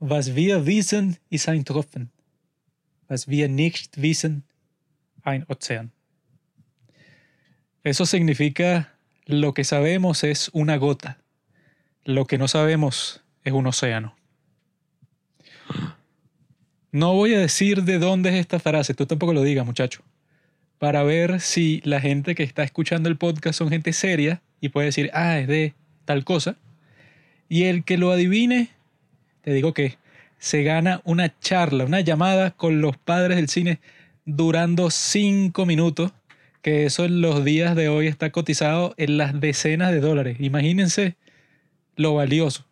was wir wissen, ist ein Tropfen. Was wir nicht wissen, ein Ozean. Eso significa lo que sabemos es una gota. Lo que no sabemos es un océano. No voy a decir de dónde es esta frase, tú tampoco lo digas, muchacho. Para ver si la gente que está escuchando el podcast son gente seria y puede decir, ah, es de tal cosa. Y el que lo adivine, te digo que se gana una charla, una llamada con los padres del cine durando cinco minutos, que eso en los días de hoy está cotizado en las decenas de dólares. Imagínense lo valioso.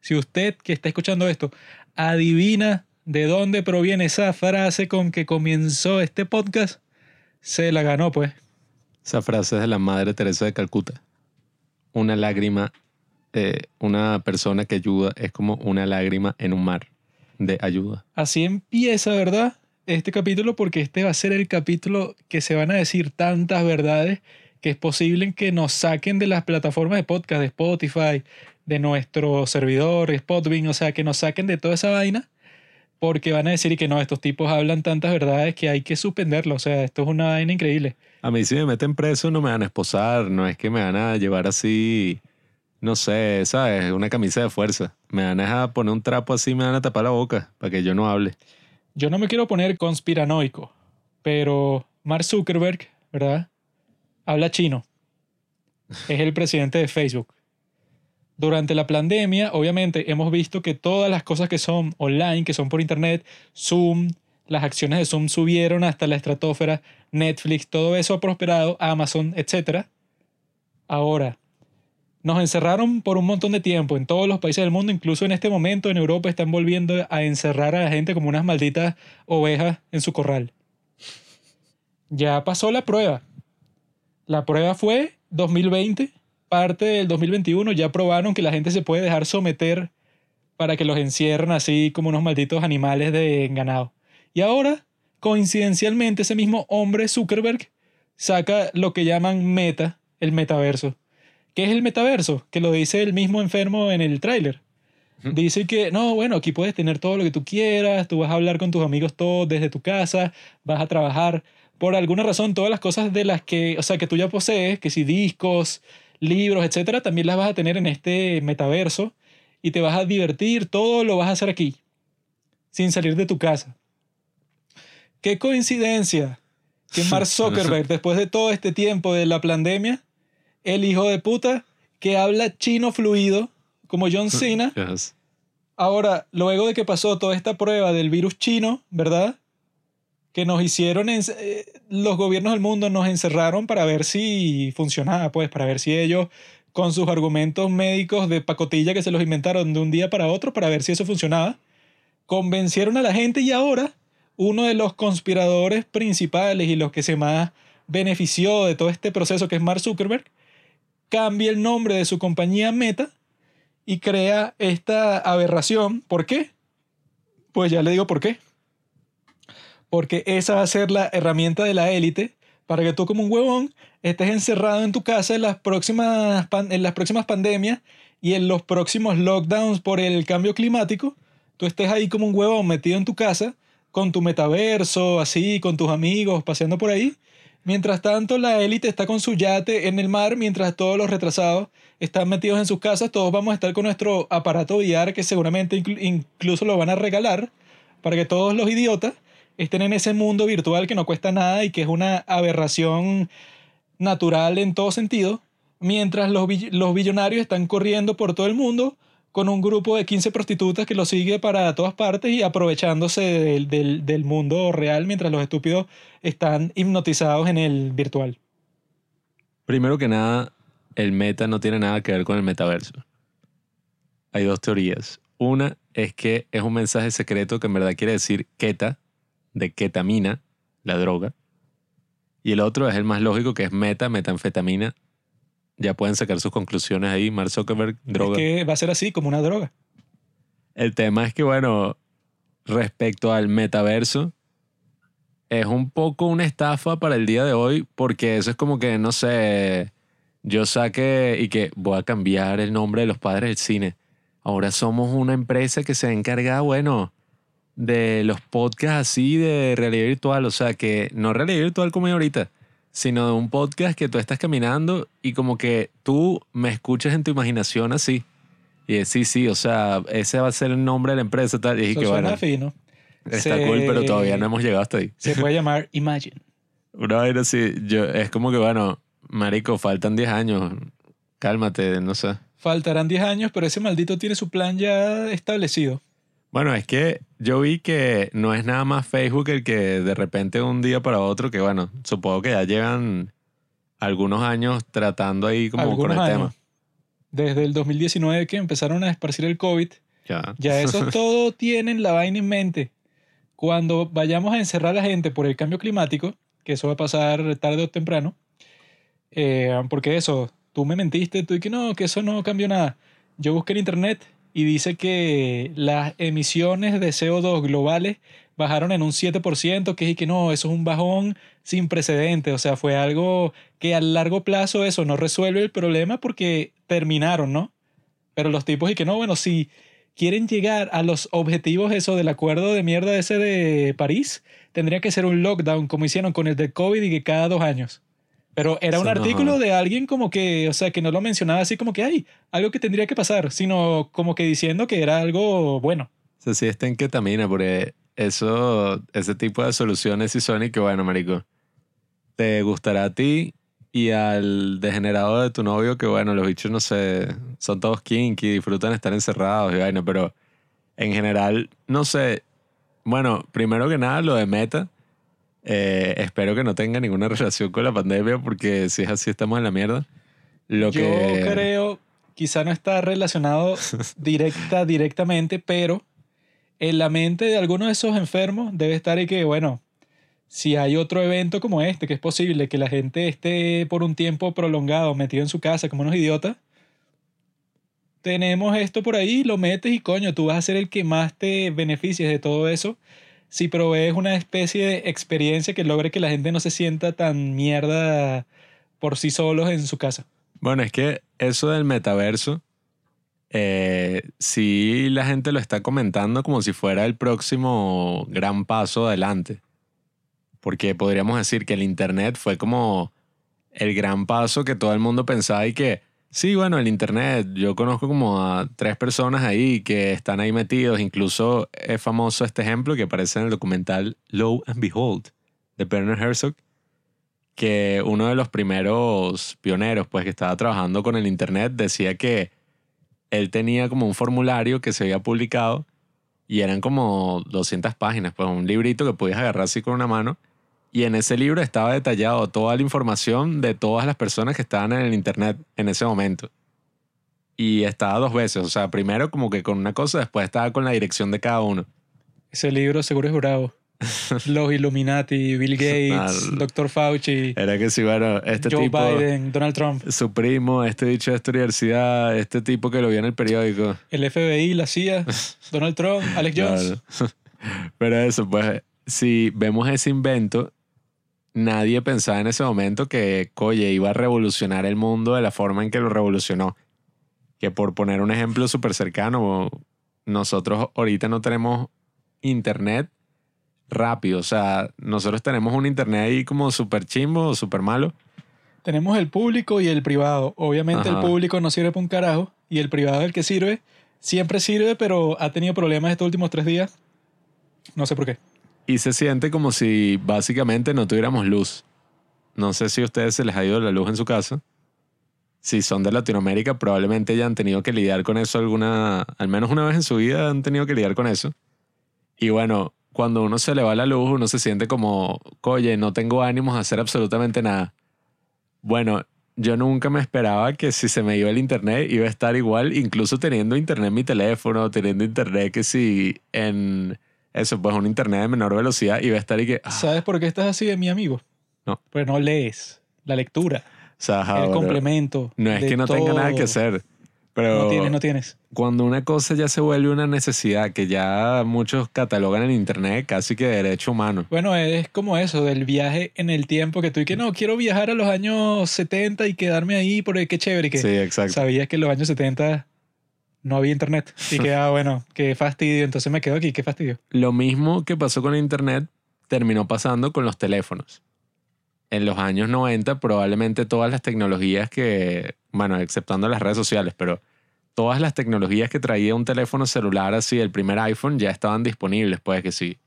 Si usted que está escuchando esto adivina de dónde proviene esa frase con que comenzó este podcast, se la ganó, pues. Esa frase es de la Madre Teresa de Calcuta. Una lágrima, eh, una persona que ayuda es como una lágrima en un mar de ayuda. Así empieza, ¿verdad? Este capítulo, porque este va a ser el capítulo que se van a decir tantas verdades que es posible que nos saquen de las plataformas de podcast, de Spotify, de nuestro servidor, Spotbean, o sea, que nos saquen de toda esa vaina porque van a decir que no, estos tipos hablan tantas verdades que hay que suspenderlo. O sea, esto es una vaina increíble. A mí si me meten preso no me van a esposar, no es que me van a llevar así, no sé, ¿sabes? Una camisa de fuerza. Me van a poner un trapo así, me van a tapar la boca para que yo no hable. Yo no me quiero poner conspiranoico, pero Mark Zuckerberg, ¿verdad? Habla chino. Es el presidente de Facebook durante la pandemia, obviamente, hemos visto que todas las cosas que son online, que son por internet, Zoom, las acciones de Zoom subieron hasta la estratosfera, Netflix, todo eso ha prosperado, Amazon, etc. Ahora, nos encerraron por un montón de tiempo en todos los países del mundo, incluso en este momento en Europa están volviendo a encerrar a la gente como unas malditas ovejas en su corral. Ya pasó la prueba. La prueba fue 2020 parte del 2021 ya probaron que la gente se puede dejar someter para que los encierren así como unos malditos animales de ganado. Y ahora, coincidencialmente, ese mismo hombre, Zuckerberg, saca lo que llaman meta, el metaverso. ¿Qué es el metaverso? Que lo dice el mismo enfermo en el tráiler. Dice que, no, bueno, aquí puedes tener todo lo que tú quieras, tú vas a hablar con tus amigos todos desde tu casa, vas a trabajar. Por alguna razón, todas las cosas de las que, o sea, que tú ya posees, que si discos, libros, etcétera, también las vas a tener en este metaverso y te vas a divertir, todo lo vas a hacer aquí, sin salir de tu casa. Qué coincidencia que Mark Zuckerberg, después de todo este tiempo de la pandemia, el hijo de puta que habla chino fluido, como John Cena, ahora, luego de que pasó toda esta prueba del virus chino, ¿verdad? que nos hicieron, eh, los gobiernos del mundo nos encerraron para ver si funcionaba, pues, para ver si ellos, con sus argumentos médicos de pacotilla que se los inventaron de un día para otro, para ver si eso funcionaba, convencieron a la gente y ahora uno de los conspiradores principales y los que se más benefició de todo este proceso, que es Mark Zuckerberg, cambia el nombre de su compañía Meta y crea esta aberración. ¿Por qué? Pues ya le digo por qué porque esa va a ser la herramienta de la élite para que tú como un huevón estés encerrado en tu casa en las próximas, en las próximas pandemias y en los próximos lockdowns por el cambio climático, tú estés ahí como un huevón metido en tu casa con tu metaverso, así, con tus amigos, paseando por ahí. Mientras tanto, la élite está con su yate en el mar, mientras todos los retrasados están metidos en sus casas, todos vamos a estar con nuestro aparato VR que seguramente incluso lo van a regalar para que todos los idiotas estén en ese mundo virtual que no cuesta nada y que es una aberración natural en todo sentido, mientras los, los billonarios están corriendo por todo el mundo con un grupo de 15 prostitutas que lo sigue para todas partes y aprovechándose del, del, mundo real mientras los estúpidos están hipnotizados en el virtual. Primero que nada, el meta no tiene nada que ver con el metaverso. Hay dos teorías. Una es que es un mensaje secreto que en verdad quiere decir keta, de ketamina, la droga. Y el otro es el más lógico, que es meta, metanfetamina. Ya pueden sacar sus conclusiones ahí. Mark Zuckerberg, droga. Es que va a ser así, como una droga. El tema es que, bueno, respecto al metaverso, es un poco una estafa para el día de hoy, porque eso es como que, no sé, yo saque y que voy a cambiar el nombre de los padres del cine ahora somos una empresa que se encarga, bueno, de los podcasts así de realidad virtual. O sea, que no realidad virtual como hay ahorita, sino de un podcast que tú estás caminando y como que tú me escuchas en tu imaginación así. Y es, sí, sí, o sea, ese va a ser el nombre de la empresa. Tal. Y dije Eso que suena bueno, fino. está Se- cool, pero todavía no hemos llegado hasta ahí. Se puede llamar Imagine. Una vaina así, yo, es como que bueno, marico, faltan 10 años. Cálmate, no sé. Faltarán 10 años, pero ese maldito tiene su plan ya establecido. Bueno, es que yo vi que no es nada más Facebook el que de repente un día para otro, que bueno, supongo que ya llevan algunos años tratando ahí como con el años. Desde el 2019 que empezaron a esparcir el COVID, tema. Ya. ya eso todo tienen la vaina en mente. Cuando vayamos a encerrar a la gente por el cambio climático, que eso va a pasar tarde o temprano, eh, porque eso, tú me mentiste, tú y que no, que eso no cambió nada. Yo busqué en internet y dice que las emisiones de CO2 globales bajaron en un 7%, que es que no, eso es un bajón sin precedentes, o sea, fue algo que a largo plazo eso no resuelve el problema porque terminaron, ¿no? Pero los tipos y que no, bueno, si quieren llegar a los objetivos eso del acuerdo de mierda ese de París, tendría que ser un lockdown como hicieron con el de COVID y que cada dos años. Pero era un artículo de alguien como que, o sea, que no lo mencionaba así como que hay algo que tendría que pasar, sino como que diciendo que era algo bueno. O sea, sí está en ketamina, porque eso, ese tipo de soluciones sí son y que bueno, marico, te gustará a ti y al degenerado de tu novio que bueno, los bichos no sé, son todos kinky, disfrutan estar encerrados y vaina, pero en general, no sé, bueno, primero que nada lo de Meta, eh, espero que no tenga ninguna relación con la pandemia porque si es así estamos en la mierda. Lo Yo que... creo, quizá no está relacionado directa, directamente, pero en la mente de algunos de esos enfermos debe estar y que, bueno, si hay otro evento como este, que es posible que la gente esté por un tiempo prolongado metido en su casa como unos idiotas, tenemos esto por ahí, lo metes y coño, tú vas a ser el que más te beneficies de todo eso si provees una especie de experiencia que logre que la gente no se sienta tan mierda por sí solos en su casa. Bueno, es que eso del metaverso, eh, sí la gente lo está comentando como si fuera el próximo gran paso adelante. Porque podríamos decir que el Internet fue como el gran paso que todo el mundo pensaba y que, sí, bueno, el Internet, yo conozco como a tres personas ahí que están ahí metidos, incluso es famoso este ejemplo que aparece en el documental Low and Behold de Werner Herzog, que uno de los primeros pioneros, pues que estaba trabajando con el Internet, decía que él tenía como un formulario que se había publicado y eran como 200 páginas, pues un librito que podías agarrar así con una mano. Y en ese libro estaba detallado toda la información de todas las personas que estaban en el Internet en ese momento. Y estaba dos veces, o sea, primero como que con una cosa, después estaba con la dirección de cada uno. Ese libro seguro es bravo. Los Illuminati, Bill Gates, Mal. Dr. Fauci, Era que si, bueno, este Joe tipo, Biden, Donald Trump, su primo, este dicho de esta universidad, este tipo que lo vio en el periódico. el FBI, la CIA, Donald Trump, Alex Jones. Claro. Pero eso, pues, si vemos ese invento, nadie pensaba en ese momento que, oye, iba a revolucionar el mundo de la forma en que lo revolucionó. Que por poner un ejemplo súper cercano, nosotros ahorita no tenemos internet rápido. O sea, nosotros tenemos un internet ahí como súper chimbo o súper malo. Tenemos el público y el privado. Obviamente Ajá. el público no sirve para un carajo y el privado es el que sirve. Siempre sirve, pero ha tenido problemas estos últimos tres días. No sé por qué. Y se siente como si básicamente no tuviéramos luz. No sé si a ustedes se les ha ido la luz en su casa. Si son de Latinoamérica, probablemente ya han tenido que lidiar con eso alguna, al menos una vez en su vida han tenido que lidiar con eso. Y bueno, cuando uno se le va la luz, uno se siente como, oye, no tengo ánimos a hacer absolutamente nada. Bueno, yo nunca me esperaba que si se me iba el internet iba a estar igual, incluso teniendo internet en mi teléfono, teniendo internet que si en eso, pues un internet de menor velocidad iba a estar y que, ah, ¿Sabes por qué estás así de mi amigo? No. Pues no lees. La lectura, o sea, el complemento. no es que no tenga nada que todo. hacer, pero No tienes, no tienes. cuando una cosa ya se vuelve una necesidad que ya muchos catalogan en internet casi que derecho humano. Bueno, es como eso, del viaje en el tiempo que tú y que no, quiero viajar a los años 70 y quedarme ahí porque qué chévere. y Que Sí, exacto. sabías que en los años 70 no había internet. Y que, ah, bueno, qué fastidio. Entonces me quedo aquí, qué fastidio. Lo mismo que pasó con Internet terminó pasando con los teléfonos. En los años 90 probablemente todas las tecnologías que, bueno, exceptuando las redes sociales, pero todas las tecnologías que traía un teléfono celular así, el primer iPhone, ya estaban disponibles, pues que sí.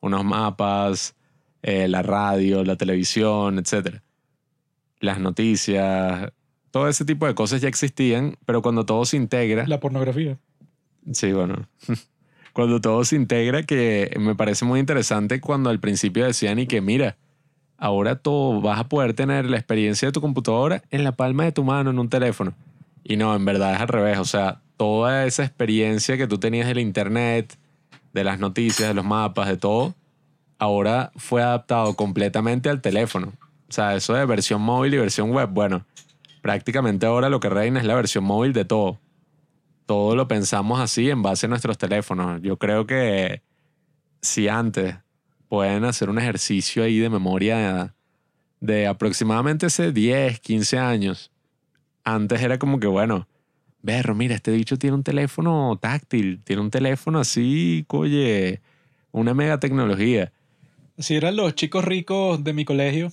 Unos mapas, eh, la radio, la televisión, etc. Las noticias, todo ese tipo de cosas ya existían, pero cuando todo se integra... La pornografía. Sí, bueno. cuando todo se integra, que me parece muy interesante cuando al principio decían y que mira, ahora todo vas a poder tener la experiencia de tu computadora en la palma de tu mano, en un teléfono. Y no, en verdad es al revés. O sea, toda esa experiencia que tú tenías del internet, de las noticias, de los mapas, de todo, ahora fue adaptado completamente al teléfono. O sea, eso de versión móvil y versión web, bueno, prácticamente ahora lo que reina es la versión móvil de todo. Todo lo pensamos así en base a nuestros teléfonos. Yo creo que si antes pueden hacer un ejercicio ahí de memoria de, aproximadamente hace 10, 15 años. Antes era como que, bueno, berro, mira, este bicho tiene un teléfono táctil, tiene un teléfono así, oye, una mega tecnología. Si eran los chicos ricos de mi colegio,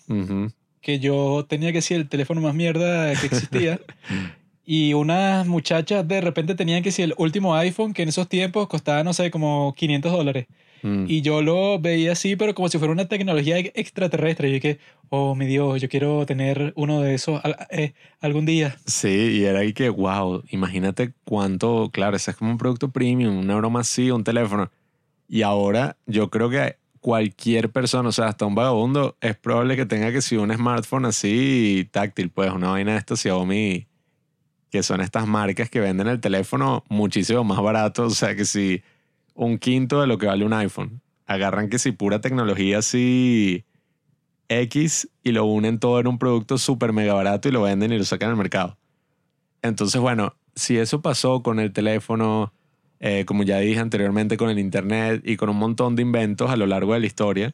que yo tenía que ser el teléfono más mierda que existía. y unas muchachas de repente tenían que ser el último iPhone, que en esos tiempos costaba, no sé, como 500 dólares. Mm. Y yo lo veía así, pero como si fuera una tecnología extraterrestre. Y que, oh, mi Dios, yo quiero tener uno de esos eh, algún día. Sí, y era ahí que, wow, imagínate cuánto, claro, ese es como un producto premium, una broma así, un teléfono. Y ahora yo creo que cualquier persona, o sea, hasta un vagabundo, es probable que tenga que ser un smartphone así táctil, pues una vaina de estos Xiaomi, que son estas marcas que venden el teléfono muchísimo más barato, o sea, que si un quinto de lo que vale un iPhone. Agarran que si pura tecnología así X y lo unen todo en un producto súper mega barato y lo venden y lo sacan al mercado. Entonces, bueno, si eso pasó con el teléfono, eh, como ya dije anteriormente, con el Internet y con un montón de inventos a lo largo de la historia,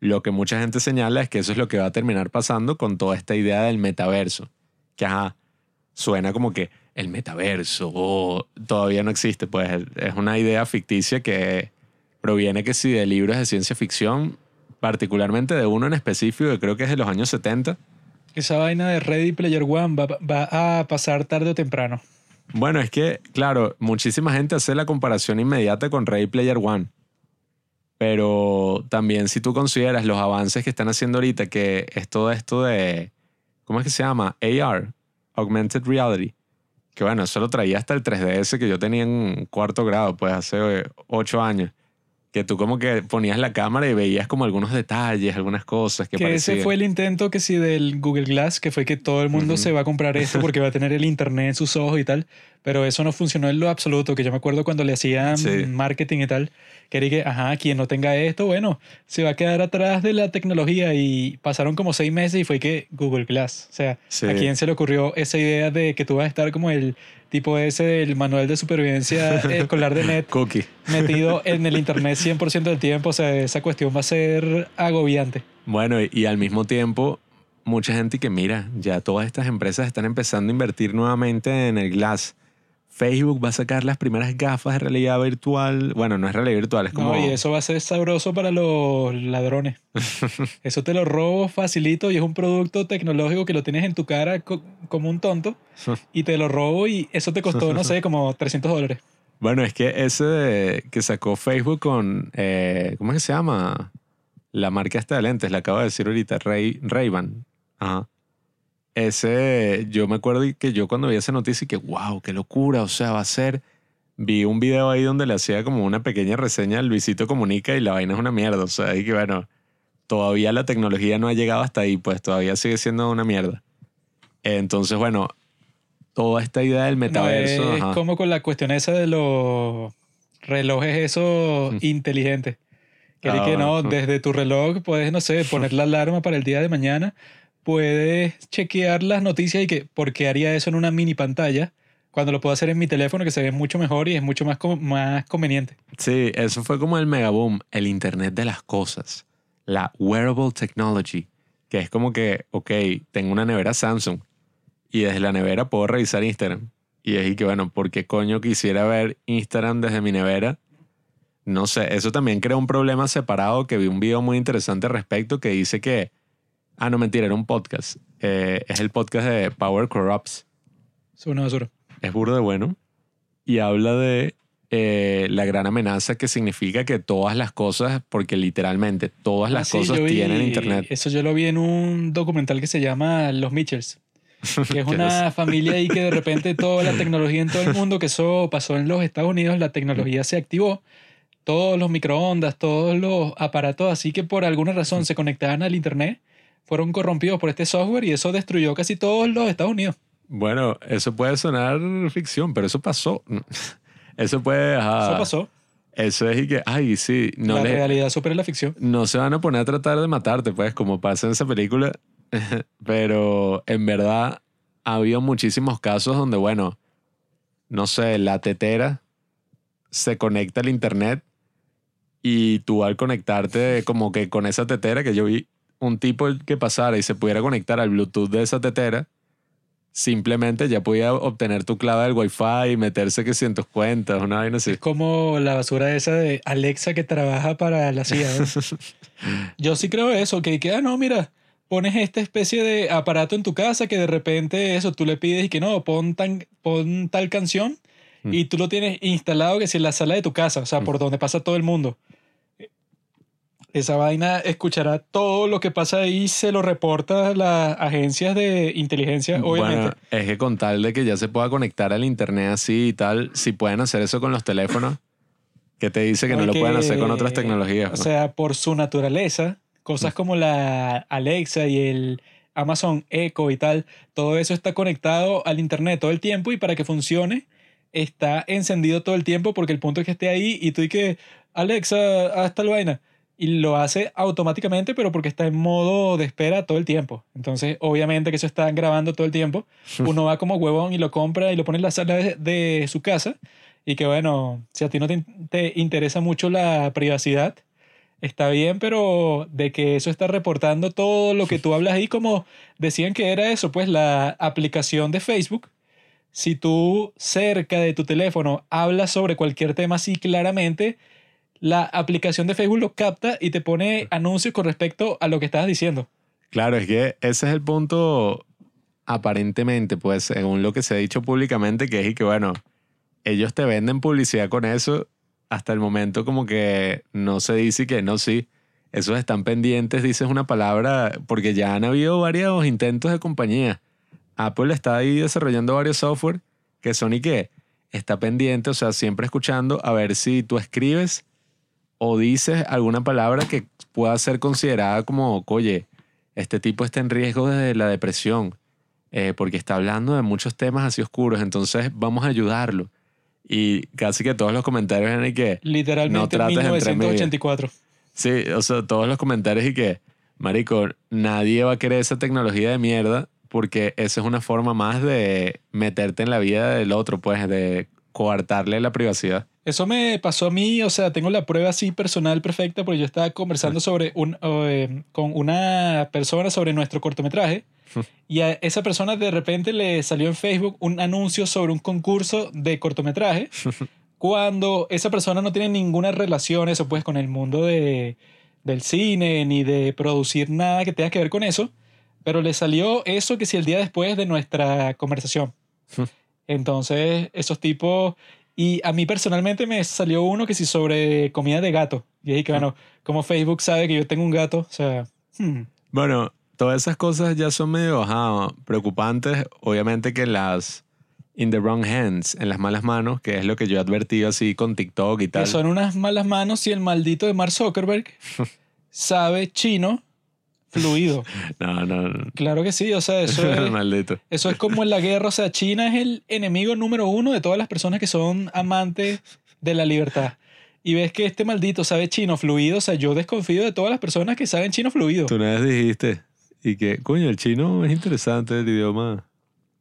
lo que mucha gente señala es que eso es lo que va a terminar pasando con toda esta idea del metaverso. Que ajá, suena como que el metaverso todavía no existe, pues es una idea ficticia que proviene que sí de libros de ciencia ficción, particularmente de uno en específico que creo que es de los años 70. Esa vaina de Ready Player One va, a pasar tarde o temprano. Bueno, es que, claro, muchísima gente hace la comparación inmediata con Ready Player One. Pero también si tú consideras los avances que están haciendo ahorita, que es todo esto de, ¿cómo es que se llama? AR, Augmented Reality que bueno, eso lo traía hasta el 3DS que yo tenía en cuarto grado, pues hace ocho años. Que tú como que ponías la cámara y veías como algunos detalles, algunas cosas que, que ese fue el intento que sí del Google Glass, que fue que todo el mundo se va a comprar esto porque va a tener el internet en sus ojos y tal. Pero eso no funcionó en lo absoluto, que yo me acuerdo cuando le hacían marketing y tal, que era que, ajá, quien no tenga esto, bueno, se va a quedar atrás de la tecnología y pasaron como seis meses y fue que Google Glass, o sea, ¿a quién se le ocurrió esa idea de que tú vas a estar como el tipo ese del manual de supervivencia escolar de net Cookie. metido en el internet 100% del tiempo, o sea, esa cuestión va a ser agobiante. Bueno, y al mismo tiempo mucha gente que mira, ya todas estas empresas están empezando a invertir nuevamente en el glass Facebook va a sacar las primeras gafas de realidad virtual. Bueno, no es realidad virtual, es como. No, y eso va a ser sabroso para los ladrones. eso te lo robo facilito y es un producto tecnológico que lo tienes en tu cara como un tonto y te lo robo y eso te costó, no sé, como 300 dólares. Bueno, es que ese que sacó Facebook con. Eh, ¿Cómo es que se llama? La marca esta de lentes, la acabo de decir ahorita, Ray, Ray-Ban. Ajá ese, yo me acuerdo que yo cuando vi esa noticia y que, wow, qué locura, o sea, va a ser, vi un video ahí donde le hacía como una pequeña reseña al Luisito Comunica y la vaina es una mierda, o sea, y que bueno, todavía la tecnología no ha llegado hasta ahí, pues todavía sigue siendo una mierda. Entonces, bueno, toda esta idea del metaverso. es como con la cuestión esa de los relojes esos inteligentes. Que, que ah, no, desde tu reloj puedes, no sé, poner la alarma para el día de mañana puedes chequear las noticias y que, ¿por qué haría eso en una mini pantalla? Cuando lo puedo hacer en mi teléfono que se ve mucho mejor y es mucho más, más conveniente. Sí, eso fue como el megaboom, el Internet de las cosas, la wearable technology, que es como que, ok, tengo una nevera Samsung y desde la nevera puedo revisar Instagram Y es y que, bueno, ¿por qué coño quisiera ver Instagram desde mi nevera? No sé, eso también crea un problema separado que vi un video muy interesante al respecto que dice que... Ah, no, mentira, era un podcast. Eh, es el podcast de Power Corrupts. Es una basura. Es burdo de bueno. Y habla de eh, la gran amenaza que significa que todas las cosas, porque literalmente todas las Ah, sí, cosas vi- tienen internet. Eso yo lo vi en un documental que se llama Los Mitchells. Que es una familia ahí que de repente toda la tecnología en todo el mundo, que eso pasó en los Estados Unidos, la tecnología se activó. Todos los microondas, todos los aparatos, así que por alguna razón se conectaban al internet, fueron corrompidos por este software y eso destruyó casi todos los Estados Unidos. Bueno, eso puede sonar ficción, pero eso pasó. Eso puede... Eso pasó. Eso es y que, ay, sí, no, la le- realidad supera la ficción. no se van a poner a tratar de matarte, pues, como pasa en esa película. Pero en verdad ha habido muchísimos casos donde, bueno, no sé, la tetera se conecta al internet y tú al conectarte como que con esa tetera, que yo vi un tipo que pasara y se pudiera conectar al Bluetooth de esa tetera, simplemente ya podía obtener tu clave del Wi-Fi y meterse que si en tus cuentas, una vaina así. Es como la basura esa de Alexa que trabaja para la CIA. ¿eh? Yo sí creo eso, que, que, ah, no, mira, pones esta especie de aparato en tu casa que de repente eso, tú le pides y que no, pon, tan, pon tal canción Mm. y tú lo tienes instalado que si en la sala de tu casa, o sea, por donde pasa todo el mundo. Esa vaina escuchará todo lo que pasa ahí, se lo reporta a las agencias de inteligencia, obviamente. Bueno, es que con tal de que ya se pueda conectar al internet así y tal, si pueden hacer eso con los teléfonos, que te dice que no, lo pueden hacer con otras tecnologías. O sea, por su naturaleza, cosas Mm. como la Alexa y el Amazon Echo y tal, todo eso está conectado al Internet todo el tiempo y para que funcione está encendido todo el tiempo porque el punto es que esté ahí y tú y que Alexa, haz tal vaina. Y lo hace automáticamente, pero porque está en modo de espera todo el tiempo. Entonces, obviamente que eso está grabando todo el tiempo. Uno va como huevón y lo compra y lo pone en la sala de, de su casa. Y que bueno, si a ti no te, te interesa mucho la privacidad, está bien, pero de que eso está reportando todo lo que tú hablas ahí, como decían que era eso, pues la aplicación de Facebook. Si tú cerca de tu teléfono hablas sobre cualquier tema así claramente, la aplicación de Facebook lo capta y te pone anuncios con respecto a lo que estabas diciendo. Claro, es que ese es el punto, aparentemente, pues, según lo que se ha dicho públicamente, que es y que, bueno, ellos te venden publicidad con eso, hasta el momento como que no se dice que no, sí. Esos están pendientes, dices una palabra, porque ya han habido varios intentos de compañía. Apple está ahí desarrollando varios software que son y que está pendiente, o sea, siempre escuchando a ver si tú escribes o dices alguna palabra que pueda ser considerada como, oye, este tipo está en riesgo de la depresión, eh, porque está hablando de muchos temas así oscuros, entonces vamos a ayudarlo. Y casi que todos los comentarios eran y que, Literalmente No en trates de entrar en mi vida. 1984. sí, o sea, todos los comentarios y que, marico, nadie va a querer esa tecnología de mierda porque esa es una forma más de meterte en la vida del otro, pues, de coartarle la privacidad. Eso me pasó a mí, o sea, tengo la prueba así personal perfecta porque yo estaba conversando sobre un, eh, con una persona sobre nuestro cortometraje y a esa persona de repente le salió en Facebook un anuncio sobre un concurso de cortometraje cuando esa persona no tiene ninguna relación eso pues con el mundo de, del cine ni de producir nada que tenga que ver con eso, pero le salió eso que si el día después de nuestra conversación. Entonces, esos tipos... Y a mí personalmente me salió uno que sí sobre comida de gato. Y que, bueno, como Facebook sabe que yo tengo un gato, o sea... hmm, Bueno, todas esas cosas ya son medio ajá, preocupantes. Obviamente que las in the wrong hands, en las malas manos, que es lo que yo he advertido así con TikTok y tal. que son unas malas manos si el maldito de Mark Zuckerberg sabe chino fluido. No, no, no. Claro que sí, o sea, eso es, Maldito. eso es como en la guerra, o sea, China es el enemigo número uno de todas las personas que son amantes de la libertad. Y ves que este maldito sabe chino fluido, o sea, yo desconfío de todas las personas que saben chino fluido. Tú una vez dijiste, y que, coño, el chino es interesante el idioma.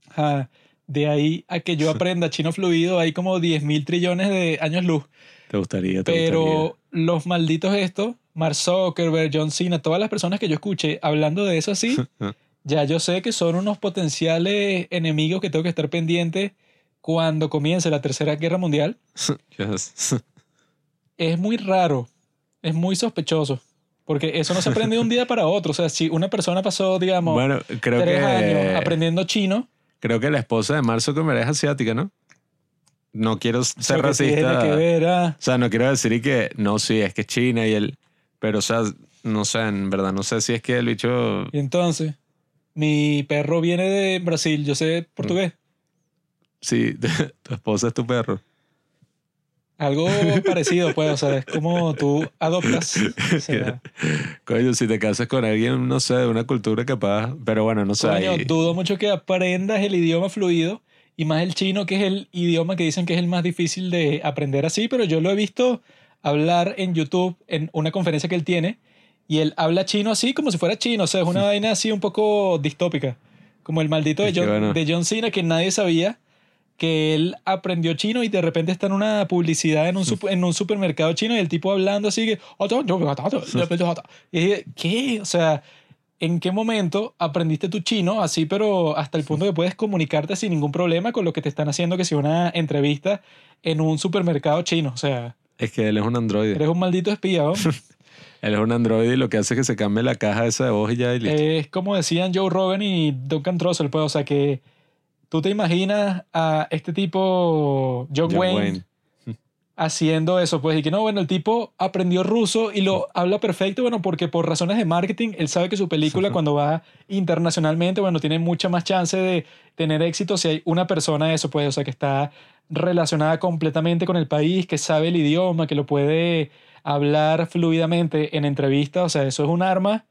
Ajá. De ahí a que yo aprenda chino fluido hay como 10 mil trillones de años luz. Te gustaría, te Pero los malditos estos, Mark Zuckerberg, John Cena, todas las personas que yo escuché hablando de eso así, ya yo sé que son unos potenciales enemigos que tengo que estar pendiente cuando comience la Tercera Guerra Mundial, Yes. es muy raro, es muy sospechoso, porque eso no se aprende de un día para otro. O sea, si una persona pasó, digamos, bueno, creo tres que, años aprendiendo chino, creo que la esposa de Mark Zuckerberg es asiática, ¿no? No quiero ser racista. que ver, ah, O sea, no quiero decir que no, sí, es que es China y él. Pero, o sea, no sé, en verdad, no sé si es que el bicho. Y entonces, mi perro viene de Brasil, yo sé portugués. Sí, tu esposa es tu perro. Algo parecido, pues, o sea, es como tú adoptas. o sea, Coño, si te casas con alguien, no sé, de una cultura capaz. Pero bueno, no sé. coño, ahí- dudo mucho que aprendas el idioma fluido y más el chino, que es el idioma que dicen que es el más difícil de aprender así, pero yo lo he visto hablar en YouTube en una conferencia que él tiene y él habla chino así como si fuera chino, o sea, es una vaina así un poco distópica, como el maldito de John, bueno. de John Cena que nadie sabía que él aprendió chino y de repente está en una publicidad en un, en un supermercado chino y el tipo hablando así que... Y dije, ¿qué? O sea, ¿en qué momento aprendiste tu chino así, pero hasta el punto que puedes comunicarte sin ningún problema con lo que te están haciendo, que si una entrevista en un supermercado chino? O sea, Es que él es un androide. eres un maldito espía, ¿no? Él es un androide y lo que hace es que se cambie la caja esa de voz y ya y listo. Es como decían Joe Rogan y Duncan Trussell, pues, o sea que tú te imaginas a este tipo, John, John Wayne, Wayne. haciendo eso, pues, y que no, bueno, el tipo aprendió ruso y lo habla perfecto, bueno, porque por razones de marketing, él sabe que su película cuando va internacionalmente, bueno, tiene mucha más chance de tener éxito si hay una persona eso, pues, o sea, que está relacionada completamente con el país, que sabe el idioma, que lo puede hablar fluidamente en entrevistas, o sea, eso es un arma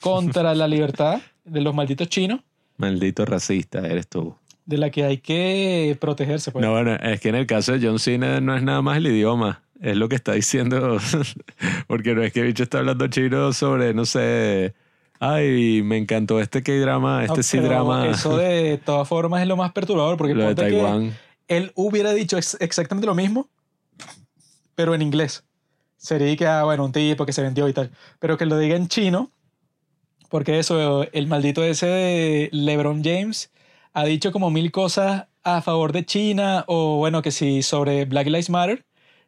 contra la libertad de los malditos chinos, Maldito racista eres tú. de la que hay que protegerse, pues. No, bueno, es que en el caso de John Cena no es nada más el idioma. Es lo que está diciendo. Porque no es que el bicho está hablando chino sobre, no sé. Ay, me encantó este K-drama, este sí drama. Eso de todas formas es lo más perturbador, porque Lo de ponte que Taiwán. Él hubiera dicho ex- exactamente lo mismo, pero en inglés. Sería que, ah, bueno, un tipo que se vendió y tal. Pero que lo diga en chino, porque eso, el maldito ese de LeBron James ha dicho como mil cosas a favor de China, o bueno, que sí, sobre Black Lives Matter,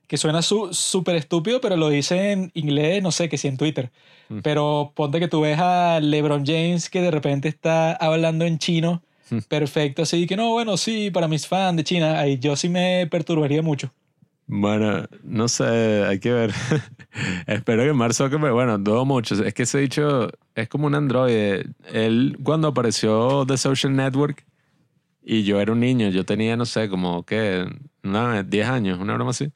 que suena su- súper estúpido, pero lo dice en inglés, no sé, que sí en Twitter. Mm. Pero ponte que tú ves a LeBron James que de repente está hablando en chino. Perfecto, así que no, bueno, sí, para mis fans de China, ahí yo sí me perturbaría mucho. Bueno, no sé, hay que ver. Espero que Mark Zuckerberg, bueno, dudo mucho. Es que ese dicho es como un androide. Él, cuando apareció The Social Network, y yo era un niño, yo tenía, no sé, como que, no, 10 años, una broma así.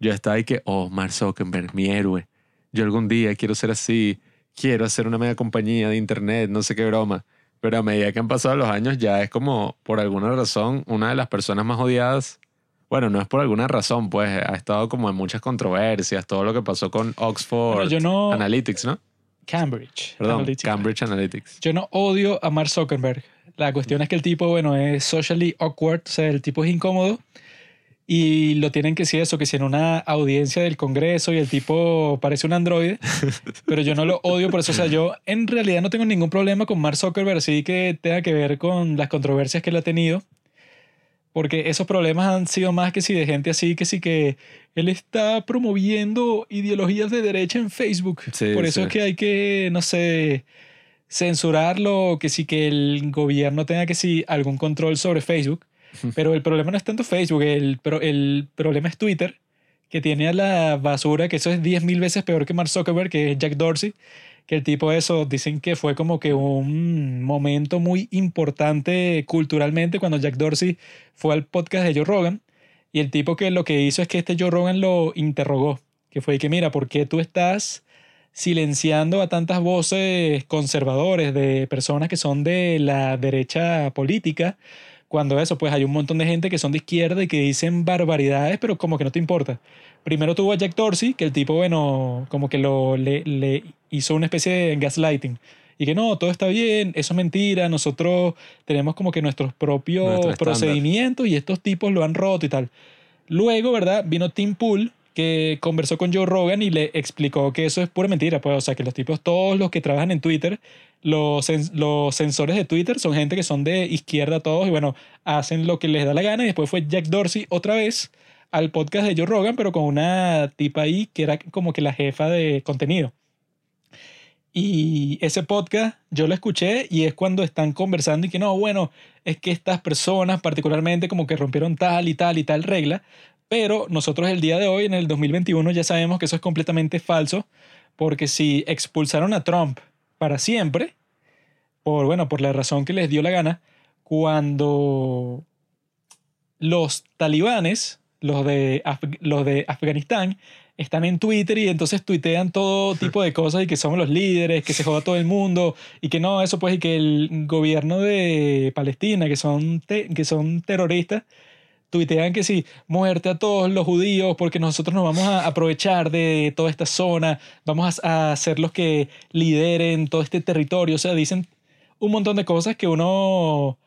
Yo estaba ahí que, oh, Mark Zuckerberg, mi héroe. Yo algún día quiero ser así, quiero hacer una mega compañía de internet, no sé qué broma. Pero a medida que han pasado los años, ya es como, por alguna razón, una de las personas más odiadas bueno, no es por alguna razón, pues ha estado como en muchas controversias, todo lo que pasó con Oxford Bueno, yo no... Analytics, ¿no? Cambridge. Perdón, Analytica. Cambridge Analytics. Yo no odio a Mark Zuckerberg. La cuestión es que el tipo, bueno, es socially awkward, o sea, el tipo es incómodo y lo tienen que decir eso, que si en una audiencia del Congreso y el tipo parece un androide, pero yo no lo odio por eso, o sea, yo en realidad no tengo ningún problema con Mark Zuckerberg, así que tenga que ver con las controversias que él ha tenido, porque esos problemas han sido más que si de gente así, que sí que él está promoviendo ideologías de derecha en Facebook, Sí, por eso sí. es que hay que, no sé censurarlo, que sí que el gobierno tenga que sí algún control sobre Facebook. Pero el problema no es tanto Facebook, el, pro- el problema es Twitter, que tiene a la basura, que eso es 10.000 veces peor que Mark Zuckerberg, que es Jack Dorsey, que el tipo eso, dicen que fue como que un momento muy importante culturalmente cuando Jack Dorsey fue al podcast de Joe Rogan, y el tipo que lo que hizo es que este Joe Rogan lo interrogó, que fue que mira, ¿por qué tú estás silenciando a tantas voces conservadores de personas que son de la derecha política, cuando eso, pues hay un montón de gente que son de izquierda y que dicen barbaridades, pero como que no te importa. Primero tuvo a Jack Dorsey, que el tipo, bueno, como que lo, le, le hizo una especie de gaslighting. Y que no, todo está bien, eso es mentira, nosotros tenemos como que nuestros propios Nuestro procedimientos y estos tipos lo han roto y tal. Luego, ¿verdad? Vino Tim Pool, que conversó con Joe Rogan y le explicó que eso es pura mentira, pues, o sea, que los tipos, todos los que trabajan en Twitter, los, los sensores de Twitter son gente que son de izquierda todos y bueno, hacen lo que les da la gana y después fue Jack Dorsey otra vez al podcast de Joe Rogan, pero con una tipa ahí que era como que la jefa de contenido. Y ese podcast yo lo escuché y es cuando están conversando y que no, bueno, es que estas personas particularmente como que rompieron tal y tal y tal regla, pero nosotros el día de hoy, en el 2021, ya sabemos que eso es completamente falso, porque si expulsaron a Trump para siempre, por, bueno, por la razón que les dio la gana, cuando los talibanes, los de, Af- los de Afganistán, están en Twitter y entonces tuitean todo tipo de cosas y que somos los líderes, que se joda todo el mundo y que no, eso pues y que el gobierno de Palestina, que son, que son terroristas, tuitean que sí, muerte a todos los judíos porque nosotros nos vamos a aprovechar de toda esta zona, vamos a, ser los que lideren todo este territorio, o sea, dicen un montón de cosas que uno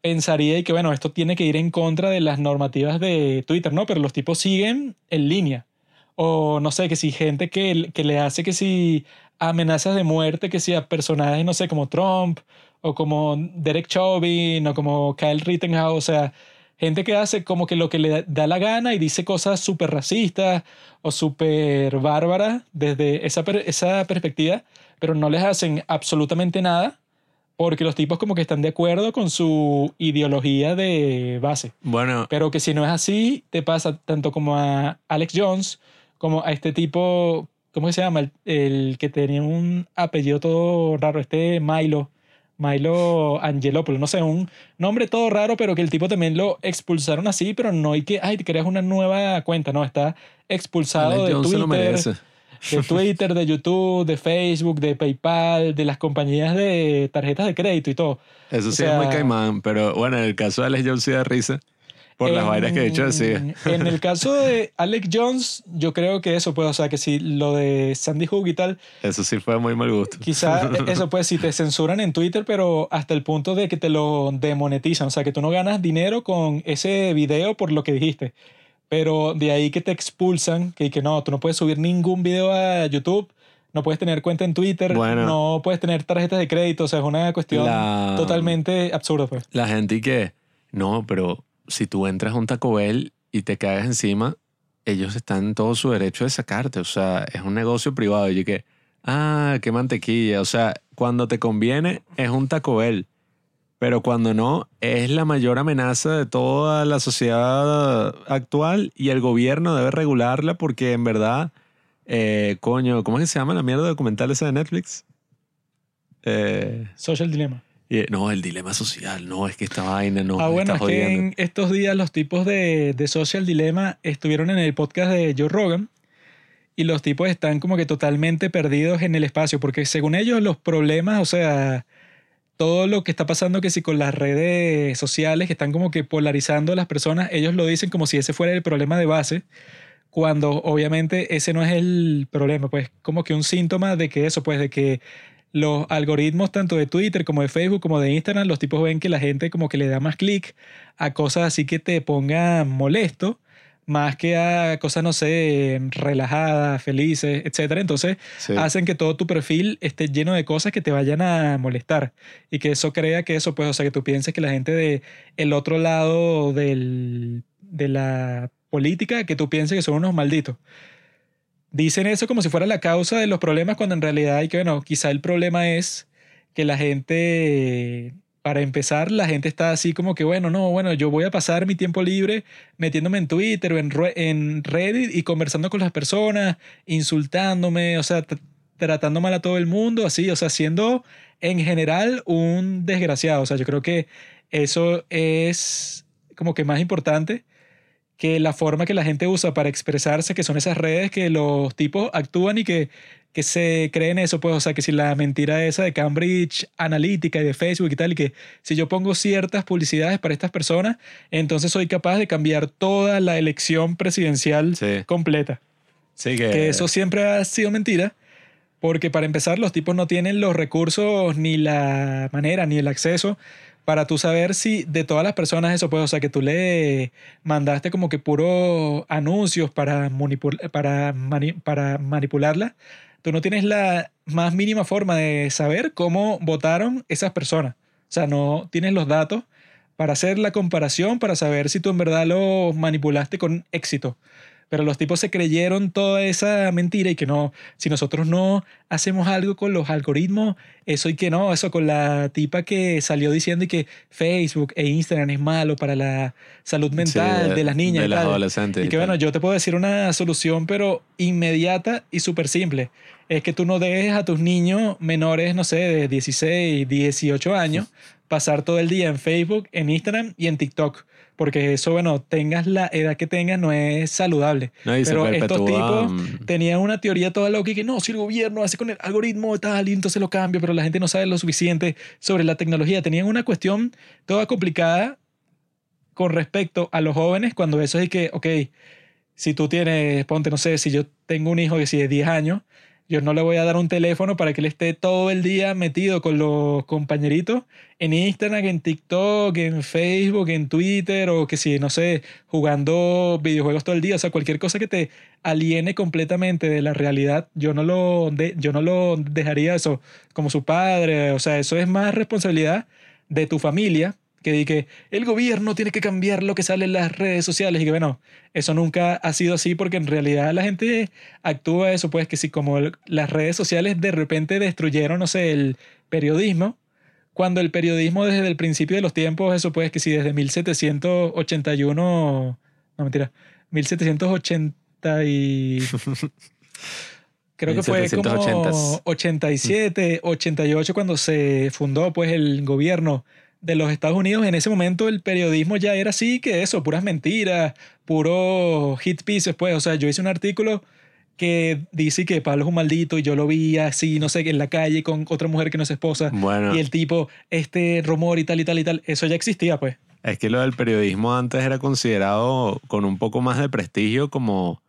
pensaría y que bueno, esto tiene que ir en contra de las normativas de Twitter, ¿no? Pero los tipos siguen en línea. O no sé, que si gente que, que le hace que si amenazas de muerte, que si a personajes, no sé, como Trump, o como Derek Chauvin, o como Kyle Rittenhouse, o sea, gente que hace como que lo que le da la gana y dice cosas súper racistas o súper bárbaras desde esa, per- esa perspectiva, pero no les hacen absolutamente nada porque los tipos como que están de acuerdo con su ideología de base. Bueno, Pero que si no es así, te pasa tanto como a Alex Jones, como a este tipo, ¿cómo se llama? El, el que tenía un apellido todo raro, este Milo, Milo Angelopoulos, no sé, un nombre todo raro, pero que el tipo también lo expulsaron así, pero no hay que, ay, te creas una nueva cuenta, no, está expulsado Alex de Twitter, de Twitter, de YouTube, de Facebook, de PayPal, de las compañías de tarjetas de crédito y todo. Eso o sí es muy caimán, pero bueno, en el caso de Alex Jones sí da risa por las En- vainas que de hecho decía. En el caso de Alex Jones, yo creo que eso, pues, o sea, que si lo de Sandy Hook y tal, Eso sí fue muy mal gusto. quizá eso, pues, si te censuran en Twitter, pero hasta el punto de que te lo demonetizan, o sea, que tú no ganas dinero con ese video por lo que dijiste. Pero de ahí que te expulsan, que, que no, tú no puedes subir ningún video a YouTube, no puedes tener cuenta en Twitter, Bueno. no puedes tener tarjetas de crédito, o sea, es una cuestión La- totalmente absurda, pues. La gente que, no, pero si tú entras a un Taco Bell y te cagas encima, ellos están en todo su derecho de sacarte. O sea, es un negocio privado. Y yo que, ah, qué mantequilla. O sea, cuando te conviene es un Taco Bell. Pero cuando no, es la mayor amenaza de toda la sociedad actual y el gobierno debe regularla porque en verdad, eh, coño, ¿cómo es que se llama la mierda documental esa de Netflix? Eh, Social Dilemma. Y- no, el dilema social. No, es que esta vaina no. ah, bueno, es que en estos días los tipos de, de Social Dilemma estuvieron en el podcast de Joe Rogan y los tipos están como que totalmente perdidos en el espacio, porque según ellos los problemas, o sea, todo lo que está pasando que si con las redes sociales que están como que polarizando a las personas, ellos lo dicen como si ese fuera el problema de base, cuando obviamente ese no es el problema, pues como que un síntoma de que eso, pues de que los algoritmos tanto de Twitter como de Facebook como de Instagram, los tipos ven que la gente como que le da más clic a cosas así que te pongan molesto, más que a cosas, no sé, relajadas, felices, etcétera. Entonces Sí. hacen que todo tu perfil esté lleno de cosas que te vayan a molestar y que eso crea que eso, pues, o sea, que tú pienses que la gente de el otro lado del, de la política, que tú pienses que son unos malditos. Dicen eso como si fuera la causa de los problemas, cuando en realidad hay que, bueno, quizá el problema es que la gente, para empezar, la gente está así como que, bueno, no, bueno, yo voy a pasar mi tiempo libre metiéndome en Twitter o en, en Reddit y conversando con las personas, insultándome, o sea, tratando mal a todo el mundo, así, o sea, siendo en general un desgraciado. O sea, yo creo que eso es como que más importante que la forma que la gente usa para expresarse, que son esas redes que los tipos actúan y que, que se creen eso, pues, o sea, que si la mentira esa de Cambridge Analytica y de Facebook y tal, y que si yo pongo ciertas publicidades para estas personas, entonces soy capaz de cambiar toda la elección presidencial Sí. completa. Sí, que, Que eso siempre ha sido mentira, porque para empezar los tipos no tienen los recursos ni la manera ni el acceso para tú saber si de todas las personas eso, pues, o sea, que tú le mandaste como que puro anuncios para, manipul- para, mani- manipularla, tú no tienes la más mínima forma de saber cómo votaron esas personas. O sea, no tienes los datos para hacer la comparación, para saber si tú en verdad lo manipulaste con éxito. Pero los tipos se creyeron toda esa mentira y que no, si nosotros no hacemos algo con los algoritmos, eso y que no, eso con la tipa que salió diciendo y que Facebook e Instagram es malo para la salud mental Sí, de, las niñas De y las tal. adolescentes. Y que tal. bueno, yo te puedo decir una solución, pero inmediata y súper simple. Es que tú no dejes a tus niños menores, no sé, de 16, 18 años, pasar todo el día en Facebook, en Instagram y en TikTok. Porque eso, bueno, tengas la edad que tengas, no es saludable. No, pero estos tipos mm, tenían una teoría toda loca y que no, si el gobierno hace con el algoritmo tal y entonces lo cambia, pero la gente no sabe lo suficiente sobre la tecnología. Tenían una cuestión toda complicada con respecto a los jóvenes cuando eso es que, ok, si tú tienes, ponte, no sé, si yo tengo un hijo que si de 10 años, yo no le voy a dar un teléfono para que él esté todo el día metido con los compañeritos en Instagram, en TikTok, en Facebook, en Twitter o que si, no sé, jugando videojuegos todo el día, o sea, cualquier cosa que te aliene completamente de la realidad, yo no lo, yo no lo dejaría eso como su padre, o sea, eso es más responsabilidad de tu familia que di que el gobierno tiene que cambiar lo que sale en las redes sociales y que bueno, eso nunca ha sido así porque en realidad la gente actúa eso, pues que si como el- las redes sociales de repente destruyeron, no sé, el periodismo, cuando el periodismo desde el principio de los tiempos, eso pues que si desde 1781, no mentira, 1780 y... Creo que fue como 1780s. 87, 88 cuando se fundó pues el gobierno de los Estados Unidos. En ese momento el periodismo ya era así que eso, puras mentiras, puro hit pieces pues. O sea, yo hice un artículo que dice que Pablo es un maldito y yo lo vi así, no sé, en la calle con otra mujer que no es esposa. Bueno, Y el tipo, este rumor y tal y tal y tal, eso ya existía pues. es que lo del periodismo antes era considerado con un poco más de prestigio como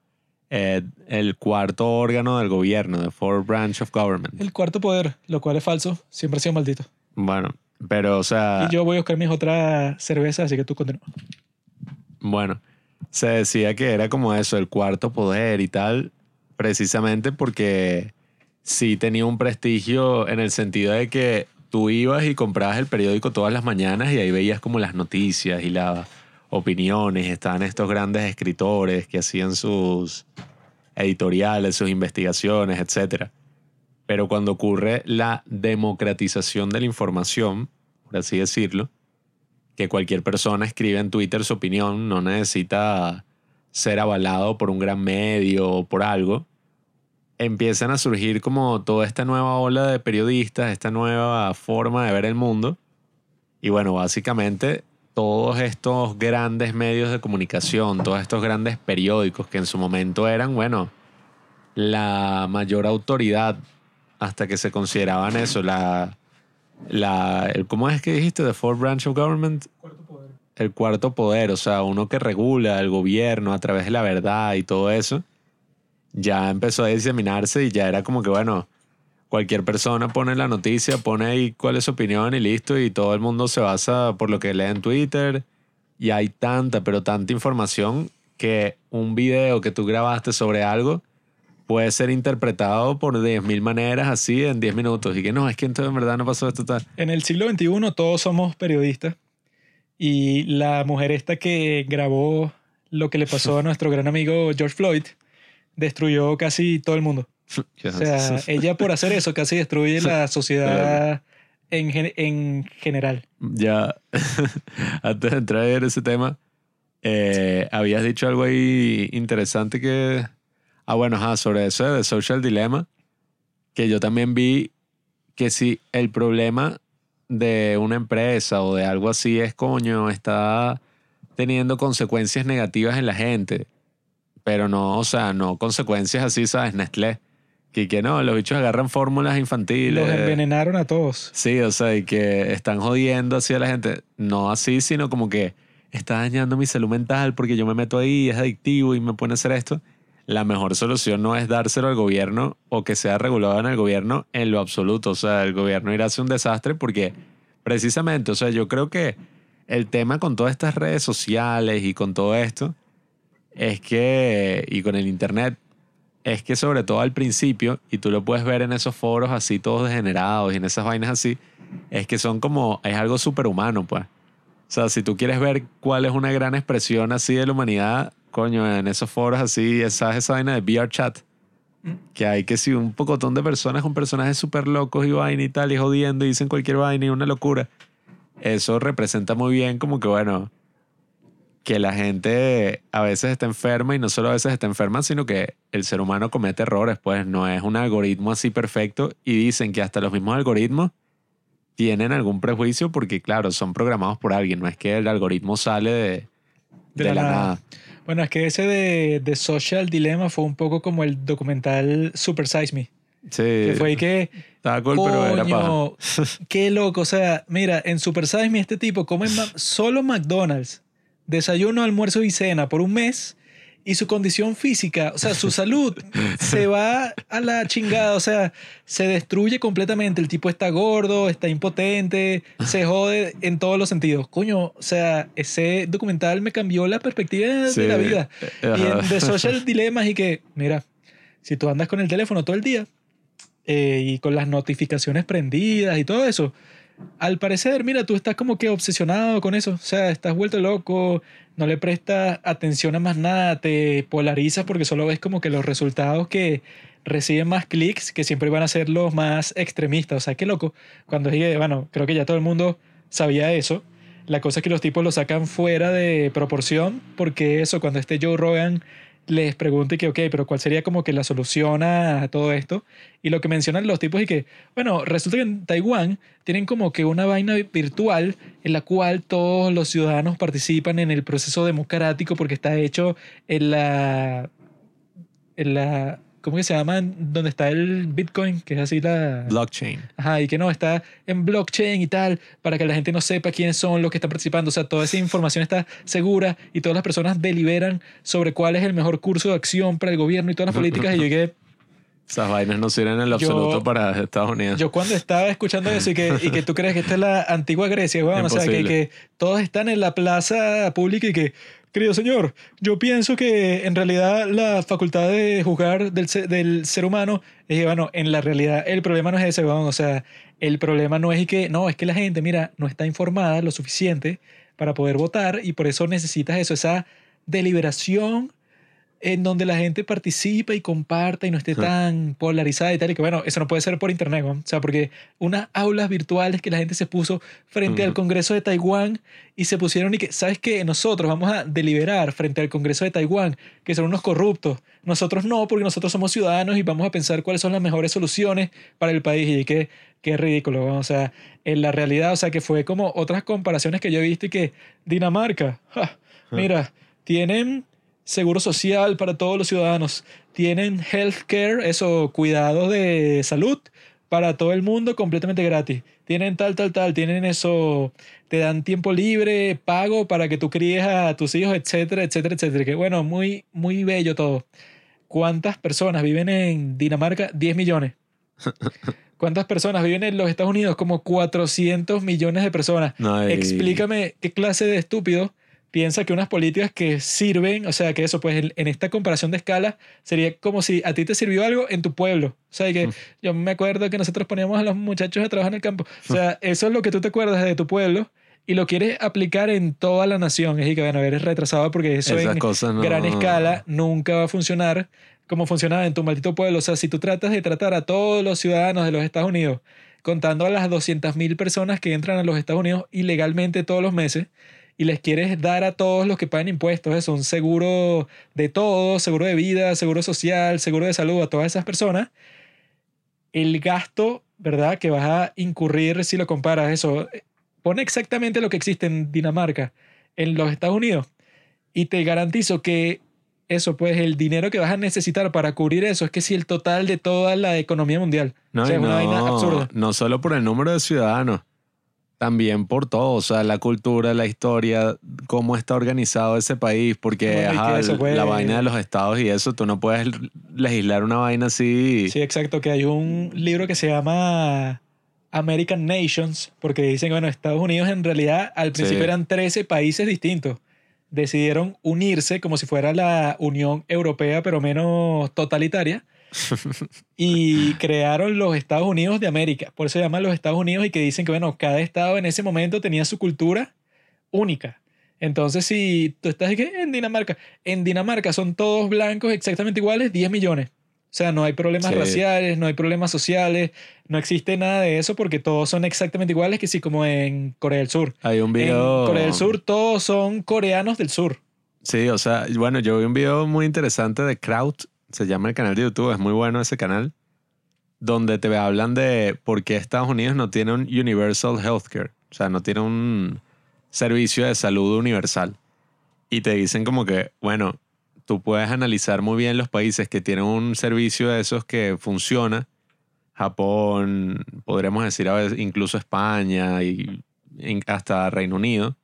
eh, el cuarto órgano del gobierno, the fourth branch of government. El cuarto poder, lo cual es falso, siempre ha sido maldito. Bueno, pero o sea, Y yo voy a buscar mis otra cerveza, así que tú continúa. bueno, se decía que era como eso, el cuarto poder y tal, precisamente porque sí tenía un prestigio en el sentido de que tú ibas y comprabas el periódico todas las mañanas y ahí veías como las noticias y las opiniones, estaban estos grandes escritores que hacían sus editoriales, sus investigaciones, etc. Pero cuando ocurre la democratización de la información, por así decirlo, que cualquier persona escribe en Twitter su opinión, no necesita ser avalado por un gran medio o por algo, empiezan a surgir como toda esta nueva ola de periodistas, esta nueva forma de ver el mundo. Y bueno, básicamente todos estos grandes medios de comunicación, todos estos grandes periódicos que en su momento eran, bueno, la mayor autoridad hasta que se consideraban eso, la, la, el- ¿cómo es que dijiste? The fourth branch of government, el cuarto poder, o sea, uno que regula el gobierno a través de la verdad y todo eso, ya empezó a diseminarse y ya era como que, bueno, cualquier persona pone la noticia, pone ahí cuál es su opinión y listo, y todo el mundo se basa por lo que lee en Twitter, y hay tanta, pero tanta información que un video que tú grabaste sobre algo puede ser interpretado por 10.000 maneras así en 10 minutos, y que no, es que entonces en verdad no pasó esto tal. En el siglo XXI todos somos periodistas y la mujer esta que grabó lo que le pasó a nuestro gran amigo George Floyd destruyó casi todo el mundo. O sea, ella por hacer eso casi destruye la sociedad en, en general. Ya, antes de entrar en ese tema, eh, habías dicho algo ahí interesante que... Ah, bueno, ajá, sobre eso de Social Dilemma, que yo también vi que si el problema de una empresa o de algo así es, coño, está teniendo consecuencias negativas en la gente, pero no, o sea, no consecuencias así, ¿sabes? Nestlé. Que, que no, los bichos agarran fórmulas infantiles. Los envenenaron a todos. Sí, o sea, y que están jodiendo así a la gente. No así, sino como que está dañando mi salud mental porque yo me meto ahí, es adictivo y me pone a hacer esto. La mejor solución no es dárselo al gobierno o que sea regulado en el gobierno en lo absoluto. O sea, el gobierno irá a hacer un desastre porque Precisamente, o sea, yo creo que el tema con todas estas redes sociales y con todo esto es que, y con el Internet, es que sobre todo al principio, y tú lo puedes ver en esos foros así todos degenerados y en esas vainas así, es que son como, es algo superhumano, pues. O sea, si tú quieres ver cuál es una gran expresión así de la humanidad, coño, en esos foros así, esa, esa vaina de VR chat. Que hay que si un pocotón de personas con personajes súper locos y vaina y tal, y jodiendo y dicen cualquier vaina y una locura. Eso representa muy bien como que, bueno, que la gente a veces está enferma y no solo a veces está enferma, sino que el ser humano comete errores, pues no es un algoritmo así perfecto y dicen que hasta los mismos algoritmos tienen algún prejuicio porque, claro, son programados por alguien, no es que el algoritmo sale de, de, la, nada. Bueno, es que ese de, de Social Dilemma fue un poco como el documental Super Size Me. Sí. Que fue ahí que. Estaba cool, pero era paja. Coño, qué loco. O sea, mira, en Super Size Me este tipo come solo McDonald's, desayuno, almuerzo y cena por un mes y su condición física, o sea, su salud se va a la chingada, o sea, se destruye completamente. El tipo está gordo, está impotente, se jode en todos los sentidos. Coño, o sea, ese documental me cambió la perspectiva Sí. de la vida. Y Ajá. en The Social Dilemmas y que, mira, si tú andas con el teléfono todo el día eh, y con las notificaciones prendidas y todo eso, al parecer, mira, tú estás como que obsesionado con eso. O sea, estás vuelto loco, no le prestas atención a más nada, te polarizas porque solo ves como que los resultados que reciben más clics, que siempre van a ser los más extremistas. O sea, qué loco. Cuando dije, bueno, creo que ya todo el mundo sabía eso. La cosa es que los tipos lo sacan fuera de proporción, porque eso, cuando este Joe Rogan les pregunte que, ok, pero ¿cuál sería como que la solución a todo esto? Y lo que mencionan los tipos es que, bueno, resulta que en Taiwán tienen como que una vaina virtual en la cual todos los ciudadanos participan en el proceso democrático porque está hecho en la... En la ¿Cómo que se llama? Donde está el Bitcoin, que es así la... Blockchain. Ajá, y que no, está en blockchain y tal, para que la gente no sepa quiénes son los que están participando. O sea, toda esa información está segura y todas las personas deliberan sobre cuál es el mejor curso de acción para el gobierno y todas las políticas. y yo llegué, Esas vainas no sirven en lo Yo- absoluto para Estados Unidos. yo cuando estaba escuchando eso y que, y que tú crees que esta es la antigua Grecia, weón, o sea, que, que todos están en la plaza pública y que, querido señor, yo pienso que en realidad la facultad de juzgar del, del ser humano es bueno, en la realidad el problema no es ese, weón, o sea, el problema no es que, no, es que la gente, mira, no está informada lo suficiente para poder votar y por eso necesitas eso, esa deliberación en donde la gente participa y comparta y no esté tan polarizada y tal, y que bueno, eso no puede ser por internet, ¿no? o sea, porque unas aulas virtuales que la gente se puso frente al. Congreso de Taiwán y se pusieron y que, ¿sabes qué? Nosotros vamos a deliberar frente al Congreso de Taiwán que son unos corruptos. Nosotros no, porque nosotros somos ciudadanos y vamos a pensar cuáles son las mejores soluciones para el país y que qué ridículo, ¿no? o sea, en la realidad, o sea, que fue como otras comparaciones que yo he visto y que Dinamarca, ja, mira, tienen seguro social para todos los ciudadanos, tienen healthcare, eso, cuidados de salud para todo el mundo completamente gratis. Tienen tal, tal, tal, tienen eso, te dan tiempo libre, pago para que tú críes a tus hijos, etcétera, etcétera, etcétera. Que bueno, muy, muy bello todo. ¿Cuántas personas viven en Dinamarca? 10 millones. ¿Cuántas personas viven en los Estados Unidos? Como 400 millones de personas. No, Explícame qué clase de estúpido piensa que unas políticas que sirven, o sea, que eso, pues en, en esta comparación de escala, sería como si a ti te sirvió algo en tu pueblo. O sea, que yo me acuerdo que nosotros poníamos a los muchachos a trabajar en el campo. O sea, eso es lo que tú te acuerdas de tu pueblo y lo quieres aplicar en toda la nación. Es que, bueno, eres retrasado porque eso Esas en cosas no- gran escala nunca va a funcionar como funcionaba en tu maldito pueblo. O sea, si tú tratas de tratar a todos los ciudadanos de los Estados Unidos, contando a las 200.000 personas que entran a los Estados Unidos ilegalmente todos los meses, y les quieres dar a todos los que pagan impuestos, eso, un seguro de todo, seguro de vida, seguro social, seguro de salud a todas esas personas, el gasto, ¿verdad? Que vas a incurrir si lo comparas, eso, pone exactamente lo que existe en Dinamarca, en los Estados Unidos, y te garantizo que eso, pues el dinero que vas a necesitar para cubrir eso es que si el total de toda la economía mundial. No, o sea, y es una vaina no, absurda. no solo por el número de ciudadanos, también por todo, o sea, la cultura, la historia, cómo está organizado ese país, porque No, y que ajá, eso, pues- la vaina de los estados y eso, tú no puedes legislar una vaina así. Sí, exacto, que hay un libro que se llama American Nations, porque dicen bueno, Estados Unidos en realidad al principio Sí. eran 13 países distintos. Decidieron unirse como si fuera la Unión Europea, pero menos totalitaria. Y crearon los Estados Unidos de América. Por eso se llaman los Estados Unidos y que dicen que, bueno, cada estado en ese momento tenía su cultura única. Entonces, si tú estás ¿qué? en Dinamarca, en Dinamarca son todos blancos exactamente iguales, 10 millones. O sea, no hay problemas Sí. raciales, no hay problemas sociales, no existe nada de eso porque todos son exactamente iguales que sí, como en Corea del Sur. Hay un video... En Corea del Sur todos son coreanos del sur. Sí, o sea, bueno, yo vi un video muy interesante de Kraut, se llama el canal de YouTube, es muy bueno ese canal, donde te hablan de por qué Estados Unidos no tiene un universal healthcare, o sea, no tiene un servicio de salud universal. Y te dicen como que, bueno, tú puedes analizar muy bien los países que tienen un servicio de esos que funciona. Japón, podríamos decir a veces, incluso España y hasta Reino Unido.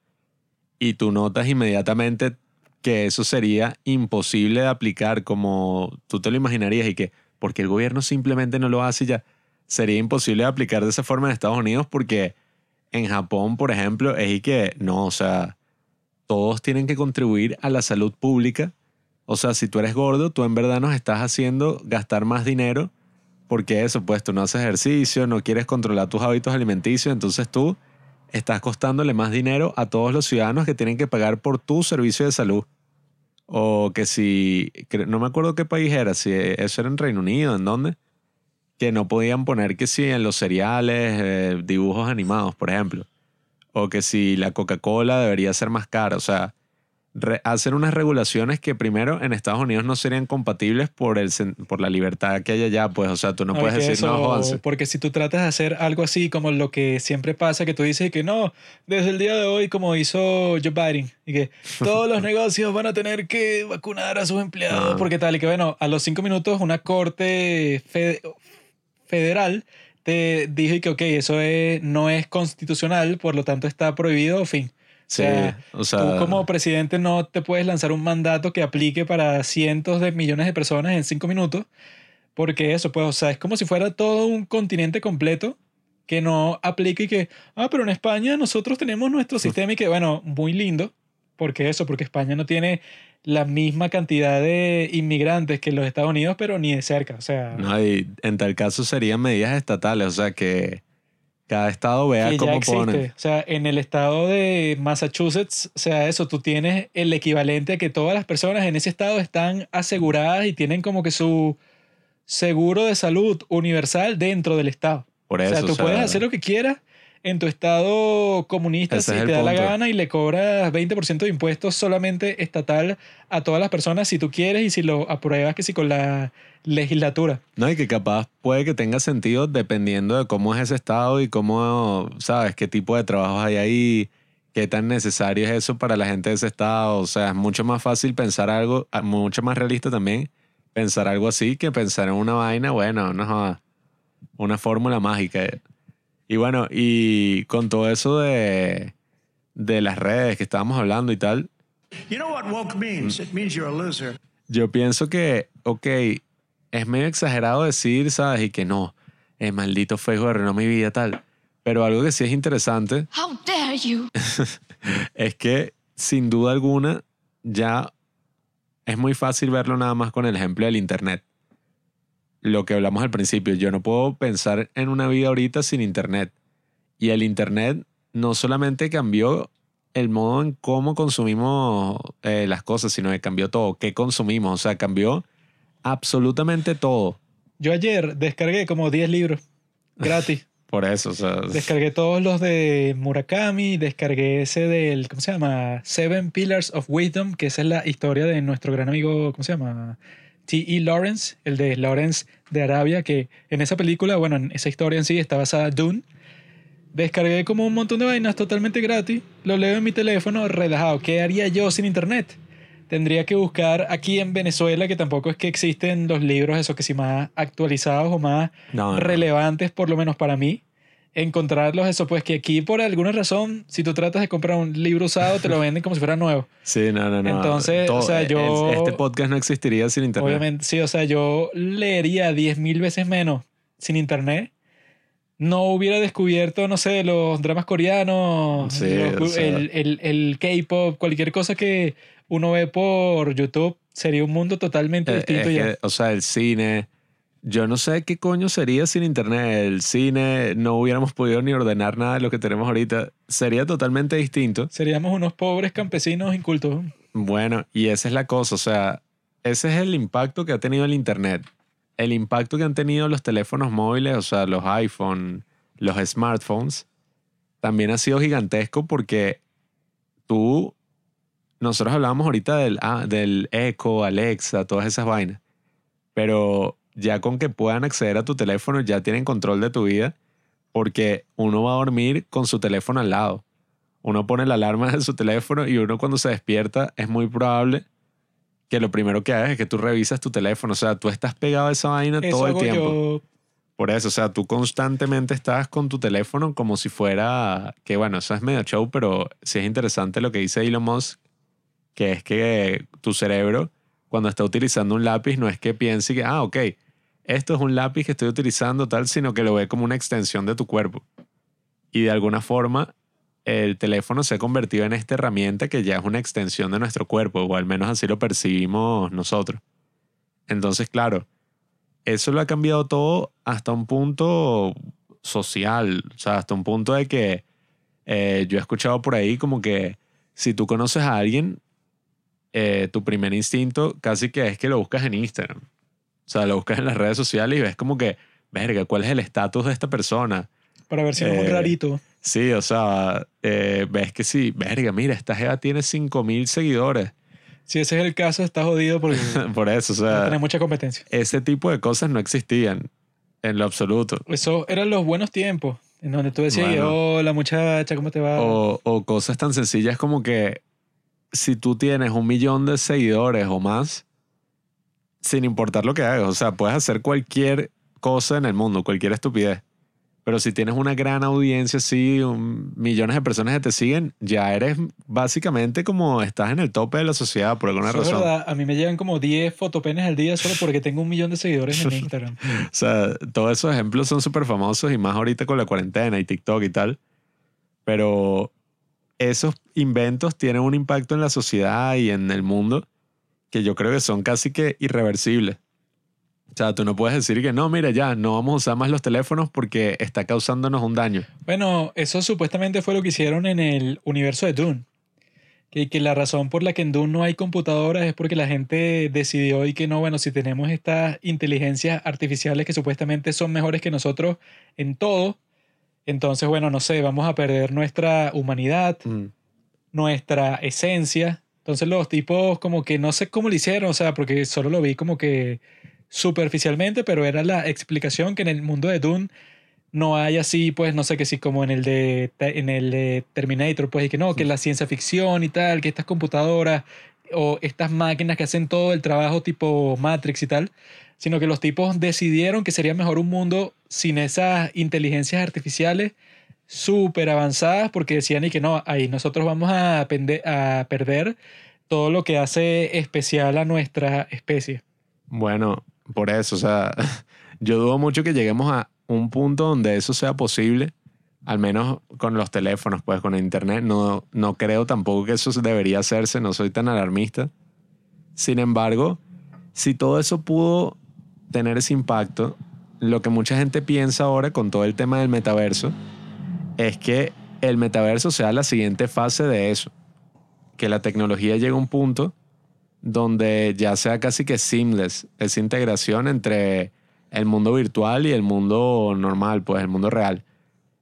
Y tú notas inmediatamente que eso sería imposible de aplicar como tú te lo imaginarías y que porque el gobierno simplemente no lo hace ya sería imposible de aplicar de esa forma en Estados Unidos porque en Japón, por ejemplo, es y que no, o sea, todos tienen que contribuir a la salud pública. O sea, si tú eres gordo, tú en verdad nos estás haciendo gastar más dinero porque eso, pues tú no haces ejercicio, no quieres controlar tus hábitos alimenticios, entonces tú estás costándole más dinero a todos los ciudadanos que tienen que pagar por tu servicio de salud. O que si, no me acuerdo qué país era, si eso era en Reino Unido, ¿en dónde? Que no podían poner que si en los cereales, eh, dibujos animados, por ejemplo. O que si la Coca-Cola debería ser más cara. O sea, hacer unas regulaciones que primero en Estados Unidos no serían compatibles por, el, por la libertad que hay allá. Pues, o sea, tú no No, puedes decir, eso- no, jódanse". Porque si tú tratas de hacer algo así como lo que siempre pasa, que tú dices que no, desde el día de hoy, como hizo Joe Biden, y que todos los negocios van a tener que vacunar a sus empleados, Ah. porque tal, y que bueno, a los cinco minutos una corte fe- federal te dijo que, ok, eso es, no es constitucional, por lo tanto está prohibido, fin. Sí, o sea, Tú como presidente no te puedes lanzar un mandato que aplique para cientos de millones de personas en cinco minutos, porque eso, pues, o sea, es como si fuera todo un continente completo que no aplique y que, ah, pero en España nosotros tenemos nuestro sistema y que, bueno, muy lindo, porque eso, porque España no tiene la misma cantidad de inmigrantes que los Estados Unidos, pero ni de cerca, o sea, No, y en tal caso serían medidas estatales, o sea que cada estado vea cómo existe. ponen. O sea, en el estado de Massachusetts, o sea, eso, tú tienes el equivalente a que todas las personas en ese estado están aseguradas y tienen como que su seguro de salud universal dentro del estado. Por o eso. sea, tú puedes hacer lo que quieras en tu estado comunista Ese si te da la gana y le cobras 20% de impuestos solamente estatal a todas las personas si tú quieres y si lo apruebas que sí con la legislatura. No, y que capaz puede que tenga sentido dependiendo de cómo es ese estado y cómo, sabes, qué tipo de trabajos hay ahí, qué tan necesario es eso para la gente de ese estado. O sea, es mucho más fácil pensar algo, mucho más realista también, pensar algo así que pensar en una vaina, bueno, no jodas, una fórmula mágica. Y bueno, y con todo eso de, de las redes que estábamos hablando y tal, You know what woke means? It means you're a loser. yo pienso que, ok, es medio exagerado decir, ¿sabes? Y que no, el maldito Facebook arruinó mi vida, tal. Pero algo que sí es interesante How dare you! es que, sin duda alguna, ya es muy fácil verlo nada más con el ejemplo del Internet. Lo que hablamos al principio, yo no puedo pensar en una vida ahorita sin Internet. Y el Internet no solamente cambió el modo en cómo consumimos eh, las cosas, sino que cambió todo, qué consumimos, o sea, cambió absolutamente todo. Yo ayer descargué como 10 libros gratis. Por eso, o sea, Descargué todos los de Murakami, descargué ese del, ¿cómo se llama? Seven Pillars of Wisdom, que esa es la historia de nuestro gran amigo, ¿cómo se llama? T.E. Lawrence, el de Lawrence de Arabia, que en esa película, bueno, en esa historia en sí está basada en Dune. Descargué como un montón de vainas totalmente gratis, lo leo en mi teléfono, relajado. ¿Qué haría yo sin internet? Tendría que buscar aquí en Venezuela, que tampoco es que existen los libros, esos que sí más actualizados o más no, no. relevantes, por lo menos para mí, encontrarlos. Eso, pues que aquí por alguna razón, si tú tratas de comprar un libro usado, te lo venden como si fuera nuevo. Sí, no, no, no. Entonces, o sea, yo- Este podcast no existiría sin Internet. Obviamente, sí, o sea, yo leería 10.000 veces menos sin internet. no hubiera descubierto, no sé, los dramas coreanos, Sí, los- o sea- el, el, el K-pop, cualquier cosa que uno ve por YouTube, sería un mundo totalmente Eh, distinto es ya. que, o sea, el cine. Yo no sé qué coño sería sin internet. El cine no hubiéramos podido ni ordenar nada de lo que tenemos ahorita. Sería totalmente distinto. Seríamos unos pobres campesinos incultos. Bueno, y esa es la cosa. O sea, ese es el impacto que ha tenido el internet. El impacto que han tenido los teléfonos móviles, o sea, los iPhone, los smartphones, también ha sido gigantesco porque tú. Nosotros hablábamos ahorita del, ah, del Echo, Alexa, todas esas vainas. Pero ya con que puedan acceder a tu teléfono, ya tienen control de tu vida, porque uno va a dormir con su teléfono al lado. Uno pone la alarma de su teléfono y uno cuando se despierta es muy probable que lo primero que hagas es que tú revisas tu teléfono. O sea, tú estás pegado a esa vaina Eso todo el tiempo. yo. Por eso, o sea, tú constantemente estás con tu teléfono como si fuera, que bueno, eso es medio show, pero sí es interesante lo que dice Elon Musk, que es que tu cerebro, cuando está utilizando un lápiz, no es que piense que, ah, ok, esto es un lápiz que estoy utilizando tal, sino que lo ve como una extensión de tu cuerpo. Y de alguna forma, el teléfono se ha convertido en esta herramienta que ya es una extensión de nuestro cuerpo, o al menos así lo percibimos nosotros. Entonces, claro, eso lo ha cambiado todo hasta un punto social, o sea, hasta un punto de que eh, yo he escuchado por ahí como que si tú conoces a alguien, eh, tu primer instinto casi que es que lo buscas en Instagram. O sea, lo buscas en las redes sociales y ves como que, verga, ¿cuál es el estatus de esta persona? Para ver si no es un Eh, rarito. Sí, o sea, eh, ves que sí, verga, mira, esta jeva tiene 5000 seguidores. Si ese es el caso, está jodido porque Por eso, o sea, tener mucha competencia. ese tipo de cosas no existían en lo absoluto. Eso eran los buenos tiempos, en donde tú decías, Bueno. hola muchacha, ¿cómo te va? O, o cosas tan sencillas como que si tú tienes un millón de seguidores o más, sin importar lo que hagas, o sea, puedes hacer cualquier cosa en el mundo, cualquier estupidez. Pero si tienes una gran audiencia, sí, un- millones de personas que te siguen, ya eres básicamente como estás en el tope de la sociedad por alguna Eso es razón. verdad, a mí me llegan como 10 fotopenes al día solo porque tengo un millón de seguidores en Instagram. O sea, todos esos ejemplos son súper famosos y más ahorita con la cuarentena y TikTok y tal. Pero esos inventos tienen un impacto en la sociedad y en el mundo que yo creo que son casi que irreversibles. O sea, tú no puedes decir que no, mira, ya, no vamos a usar más los teléfonos porque está causándonos un daño. Bueno, eso supuestamente fue lo que hicieron en el universo de Dune. Que, que la razón por la que en Dune no hay computadoras es porque la gente decidió y que no, bueno, si tenemos estas inteligencias artificiales que supuestamente son mejores que nosotros en todo, entonces, bueno, no sé, vamos a perder nuestra humanidad, nuestra esencia. Entonces los tipos como que no sé cómo lo hicieron, o sea, porque solo lo vi como que superficialmente, pero era la explicación que en el mundo de Dune no hay así, pues no sé que sí, como en el de, en el de Terminator, pues y que no, que la ciencia ficción y tal, que estas computadoras o estas máquinas que hacen todo el trabajo tipo Matrix y tal, sino que los tipos decidieron que sería mejor un mundo sin esas inteligencias artificiales súper avanzadas porque decían y que no, ahí nosotros vamos a, perder todo lo que hace especial a nuestra especie. Bueno, por eso, o sea, yo dudo mucho que lleguemos a un punto donde eso sea posible, al menos con los teléfonos, pues con el internet. No, no creo tampoco que eso debería hacerse, no soy tan alarmista. Sin embargo, si todo eso pudo tener ese impacto, lo que mucha gente piensa ahora con todo el tema del metaverso es que el metaverso sea la siguiente fase de eso. Que la tecnología llegue a un punto donde ya sea casi que seamless esa integración entre el mundo virtual y el mundo normal, pues el mundo real.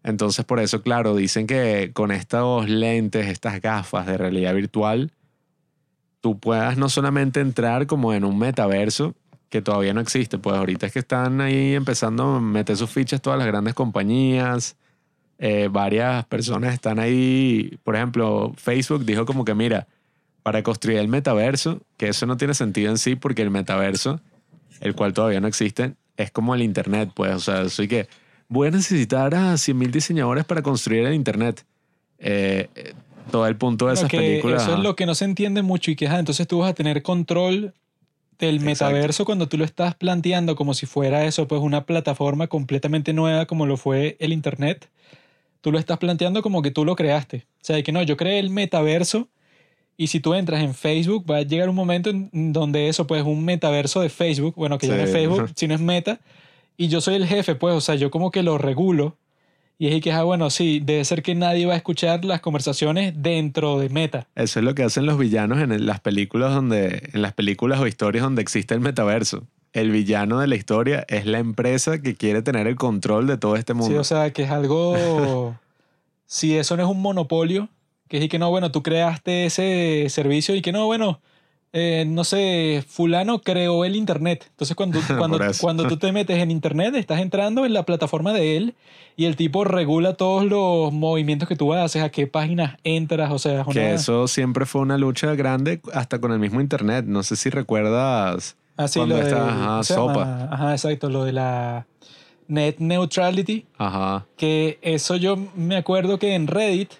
Entonces, por eso, claro, dicen que con estos lentes, estas gafas de realidad virtual, tú puedas no solamente entrar como en un metaverso, que todavía no existe, pues ahorita es que están ahí empezando a meter sus fichas todas las grandes compañías, eh, varias personas están ahí, por ejemplo, Facebook dijo como que, mira, para construir el metaverso, que eso no tiene sentido en sí porque el metaverso, el cual todavía no existe, es como el Internet, pues, o sea, así que voy a necesitar a 100.000 diseñadores para construir el Internet. Eh, eh, todo el punto de esas películas. Eso es lo que no se entiende mucho y que ajá, entonces tú vas a tener control del Exacto. metaverso cuando tú lo estás planteando como si fuera eso, pues una plataforma completamente nueva como lo fue el Internet, tú lo estás planteando como que tú lo creaste. O sea, de que no, yo creé el metaverso y si tú entras en Facebook va a llegar un momento en donde eso pues un metaverso de Facebook, bueno, que ya no es Sí. Facebook, sino es meta, y yo soy el jefe, pues, o sea, yo como que lo regulo. Y es que, ah, bueno, sí, debe ser que nadie va a escuchar las conversaciones dentro de Meta. Eso es lo que hacen los villanos en las películas donde, en las películas o historias donde existe el metaverso. El villano de la historia es la empresa que quiere tener el control de todo este Sí, mundo. o sea, que es algo. si eso no es un monopolio, que es y que no, bueno, tú creaste ese servicio y que no, bueno, eh, no sé, Fulano creó el Internet. Entonces, cuando, cuando, cuando tú te metes en Internet, estás entrando en la plataforma de él y el tipo regula todos los movimientos que tú haces, a qué páginas entras, o sea, una. que eso siempre fue una lucha grande hasta con el mismo internet. No sé si recuerdas Así cuando lo de. ajá, ¿cómo se sopa. Ajá, exacto, lo de la net neutrality. Ajá. Que eso yo me acuerdo que en Reddit,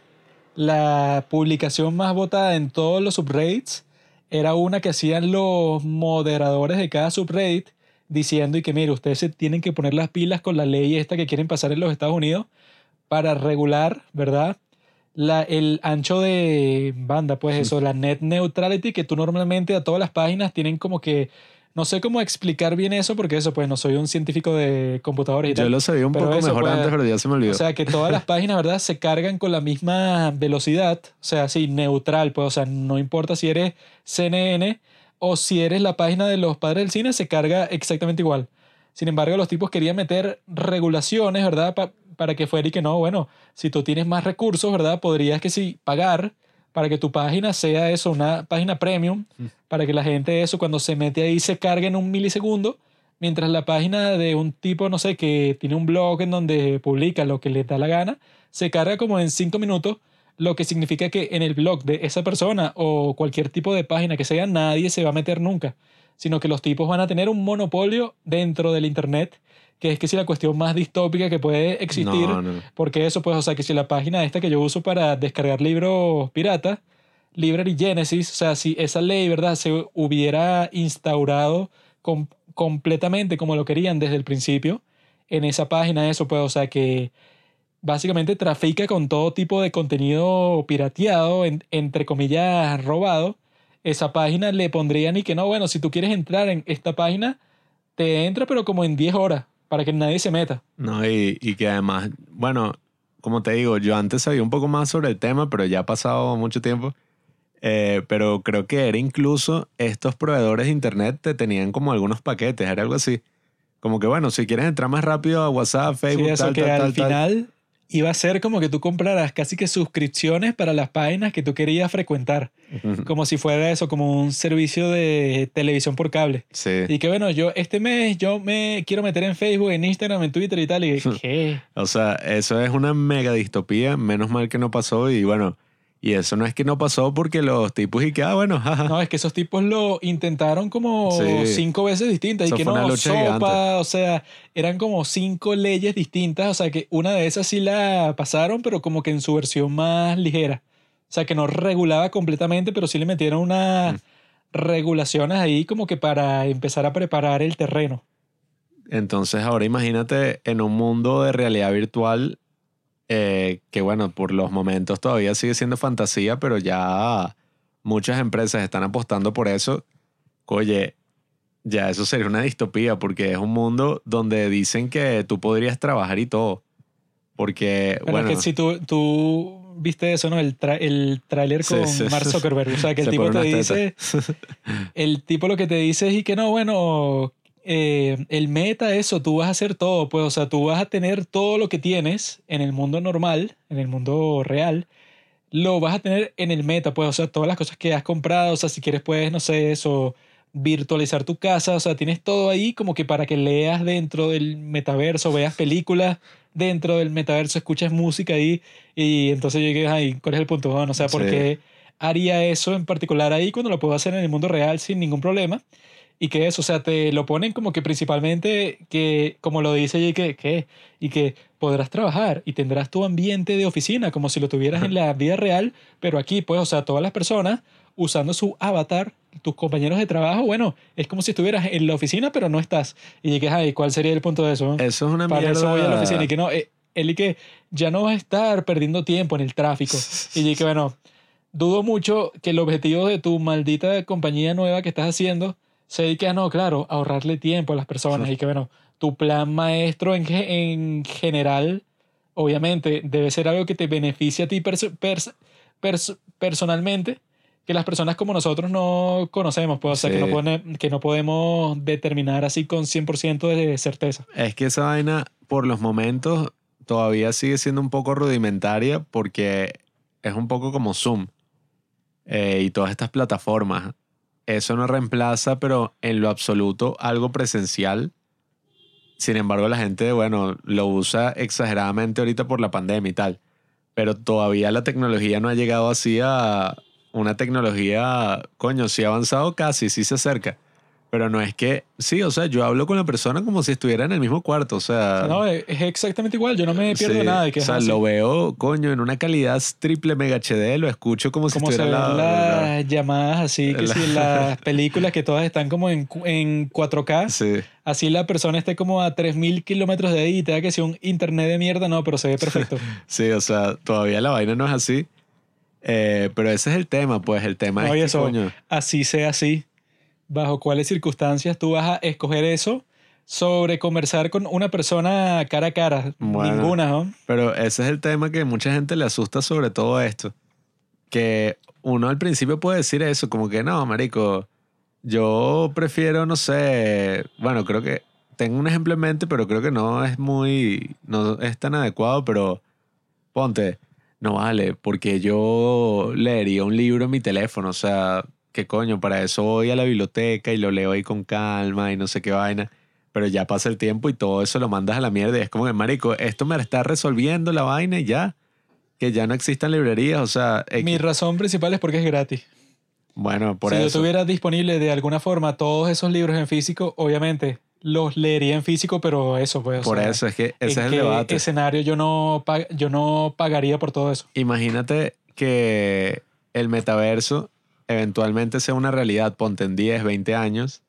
la publicación más votada en todos los subreddits era una que hacían los moderadores de cada subreddit diciendo y que mire, ustedes se tienen que poner las pilas con la ley esta que quieren pasar en los Estados Unidos para regular, ¿verdad? La, el ancho de banda, pues eso, la net neutrality, que tú normalmente a todas las páginas tienen como que, no sé cómo explicar bien eso, porque eso, pues no soy un científico de computadores y Yo tal. lo sabía un poco eso, mejor pues, antes, pero ya se me olvidó. O sea, que todas las páginas, ¿verdad? Se cargan con la misma velocidad. O sea, sí, neutral, pues. O sea, no importa si eres CNN o si eres la página de los padres del cine, se carga exactamente igual. Sin embargo, los tipos querían meter regulaciones, ¿verdad? Pa- para que fuera y que no, bueno, si tú tienes más recursos, ¿verdad? Podrías que sí pagar para que tu página sea eso, una página premium, para que la gente eso cuando se mete ahí se cargue en un milisegundo, mientras la página de un tipo, no sé, que tiene un blog en donde publica lo que le da la gana, se carga como en cinco minutos, lo que significa que en el blog de esa persona o cualquier tipo de página que sea, nadie se va a meter nunca, sino que los tipos van a tener un monopolio dentro del Internet, que es que si la cuestión más distópica que puede existir, No, no. porque eso, pues, o sea, que si la página esta que yo uso para descargar libros pirata, Library Genesis, o sea, si esa ley, ¿verdad?, se hubiera instaurado com- completamente como lo querían desde el principio, en esa página, eso, pues, o sea, que básicamente trafica con todo tipo de contenido pirateado, en- entre comillas, robado, esa página le pondrían y que no, bueno, si tú quieres entrar en esta página, te entra, pero como en 10 horas, para que nadie se meta. No, y, y que además, bueno, como te digo, yo antes sabía un poco más sobre el tema, pero ya ha pasado mucho tiempo. Eh, pero creo que era incluso estos proveedores de internet te tenían como algunos paquetes, era algo así. Como que bueno, si quieres entrar más rápido a WhatsApp, Facebook, Sí, eso tal, que tal, al tal, final iba a ser como que tú compraras casi que suscripciones para las páginas que tú querías frecuentar. Ujú. Como si fuera eso, como un servicio de televisión por cable. Sí. Y que bueno, yo este mes yo me quiero meter en Facebook, en Instagram, en Twitter y tal. Y ¿qué? O sea, eso es una mega distopía, menos mal que no pasó y bueno, y eso no es que no pasó porque los tipos y que, ah, bueno, jaja. No, es que esos tipos lo intentaron como Sí. cinco veces distintas. Eso y que no, una lucha sopa, gigante. o sea, eran como cinco leyes distintas. O sea, que una de esas sí la pasaron, pero como que en su versión más ligera. O sea, que no regulaba completamente, pero sí le metieron unas Mm. regulaciones ahí como que para empezar a preparar el terreno. Entonces ahora imagínate en un mundo de realidad virtual eh, que bueno, por los momentos todavía sigue siendo fantasía, pero ya muchas empresas están apostando por eso. Oye, ya eso sería una distopía porque es un mundo donde dicen que tú podrías trabajar y todo. Porque, Pero bueno, es que si tú, tú viste eso, ¿no? El, el tráiler con sí. Mark Zuckerberg. O sea, que el Se tipo te dice... el tipo lo que te dice es y que no, bueno, eh, el meta, eso, tú vas a hacer todo, pues, o sea, tú vas a tener todo lo que tienes en el mundo normal, en el mundo real, lo vas a tener en el meta, pues, o sea, todas las cosas que has comprado, o sea, si quieres, puedes, no sé, eso, virtualizar tu casa, o sea, tienes todo ahí como que para que leas dentro del metaverso, veas películas dentro del metaverso, escuches música ahí, y entonces llegues ahí, ¿cuál es el punto? Bueno, o sea, ¿por Sí. qué haría eso en particular ahí cuando lo puedo hacer en el mundo real sin ningún problema? Y que eso, o sea, te lo ponen como que principalmente que, como lo dice y que, que, y que podrás trabajar y tendrás tu ambiente de oficina como si lo tuvieras en la vida real, pero aquí, pues, o sea, todas las personas usando su avatar, tus compañeros de trabajo, bueno, es como si estuvieras en la oficina, pero no estás. Y dije, ay, ¿cuál sería el punto de eso? Eso es una Para mierda. eso voy a la oficina y que no, eh, él y que ya no vas a estar perdiendo tiempo en el tráfico. Y dije, bueno, dudo mucho que el objetivo de tu maldita compañía nueva que estás haciendo se dedique a, no, claro, ahorrarle tiempo a las personas. y que, bueno, tu plan maestro en, en general, obviamente, debe ser algo que te beneficie a ti perso- pers- pers- personalmente, que las personas como nosotros no conocemos, pues, o sea, que, Sí. no pone- que no podemos determinar así con 100% de certeza. Es que esa vaina, por los momentos, todavía sigue siendo un poco rudimentaria porque es un poco como Zoom eh, y todas estas plataformas. Eso no reemplaza, pero en lo absoluto, algo presencial. Sin embargo, la gente, bueno, lo usa exageradamente ahorita por la pandemia y tal. Pero todavía la tecnología no ha llegado así a una tecnología, coño, sí ha avanzado casi, sí se acerca. Pero no es que, sí, o sea, yo hablo con la persona como si estuviera en el mismo cuarto, o sea... No, es exactamente igual. Yo no me pierdo sí, nada de que O sea, así. lo veo, coño, en una calidad triple mega HD, lo escucho como si como estuviera al lado. las llamadas así, que La- si las películas que todas están como en, en 4K, Sí, así la persona esté como a 3.000 kilómetros de ahí y tenga que ser un internet de mierda, no, pero se ve perfecto. sí, o sea, todavía la vaina no es así. Eh, pero ese es el tema, pues el tema es que, eso, coño, así sea así, ¿bajo cuáles circunstancias tú vas a escoger eso sobre conversar con una persona cara a cara? Bueno. Ninguna, ¿no? Pero ese es el tema que mucha gente le asusta sobre todo esto. Que uno al principio puede decir eso, como que no, marico, yo prefiero, no sé, bueno, creo que tengo un ejemplo en mente, pero creo que no es muy, no es tan adecuado, pero ponte, no vale, porque yo leería un libro en mi teléfono, o sea, qué coño, para eso voy a la biblioteca y lo leo ahí con calma y no sé qué vaina. Pero ya pasa el tiempo y todo eso lo mandas a la mierda. Y es como que, marico, esto me está resolviendo la vaina y ya. Que ya no existan librerías. O sea, X. Mi razón principal es porque es gratis. bueno, por si yo eso. tuviera disponible de alguna forma todos esos libros en físico, obviamente los leería en físico, pero eso, pues. o Por sea, eso es que ¿en ese es el debate. escenario yo no, yo no pagaría por todo eso? Imagínate que el metaverso eventualmente sea una realidad, ponte en 10, 20 años,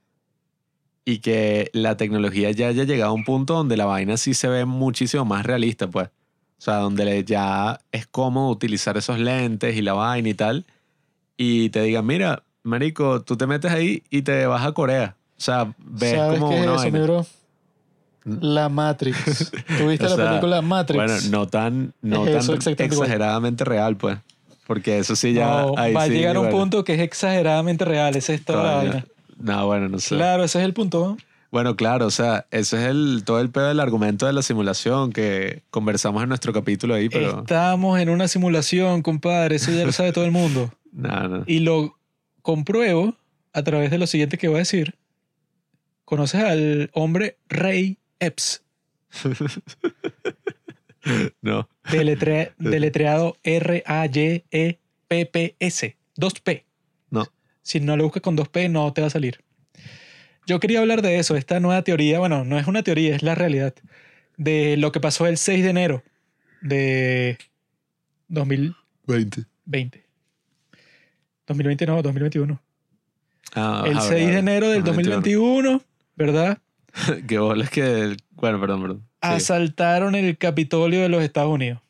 y que la tecnología ya haya llegado a un punto donde la vaina sí se ve muchísimo más realista, pues. O sea, donde ya es cómodo utilizar esos lentes y la vaina y tal, y te digan, mira, marico, tú te metes ahí y te vas a Corea. O sea, ves ¿Sabes como qué es una eso, vaina. mi bro? La Matrix. ¿Tuviste O la sea, película Matrix? Bueno, no tan, no Es tan igual. exageradamente real, pues. Porque eso sí ya... No, ahí va a sí, llegar a un bueno. punto que es exageradamente real. Esa es toda la vaina. No, bueno, no sé. Claro, ese es el punto. ¿no? Bueno, claro, o sea, ese es el, todo el pedo del argumento de la simulación que conversamos en nuestro capítulo ahí, pero... Estamos en una simulación, compadre. Eso ya lo sabe todo el mundo. No, no. Y lo compruebo a través de lo siguiente que voy a decir. ¿Conoces al hombre Ray Epps? No. Deletre- deletreado R-A-Y-E-P-P-S. 2P. No. Si no lo buscas con 2P, no te va a salir. Yo quería hablar de eso, esta nueva teoría. Bueno, no es una teoría, es la realidad. De lo que pasó el 6 de enero de 2020. 20. 2020 no, 2021. Ah, el ah, 6 de verdad. enero del 2021, ¿verdad? Qué bolas que... Bueno, perdón, perdón. Asaltaron el Capitolio de los Estados Unidos.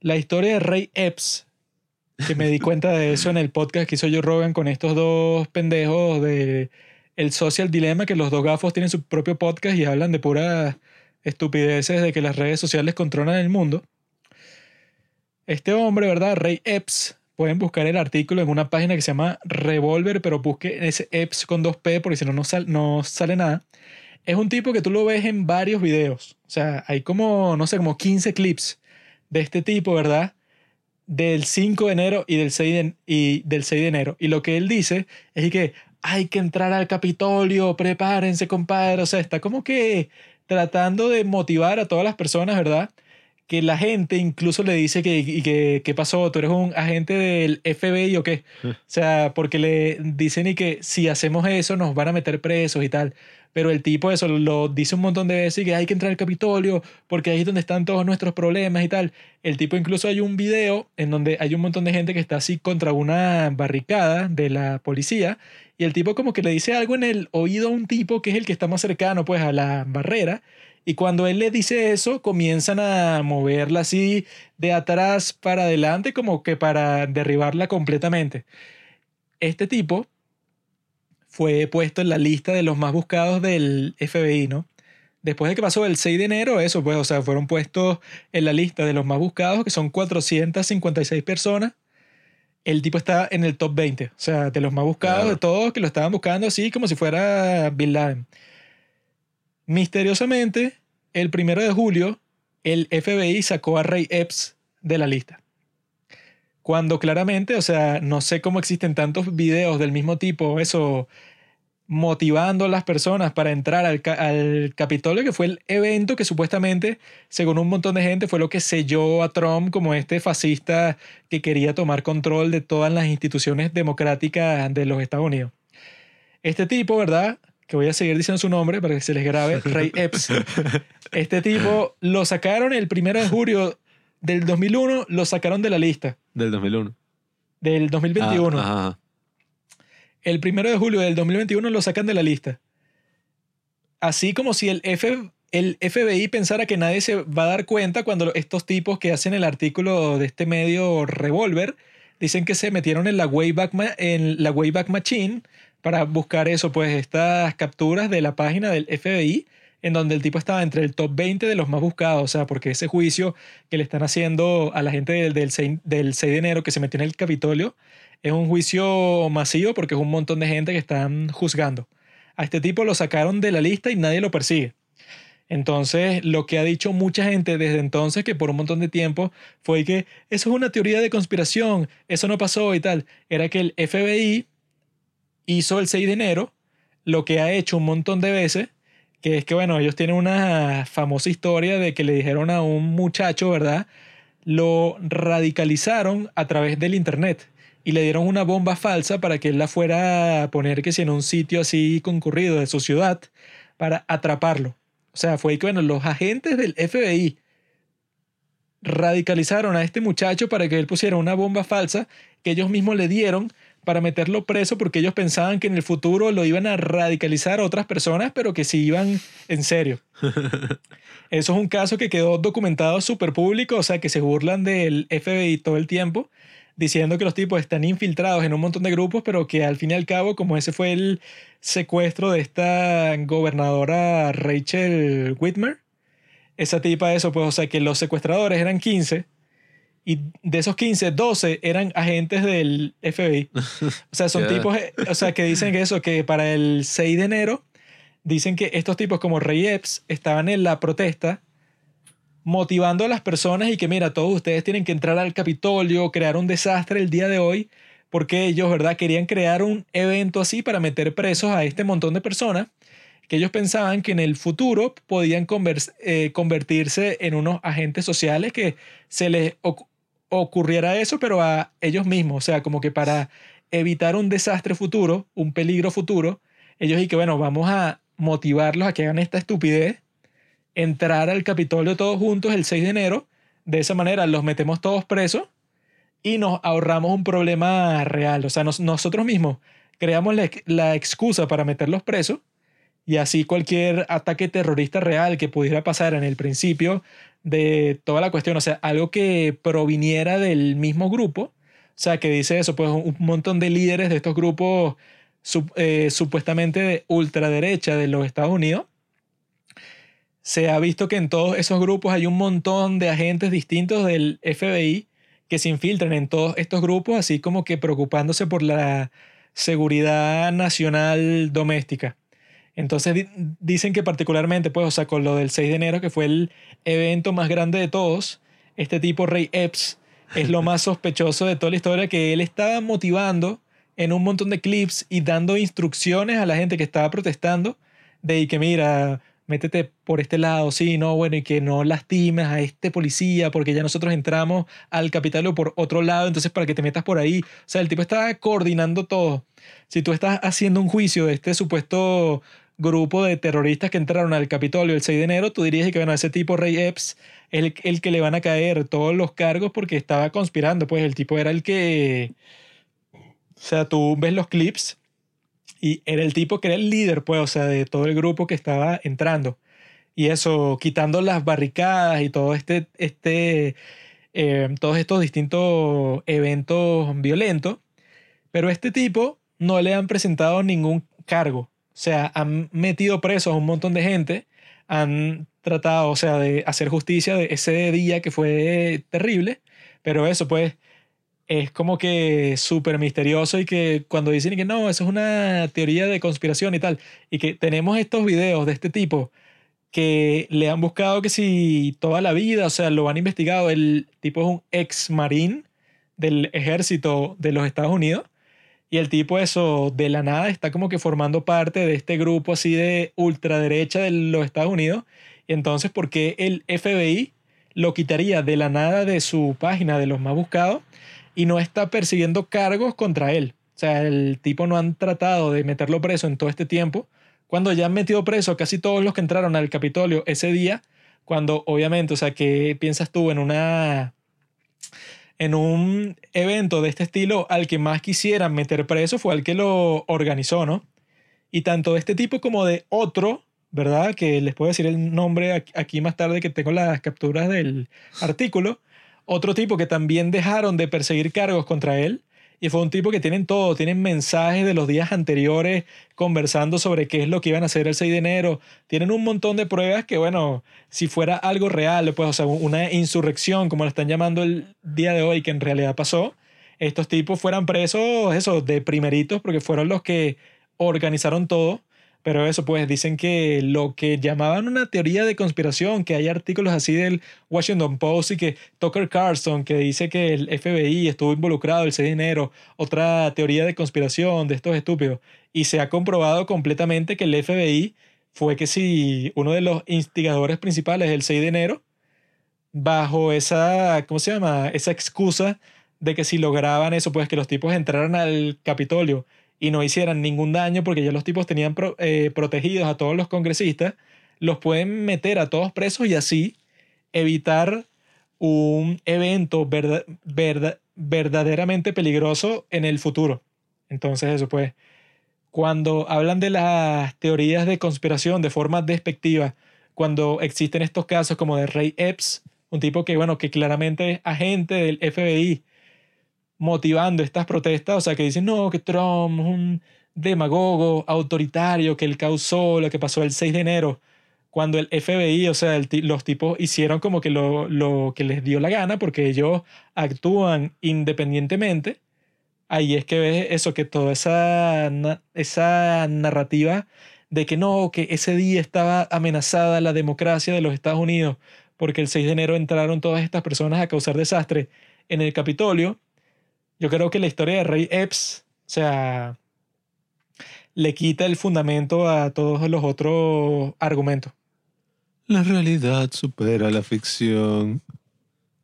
La historia de Ray Epps, que me di cuenta de eso en el podcast que hizo Joe Rogan con estos dos pendejos de El Social Dilemma, que los dos gafos tienen su propio podcast y hablan de puras estupideces de que las redes sociales controlan el mundo. Este hombre, ¿verdad? Ray Epps. Pueden buscar el artículo en una página que se llama Revolver, pero busque ese Epps con 2P porque si no, no sale nada es un tipo que tú lo ves en varios videos. O sea, hay como, no sé, como 15 clips de este tipo, ¿verdad? Del 5 de enero y del 6 de, y del 6 de enero. Y lo que él dice es que hay que entrar al Capitolio, prepárense, compadre. O sea, está como que tratando de motivar a todas las personas, ¿verdad? Que la gente incluso le dice que, y que, ¿qué pasó? ¿Tú eres un agente del FBI o qué? O sea, porque le dicen y que si hacemos eso nos van a meter presos y tal. Pero el tipo eso lo dice un montón de veces que hay que entrar al Capitolio porque ahí es donde están todos nuestros problemas y tal. El tipo incluso hay un video en donde hay un montón de gente que está así contra una barricada de la policía y el tipo como que le dice algo en el oído a un tipo que es el que está más cercano pues a la barrera y cuando él le dice eso comienzan a moverla así de atrás para adelante como que para derribarla completamente. Este tipo fue puesto en la lista de los más buscados del FBI, ¿no? Después de que pasó el 6 de enero, eso, pues, o sea, fueron puestos en la lista de los más buscados, que son 456 personas. El tipo está en el top 20, o sea, de los más buscados Claro. de todos, que lo estaban buscando así como si fuera Bin Laden. Misteriosamente, el primero de julio, el FBI sacó a Ray Epps de la lista. Cuando claramente, o sea, no sé cómo existen tantos videos del mismo tipo, eso, motivando a las personas para entrar al, al Capitolio, que fue el evento que supuestamente, según un montón de gente, fue lo que selló a Trump como este fascista que quería tomar control de todas las instituciones democráticas de los Estados Unidos. Este tipo, ¿verdad? Que voy a seguir diciendo su nombre para que se les grabe, Ray Epps. Este tipo lo sacaron el primero de julio del 2001, lo sacaron de la lista Del 2001. del 2021. Ah, ajá, ajá. El primero de julio del 2021 lo sacan de la lista. Así como si el, F, el FBI pensara que nadie se va a dar cuenta cuando estos tipos que hacen el artículo de este medio Revolver dicen que se metieron en la Wayback, en la Wayback Machine para buscar eso, pues estas capturas de la página del FBI en donde el tipo estaba entre el top 20 de los más buscados, o sea, porque ese juicio que le están haciendo a la gente del, del 6, del 6 de enero que se metió en el Capitolio es un juicio masivo porque es un montón de gente que están juzgando. A este tipo lo sacaron de la lista y nadie lo persigue. Entonces, lo que ha dicho mucha gente desde entonces, que por un montón de tiempo, fue que eso es una teoría de conspiración, eso no pasó y tal, era que el FBI hizo el 6 de enero lo que ha hecho un montón de veces, que es que, bueno, ellos tienen una famosa historia de que le dijeron a un muchacho, ¿verdad? Lo radicalizaron a través del Internet y le dieron una bomba falsa para que él la fuera a poner que si en un sitio así concurrido de su ciudad para atraparlo. O sea, fue que, bueno, los agentes del FBI radicalizaron a este muchacho para que él pusiera una bomba falsa que ellos mismos le dieron para meterlo preso porque ellos pensaban que en el futuro lo iban a radicalizar a otras personas, pero que sí iban en serio. Eso es un caso que quedó documentado súper público, o sea, que se burlan del FBI todo el tiempo, diciendo que los tipos están infiltrados en un montón de grupos, pero que al fin y al cabo, como ese fue el secuestro de esta gobernadora Rachel Whitmer, esa tipa eso, pues, o sea, que los secuestradores eran 15 y de esos 15, 12 eran agentes del FBI. O sea, son Ya. tipos, o sea, que dicen que eso, que para el 6 de enero, dicen que estos tipos como Ray Epps estaban en la protesta motivando a las personas y que mira, todos ustedes tienen que entrar al Capitolio, crear un desastre el día de hoy, porque ellos, ¿verdad? Querían crear un evento así para meter presos a este montón de personas que ellos pensaban que en el futuro podían eh, convertirse en unos agentes sociales que se les ocurriera eso, pero a ellos mismos, o sea, como que para evitar un desastre futuro, un peligro futuro, ellos y que bueno, vamos a motivarlos a que hagan esta estupidez, entrar al Capitolio todos juntos el 6 de enero, de esa manera los metemos todos presos y nos ahorramos un problema real, o sea, nos- nosotros mismos creamos la, ex- la excusa para meterlos presos y así cualquier ataque terrorista real que pudiera pasar en el principio de toda la cuestión, o sea, algo que proviniera del mismo grupo, o sea, que dice eso, pues un montón de líderes de estos grupos eh, supuestamente de ultraderecha de los Estados Unidos, se ha visto que en todos esos grupos hay un montón de agentes distintos del FBI que se infiltran en todos estos grupos, así como que preocupándose por la seguridad nacional doméstica. Entonces di- dicen que particularmente, pues, o sea, con lo del 6 de enero, que fue el evento más grande de todos, este tipo Ray Epps es lo más sospechoso de toda la historia, que él estaba motivando en un montón de clips y dando instrucciones a la gente que estaba protestando de que mira, métete por este lado, sí, no, bueno, y que no lastimes a este policía porque ya nosotros entramos al Capitolio por otro lado, entonces para que te metas por ahí. O sea, el tipo estaba coordinando todo. Si tú estás haciendo un juicio de este supuesto grupo de terroristas que entraron al Capitolio el 6 de enero, tú dirías que, bueno, ese tipo Ray Epps es el, el que le van a caer todos los cargos porque estaba conspirando, pues el tipo era el que... O sea, tú ves los clips y era el tipo que era el líder, pues, o sea, de todo el grupo que estaba entrando. Y eso, quitando las barricadas y todo este, este, eh, todos estos distintos eventos violentos. Pero a este tipo no le han presentado ningún cargo. O sea, han metido presos a un montón de gente, han tratado, o sea, de hacer justicia de ese día que fue terrible, pero eso pues es como que súper misterioso y que cuando dicen que no, eso es una teoría de conspiración y tal, y que tenemos estos videos de este tipo que le han buscado que si toda la vida, o sea, lo han investigado, el tipo es un ex marín del ejército de los Estados Unidos y el tipo eso de la nada está como que formando parte de este grupo así de ultraderecha de los Estados Unidos. Entonces, ¿por qué el FBI lo quitaría de la nada de su página de los más buscados y no está persiguiendo cargos contra él? O sea, el tipo no han tratado de meterlo preso en todo este tiempo, cuando ya han metido preso casi todos los que entraron al Capitolio ese día, cuando obviamente, o sea, ¿qué piensas tú en una en un evento de este estilo, al que más quisieran meter preso fue al que lo organizó, ¿no? Y tanto de este tipo como de otro, ¿verdad? Que les puedo decir el nombre aquí más tarde que tengo las capturas del artículo. Otro tipo que también dejaron de perseguir cargos contra él y fue un tipo que tienen todo, tienen mensajes de los días anteriores conversando sobre qué es lo que iban a hacer el 6 de enero. Tienen un montón de pruebas que, bueno, si fuera algo real, pues, o sea, una insurrección, como lo están llamando el día de hoy, que en realidad pasó, estos tipos fueran presos, eso, de primeritos, porque fueron los que organizaron todo pero eso, pues dicen que lo que llamaban una teoría de conspiración, que hay artículos así del Washington Post y que Tucker Carlson, que dice que el FBI estuvo involucrado el 6 de enero, otra teoría de conspiración de estos estúpidos. Y se ha comprobado completamente que el FBI fue que si uno de los instigadores principales del 6 de enero, bajo esa, ¿cómo se llama? Esa excusa de que si lograban eso, pues que los tipos entraran al Capitolio y no hicieran ningún daño porque ya los tipos tenían eh, protegidos a todos los congresistas, los pueden meter a todos presos y así evitar un evento verdaderamente peligroso en el futuro. Entonces eso pues, cuando hablan de las teorías de conspiración de forma despectiva, cuando existen estos casos como de Ray Epps, un tipo que, bueno, que claramente es agente del FBI, motivando estas protestas, o sea, que dicen, no, que Trump es un demagogo autoritario, que él causó lo que pasó el 6 de enero, cuando el FBI, o sea, los tipos hicieron como que lo, lo, que les dio la gana, porque ellos actúan independientemente, ahí es que ves eso, que toda esa, esa narrativa de que no, que ese día estaba amenazada la democracia de los Estados Unidos, porque el 6 de enero entraron todas estas personas a causar desastre en el Capitolio, yo creo que la historia de Rey Epps, o sea, le quita el fundamento a todos los otros argumentos. La realidad supera la ficción.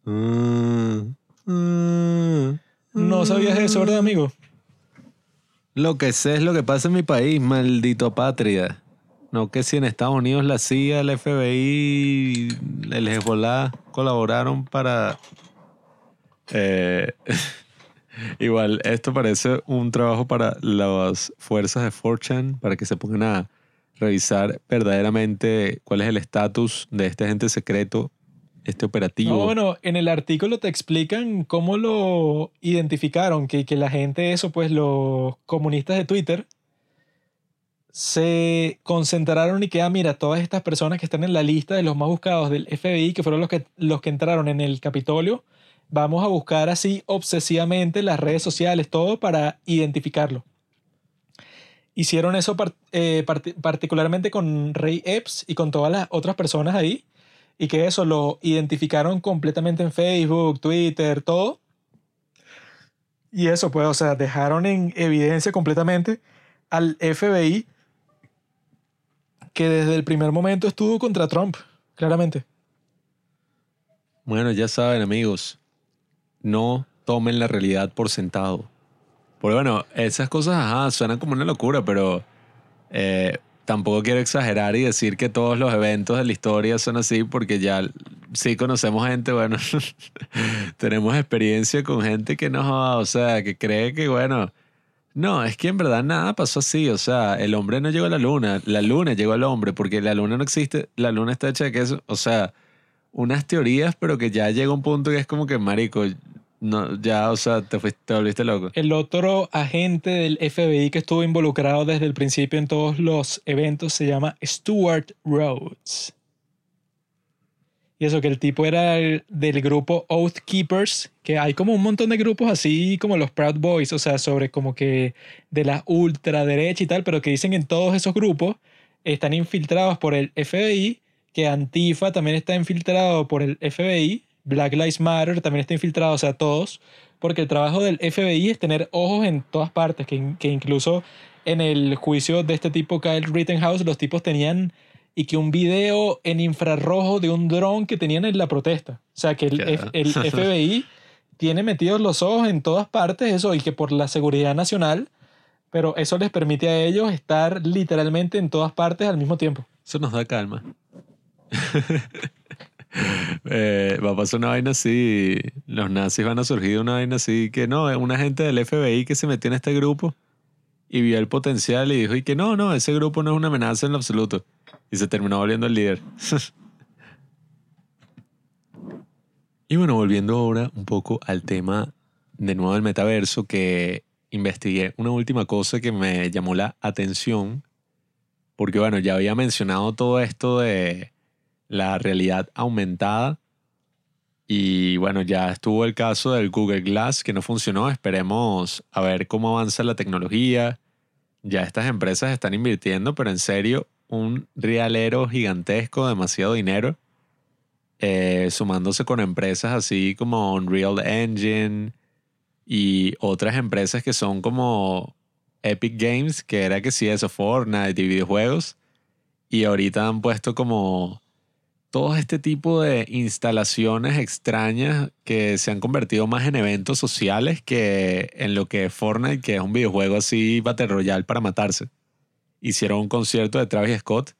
Ah, ah, no sabías eso, ¿verdad, amigo? Lo que sé es lo que pasa en mi país, maldito patria. No que si en Estados Unidos la CIA, el FBI, el Hezbollah colaboraron para... Eh, Igual, esto parece un trabajo para las fuerzas de Fortune, para que se pongan a revisar verdaderamente cuál es el estatus de este agente secreto, este operativo. bueno, en el artículo te explican cómo lo identificaron, que, que la gente, eso, pues los comunistas de Twitter, se concentraron y que, ah, mira, todas estas personas que están en la lista de los más buscados del FBI, que fueron los que, los que entraron en el Capitolio, vamos a buscar así obsesivamente las redes sociales, todo para identificarlo. Hicieron eso eh, particularmente con Ray Epps y con todas las otras personas ahí, y que eso lo identificaron completamente en Facebook, Twitter, todo. Y eso, pues, o sea, dejaron en evidencia completamente al FBI que desde el primer momento estuvo contra Trump, claramente. Bueno, ya saben, amigos, no tomen la realidad por sentado. Porque bueno, esas cosas ajá, suenan como una locura, pero eh, tampoco quiero exagerar y decir que todos los eventos de la historia son así, porque ya sí conocemos gente, bueno, tenemos experiencia con gente que no, o sea, que cree que, bueno, no, es que en verdad nada pasó así, o sea, el hombre no llegó a la luna, la luna llegó al hombre, porque la luna no existe, la luna está hecha de queso, o sea, unas teorías, pero que ya llega un punto que es como que, marico, no, ya, o sea, te, fuiste, te volviste loco. El otro agente del FBI que estuvo involucrado desde el principio en todos los eventos se llama Stuart Rhodes. Y eso, que el tipo era el- del grupo Oath Keepers, que hay como un montón de grupos así como los Proud Boys, o sea, sobre como que de la ultraderecha y tal, pero que dicen en todos esos grupos están infiltrados por el FBI, que Antifa también está infiltrado por el FBI, Black Lives Matter también está infiltrado, o sea, todos, porque el trabajo del FBI es tener ojos en todas partes, que, in- que incluso en el juicio de este tipo Kyle Rittenhouse, los tipos tenían y que un video en infrarrojo de un dron que tenían en la protesta. O sea, que el. F- el FBI tiene metidos los ojos en todas partes, eso, y que por la seguridad nacional, pero eso les permite a ellos estar literalmente en todas partes al mismo tiempo. Eso nos da calma. Eh, va a pasar una vaina así. Los nazis van a surgir una vaina así. Que no, es una gente del FBI que se metió en este grupo y vio el potencial y dijo: Y que no, no, ese grupo no es una amenaza en lo absoluto. Y se terminó volviendo el líder. y bueno, volviendo ahora un poco al tema de nuevo del metaverso, que investigué una última cosa que me llamó la atención porque bueno, ya había mencionado todo esto de la realidad aumentada y bueno, ya estuvo el caso del Google Glass que no funcionó, esperemos a ver cómo avanza la tecnología. Ya estas empresas están invirtiendo, pero en serio, un realero gigantesco, demasiado dinero, eh, sumándose con empresas así como Unreal Engine y otras empresas que son como Epic Games, que era que sí, eso, Fortnite y videojuegos. Y ahorita han puesto como todo este tipo de instalaciones extrañas que se han convertido más en eventos sociales que en lo que es Fortnite, que es un videojuego así Battle Royale para matarse. Hicieron un concierto de Travis Scott,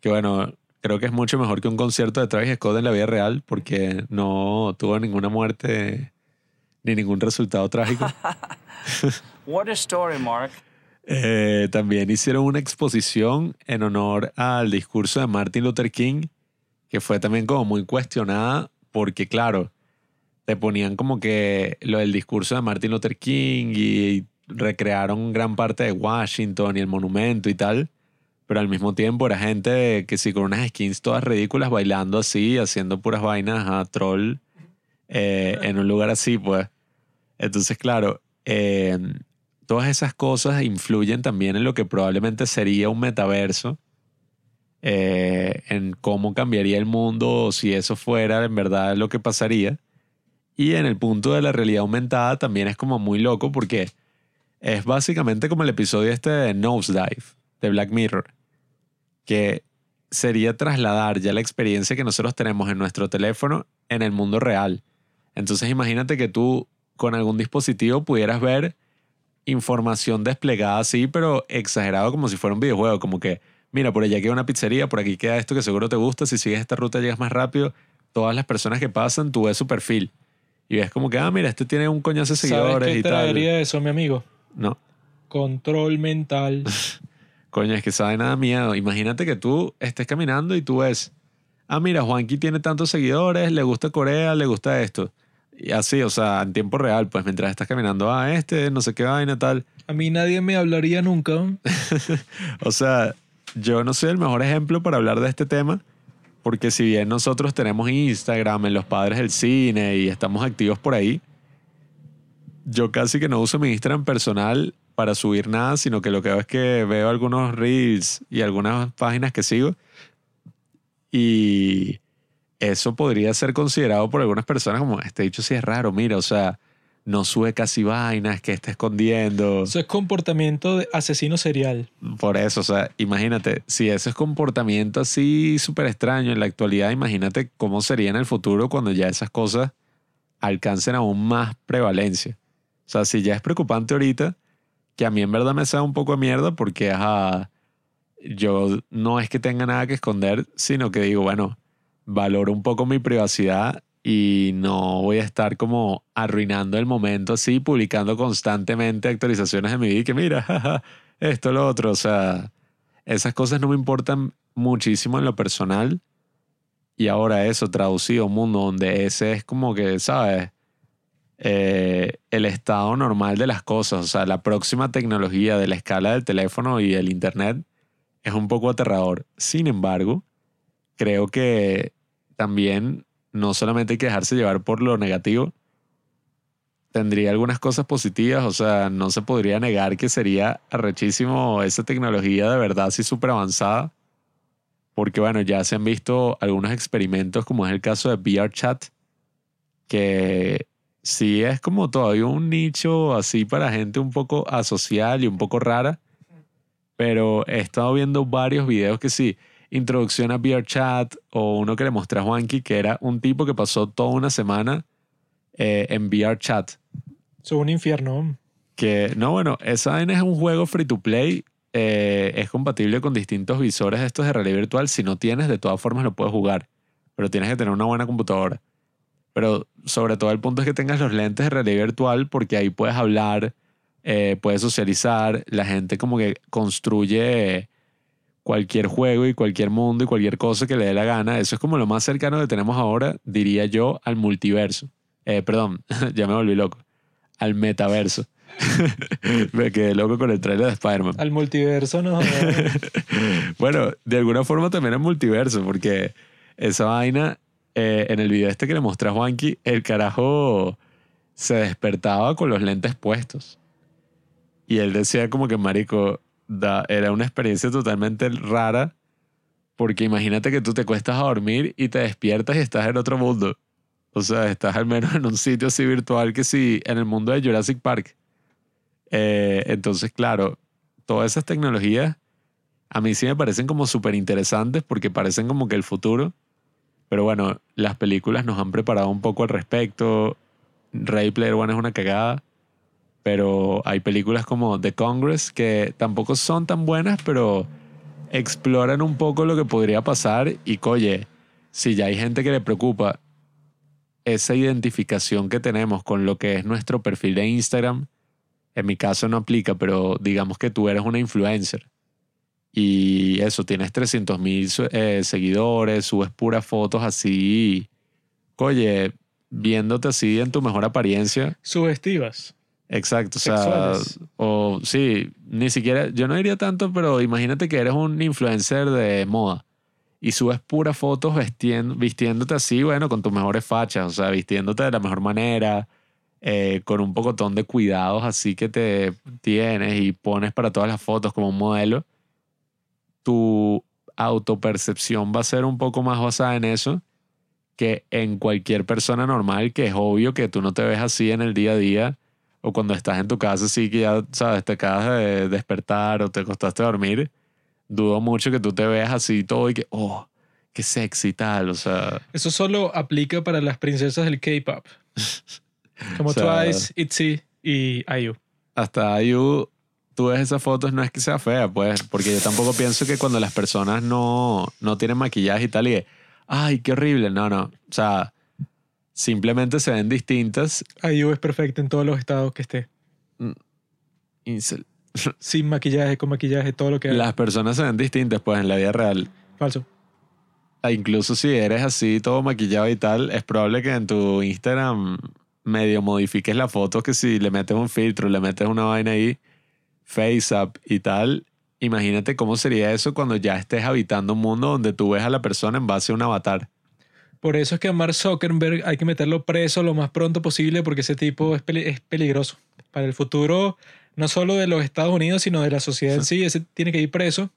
que bueno, creo que es mucho mejor que un concierto de Travis Scott en la vida real, porque no tuvo ninguna muerte ni ningún resultado trágico. What a story, Mark. Eh, también hicieron una exposición en honor al discurso de Martin Luther King, que fue también como muy cuestionada, porque claro, te ponían como que lo del discurso de Martin Luther King y recrearon gran parte de Washington y el monumento y tal, pero al mismo tiempo era gente que sí con unas skins todas ridículas bailando así, haciendo puras vainas a troll eh, en un lugar así, pues. Entonces, claro, eh, todas esas cosas influyen también en lo que probablemente sería un metaverso, eh, en cómo cambiaría el mundo si eso fuera en verdad lo que pasaría. Y en el punto de la realidad aumentada también es como muy loco porque es básicamente como el episodio este de Nosedive de Black Mirror, que sería trasladar ya la experiencia que nosotros tenemos en nuestro teléfono en el mundo real. Entonces imagínate que tú con algún dispositivo pudieras ver información desplegada así, pero exagerado como si fuera un videojuego, como que, mira, por allá queda una pizzería, por aquí queda esto que seguro te gusta, si sigues esta ruta llegas más rápido, todas las personas que pasan, tú ves su perfil. Y ves como que, ah, mira, este tiene un coñazo de ¿Sabes seguidores qué y tal. traería eso, mi amigo? No, Control mental. coño, es que sabe nada miedo. Imagínate que tú estés caminando y tú ves, ah, mira, Juanqui tiene tantos seguidores, le gusta Corea, le gusta esto. Y así, o sea, en tiempo real, pues mientras estás caminando, ah, este, no sé qué vaina, tal. A mí nadie me hablaría nunca. O sea, yo no soy el mejor ejemplo para hablar de este tema, porque si bien nosotros tenemos Instagram en los padres del cine y estamos activos por ahí, yo casi que no uso mi Instagram personal para subir nada, sino que lo que hago es que veo algunos reels y algunas páginas que sigo. Y eso podría ser considerado por algunas personas como, este dicho sí es raro, mira, o sea, no sube casi vainas, que está escondiendo. Eso es comportamiento de asesino serial. Por eso, o sea, imagínate, si ese es comportamiento así súper extraño en la actualidad, imagínate cómo sería en el futuro cuando ya esas cosas alcancen aún más prevalencia. O sea, si ya es preocupante ahorita, que a mí en verdad me sabe un poco de mierda porque, ajá, yo no es que tenga nada que esconder, sino que digo, bueno, valoro un poco mi privacidad y no voy a estar como arruinando el momento así, publicando constantemente actualizaciones de mi vida y que mira, esto, lo otro. O sea, esas cosas no me importan muchísimo en lo personal. Y ahora eso, traducido a un mundo donde ese es como que, ¿sabes? Eh, el estado normal de las cosas. O sea, la próxima tecnología de la escala del teléfono y el Internet es un poco aterrador. Sin embargo, creo que también no solamente hay que dejarse llevar por lo negativo, tendría algunas cosas positivas, o sea, no se podría negar que sería arrechísimo esa tecnología de verdad así súper avanzada, porque bueno, ya se han visto algunos experimentos como es el caso de VRChat, que sí es como todavía un nicho así para gente un poco asocial y un poco rara, pero he estado viendo varios videos que sí, introducción a VRChat o uno que le mostré a Juanqui, que era un tipo que pasó toda una semana eh, en VRChat. Es un infierno. Que, no, bueno, esa vaina es un juego free to play. eh, es compatible con distintos visores estos de realidad virtual. Si no tienes, de todas formas lo puedes jugar. Pero tienes que tener una buena computadora. Pero sobre todo el punto es que tengas los lentes de realidad virtual porque ahí puedes hablar, eh, puedes socializar. La gente como que construye cualquier juego y cualquier mundo y cualquier cosa que le dé la gana. Eso es como lo más cercano que tenemos ahora, diría yo, al multiverso. Eh, perdón, ya me volví loco. Al metaverso. me quedé loco con el trailer de Spider-Man. Al multiverso, no. bueno, de alguna forma también es multiverso, porque esa vaina, eh, en el video este que le mostré a Juanqui, el carajo se despertaba con los lentes puestos. Y él decía como que, marico, da- era una experiencia totalmente rara, porque imagínate que tú te cuestas a dormir y te despiertas y estás en otro mundo. O sea, estás al menos en un sitio así virtual que sí, en el mundo de Jurassic Park. Eh, entonces, claro, todas esas tecnologías a mí sí me parecen como súper interesantes porque parecen como que el futuro. Pero bueno, las películas nos han preparado un poco al respecto. Ray Player One es una cagada. Pero hay películas como The Congress que tampoco son tan buenas, pero exploran un poco lo que podría pasar. Y coye, si ya hay gente que le preocupa esa identificación que tenemos con lo que es nuestro perfil de Instagram, en mi caso no aplica, pero digamos que tú eres una influencer y eso, tienes 300 mil seguidores, subes puras fotos así, oye, viéndote así en tu mejor apariencia. Sugestivas. Exacto, o sea, Sexuales. o sí, ni siquiera, yo no diría tanto, pero imagínate que eres un influencer de moda y subes puras fotos vestien- vistiéndote así, bueno, con tus mejores fachas, o sea, vistiéndote de la mejor manera, eh, con un pocotón de cuidados así que te tienes y pones para todas las fotos como un modelo, tu autopercepción va a ser un poco más basada en eso que en cualquier persona normal, que es obvio que tú no te ves así en el día a día o cuando estás en tu casa así que ya, sabes, te acabas de despertar o te acostaste a dormir, dudo mucho que tú te veas así todo y que, oh, qué sexy tal, o sea, Eso solo aplica para las princesas del K-pop. Como O sea, Twice, ITZY y IU. hasta IU, tú ves esas fotos, no es que sea fea, pues, porque yo tampoco pienso que cuando las personas no, no tienen maquillaje y tal, y de, ay, qué horrible, no, no, o sea, simplemente se ven distintas. IU es perfecta en todos los estados que esté. Incel. Sin maquillaje, con maquillaje, todo lo que Las personas se ven distintas, pues, en la vida real. Falso. Ah, Incluso si eres así, todo maquillado y tal, es probable que en tu Instagram medio modifiques la foto, que si le metes un filtro, le metes una vaina ahí, face up y tal, imagínate cómo sería eso cuando ya estés habitando un mundo donde tú ves a la persona en base a un avatar. Por eso es que a Mark Zuckerberg hay que meterlo preso lo más pronto posible porque ese tipo es, peli- es peligroso. Para el futuro, no solo de los Estados Unidos, sino de la sociedad en sí, ese tiene que ir preso.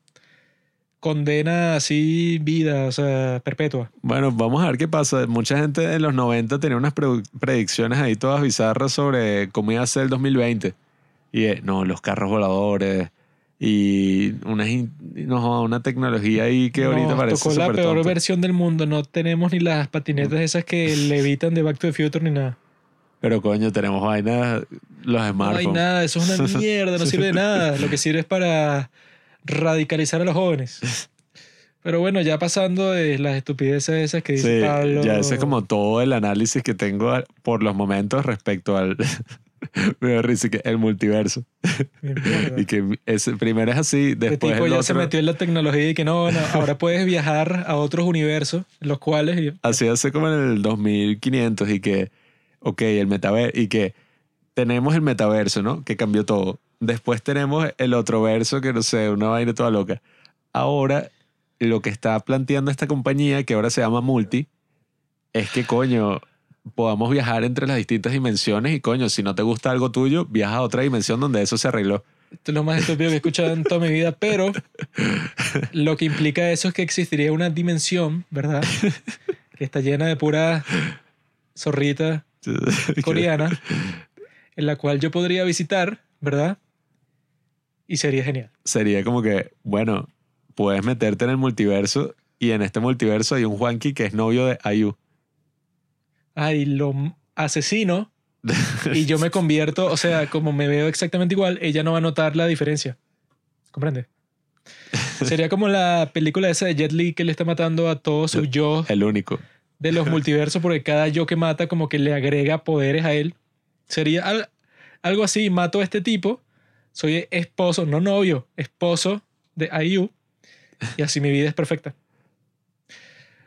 Condena así vida, o sea, perpetua. Bueno, vamos a ver qué pasa. Mucha gente en los 90 tenía unas pre- predicciones ahí todas bizarras sobre cómo iba a ser el 2020. Y eh, no, los carros voladores y una, no, una tecnología ahí que ahorita Nos parece tocó la peor tonta. versión del mundo. No tenemos ni las patinetas esas que levitan de Back to the Future ni nada. Pero coño, tenemos vainas, los No hay smartphones. nada, eso es una mierda, no sirve de nada. Lo que sirve es para radicalizar a los jóvenes. Pero bueno, ya pasando de las estupideces esas que dice Sí, Pablo. ya ese es como todo el análisis que tengo por los momentos respecto al me da risa que el multiverso. Y que ese primero es así Este después tipo el ya otro. se metió en la tecnología y que no, no, ahora puedes viajar a otros universos, los cuales... así hace como en el 2500 y que ok el metaverso y que tenemos el metaverso no que cambió todo. Después tenemos el otro verso que no sé una vaina toda loca. Ahora lo que está planteando esta compañía que ahora se llama Multi es que coño podamos viajar entre las distintas dimensiones y coño si no te gusta algo tuyo viaja a otra dimensión donde eso se arregló Esto es lo más estúpido que he escuchado en toda mi vida, pero lo que implica eso es que existiría una dimensión, ¿verdad? Que está llena de pura zorrita coreana, en la cual yo podría visitar, ¿verdad? Y sería genial. sería como que bueno puedes meterte en el multiverso y en este multiverso hay un Juanqui que es novio de Ayu Ay, lo asesino y yo me convierto, o sea, como me veo exactamente igual, ella no va a notar la diferencia. ¿Comprende? Sería como la película esa de Jet Li que le está matando a todos sus yo el único de los multiversos porque cada yo que mata como que le agrega poderes a él. Sería al- algo así, mato a este tipo, soy esposo, no novio, esposo de IU y así mi vida es perfecta.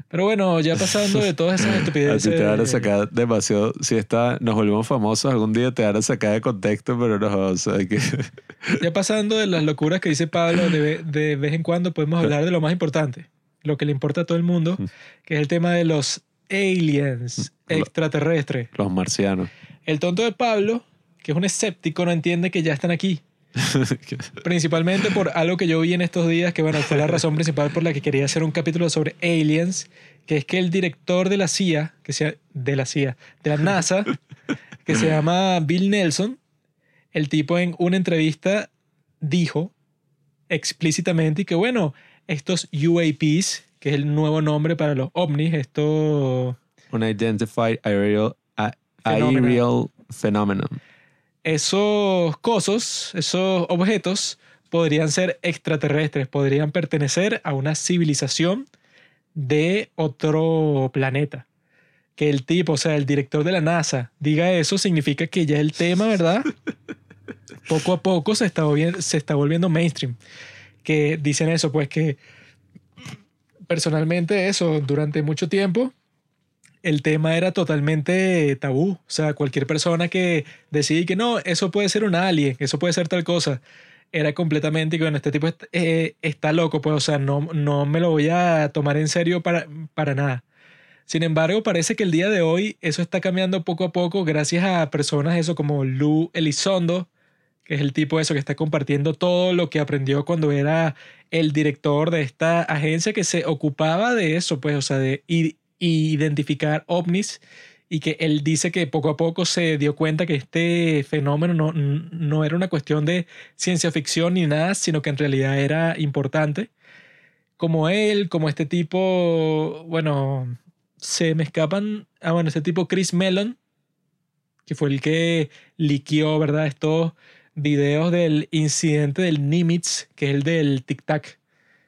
Pero bueno, ya pasando de todas esas A estupideces. ti te van a sacar demasiado. Si está, nos volvemos famosos, algún día te van a sacar de contexto, pero no, o sea, que. Ya pasando de las locuras que dice Pablo, de, de vez en cuando podemos hablar de lo más importante, lo que le importa a todo el mundo, que es el tema de los aliens Lo- extraterrestres. Los marcianos. El tonto de Pablo, que es un escéptico, no entiende que ya están aquí. Principalmente por algo que yo vi en estos días, que bueno, fue la razón principal por la que quería hacer un capítulo sobre aliens, que es que el director de la CIA, que sea de la CIA, de la NASA, que se llama Bill Nelson, el tipo en una entrevista dijo explícitamente que bueno, estos UAPs, que es el nuevo nombre para los ovnis, esto Unidentified aerial, aerial phenomenon. Esos cosos, esos objetos, podrían ser extraterrestres, podrían pertenecer a una civilización de otro planeta. Que el tipo, o sea, el director de la NASA, diga eso, significa que ya el tema, ¿verdad? Poco a poco se está volviendo, se está volviendo mainstream. Que dicen eso, pues que personalmente eso, durante mucho tiempo, el tema era totalmente tabú. O sea, cualquier persona que decide que no, eso puede ser un alien, eso puede ser tal cosa, era completamente que, bueno, este tipo eh, está loco, pues, o sea, no, no me lo voy a tomar en serio para, para nada. Sin embargo, parece que el día de hoy eso está cambiando poco a poco gracias a personas eso como Lou Elizondo, que es el tipo eso que está compartiendo todo lo que aprendió cuando era el director de esta agencia que se ocupaba de eso, pues, o sea, de i- identificar ovnis y que él dice que poco a poco se dio cuenta que este fenómeno no, no era una cuestión de ciencia ficción ni nada, sino que en realidad era importante. Como él, como este tipo, bueno, se me escapan, ah, bueno, este tipo Chris Mellon, que fue el que liqueó, ¿verdad? Estos videos del incidente del Nimitz, que es el del Tic Tac.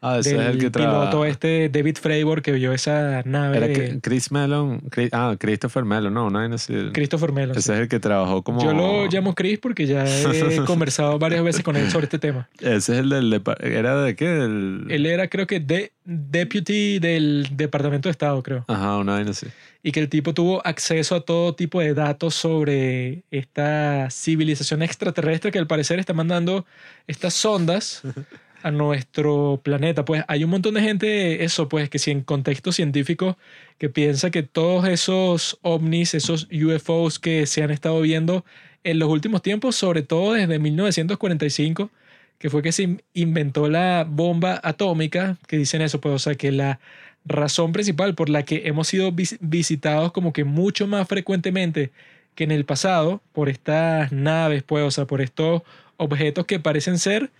Ah, ese del es el que piloto este David Fravor que vio esa nave Era de Chris Mellon. Chris- ah, Christopher Mellon, no, no hay así. Christopher Mellon. sí. Ese es el que trabajó como. Yo lo llamo Chris porque ya he conversado varias veces con él sobre este tema. Ese es el del. ¿Era de qué? Del... Él era, creo que, de, deputy del Departamento de Estado, creo. Ajá, una vaina así. Y que el tipo tuvo acceso a todo tipo de datos sobre esta civilización extraterrestre que al parecer está mandando estas sondas a nuestro planeta. Pues hay un montón de gente, eso, pues, que si en contexto científico, que piensa que todos esos ovnis, esos UFOs que se han estado viendo en los últimos tiempos, sobre todo desde 1945, que fue que se in- inventó la bomba atómica, que dicen eso, pues, o sea, que la razón principal por la que hemos sido vis- visitados como que mucho más frecuentemente que en el pasado por estas naves, pues, o sea, por estos objetos que parecen ser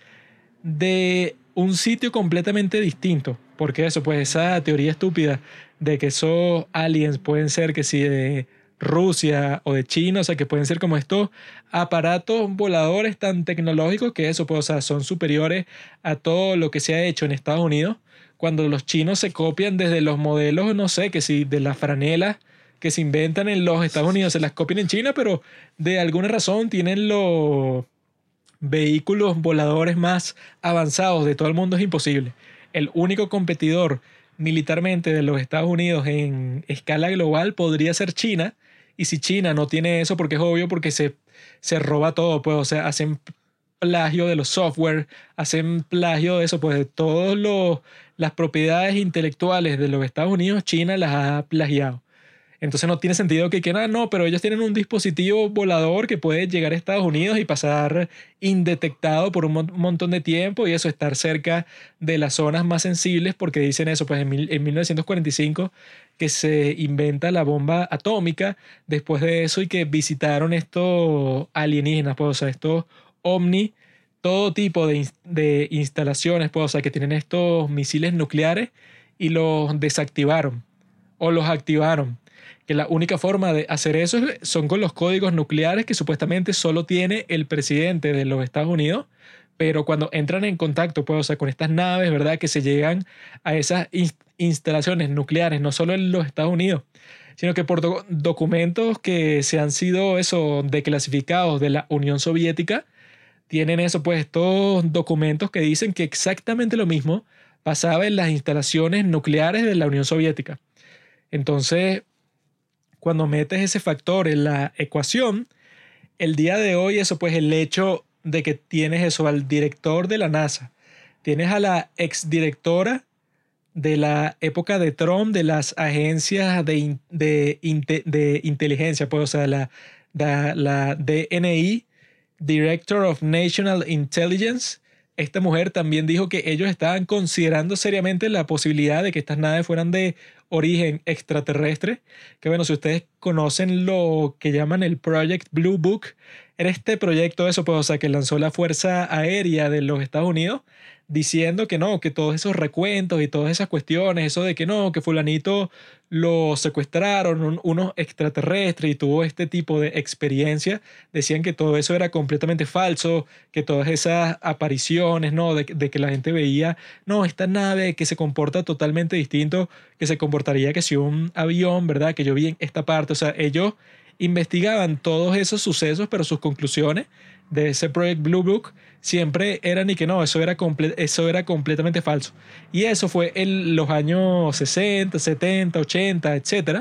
de un sitio completamente distinto. Porque eso, pues esa teoría estúpida de que esos aliens pueden ser que si de Rusia o de China, o sea, que pueden ser como estos aparatos voladores tan tecnológicos que eso, pues, o sea, son superiores a todo lo que se ha hecho en Estados Unidos, cuando los chinos se copian desde los modelos, no sé, que si de las franelas que se inventan en los Estados Unidos se las copian en China, pero de alguna razón tienen los vehículos voladores más avanzados de todo el mundo, es imposible. El único competidor militarmente de los Estados Unidos en escala global podría ser China, y si China no tiene eso, porque es obvio, porque se, se roba todo, pues, o sea, hacen plagio de los software, hacen plagio de eso, pues de todas las propiedades intelectuales de los Estados Unidos, China las ha plagiado. Entonces no tiene sentido que quieran, no, pero ellos tienen un dispositivo volador que puede llegar a Estados Unidos y pasar indetectado por un montón de tiempo y eso, estar cerca de las zonas más sensibles, porque dicen eso, pues en, en 1945 que se inventa la bomba atómica, después de eso y que visitaron estos alienígenas, pues, o sea, estos ovni, todo tipo de, de instalaciones, pues, o sea, que tienen estos misiles nucleares y los desactivaron o los activaron que la única forma de hacer eso son con los códigos nucleares que supuestamente solo tiene el presidente de los Estados Unidos, pero cuando entran en contacto, pues, o sea, con estas naves, ¿verdad? Que se llegan a esas instalaciones nucleares, no solo en los Estados Unidos, sino que por documentos que se han sido eso declasificados de la Unión Soviética, tienen eso, pues estos documentos que dicen que exactamente lo mismo pasaba en las instalaciones nucleares de la Unión Soviética. Entonces, cuando metes ese factor en la ecuación, el día de hoy eso pues el hecho de que tienes eso al director de la NASA, tienes a la exdirectora de la época de Trump de las agencias de, de, inteligencia, pues o sea, la, la, la DNI, Director of National Intelligence, esta mujer también dijo que ellos estaban considerando seriamente la posibilidad de que estas naves fueran de origen extraterrestre, que bueno, si ustedes conocen lo que llaman el Project Blue Book, era este proyecto, eso, pues, o sea, que lanzó la Fuerza Aérea de los Estados Unidos, diciendo que no, que todos esos recuentos y todas esas cuestiones, eso de que no, que fulanito lo secuestraron unos extraterrestres y tuvo este tipo de experiencia, decían que todo eso era completamente falso, que todas esas apariciones, ¿no? De, de que la gente veía, no, esta nave que se comporta totalmente distinto, que se comportaría que si un avión, ¿verdad? Que yo vi en esta parte, o sea, ellos investigaban todos esos sucesos, pero sus conclusiones de ese Project Blue Book siempre eran y que no, eso era, eso era completamente falso. Y eso fue en los años 60, 70, 80, etc.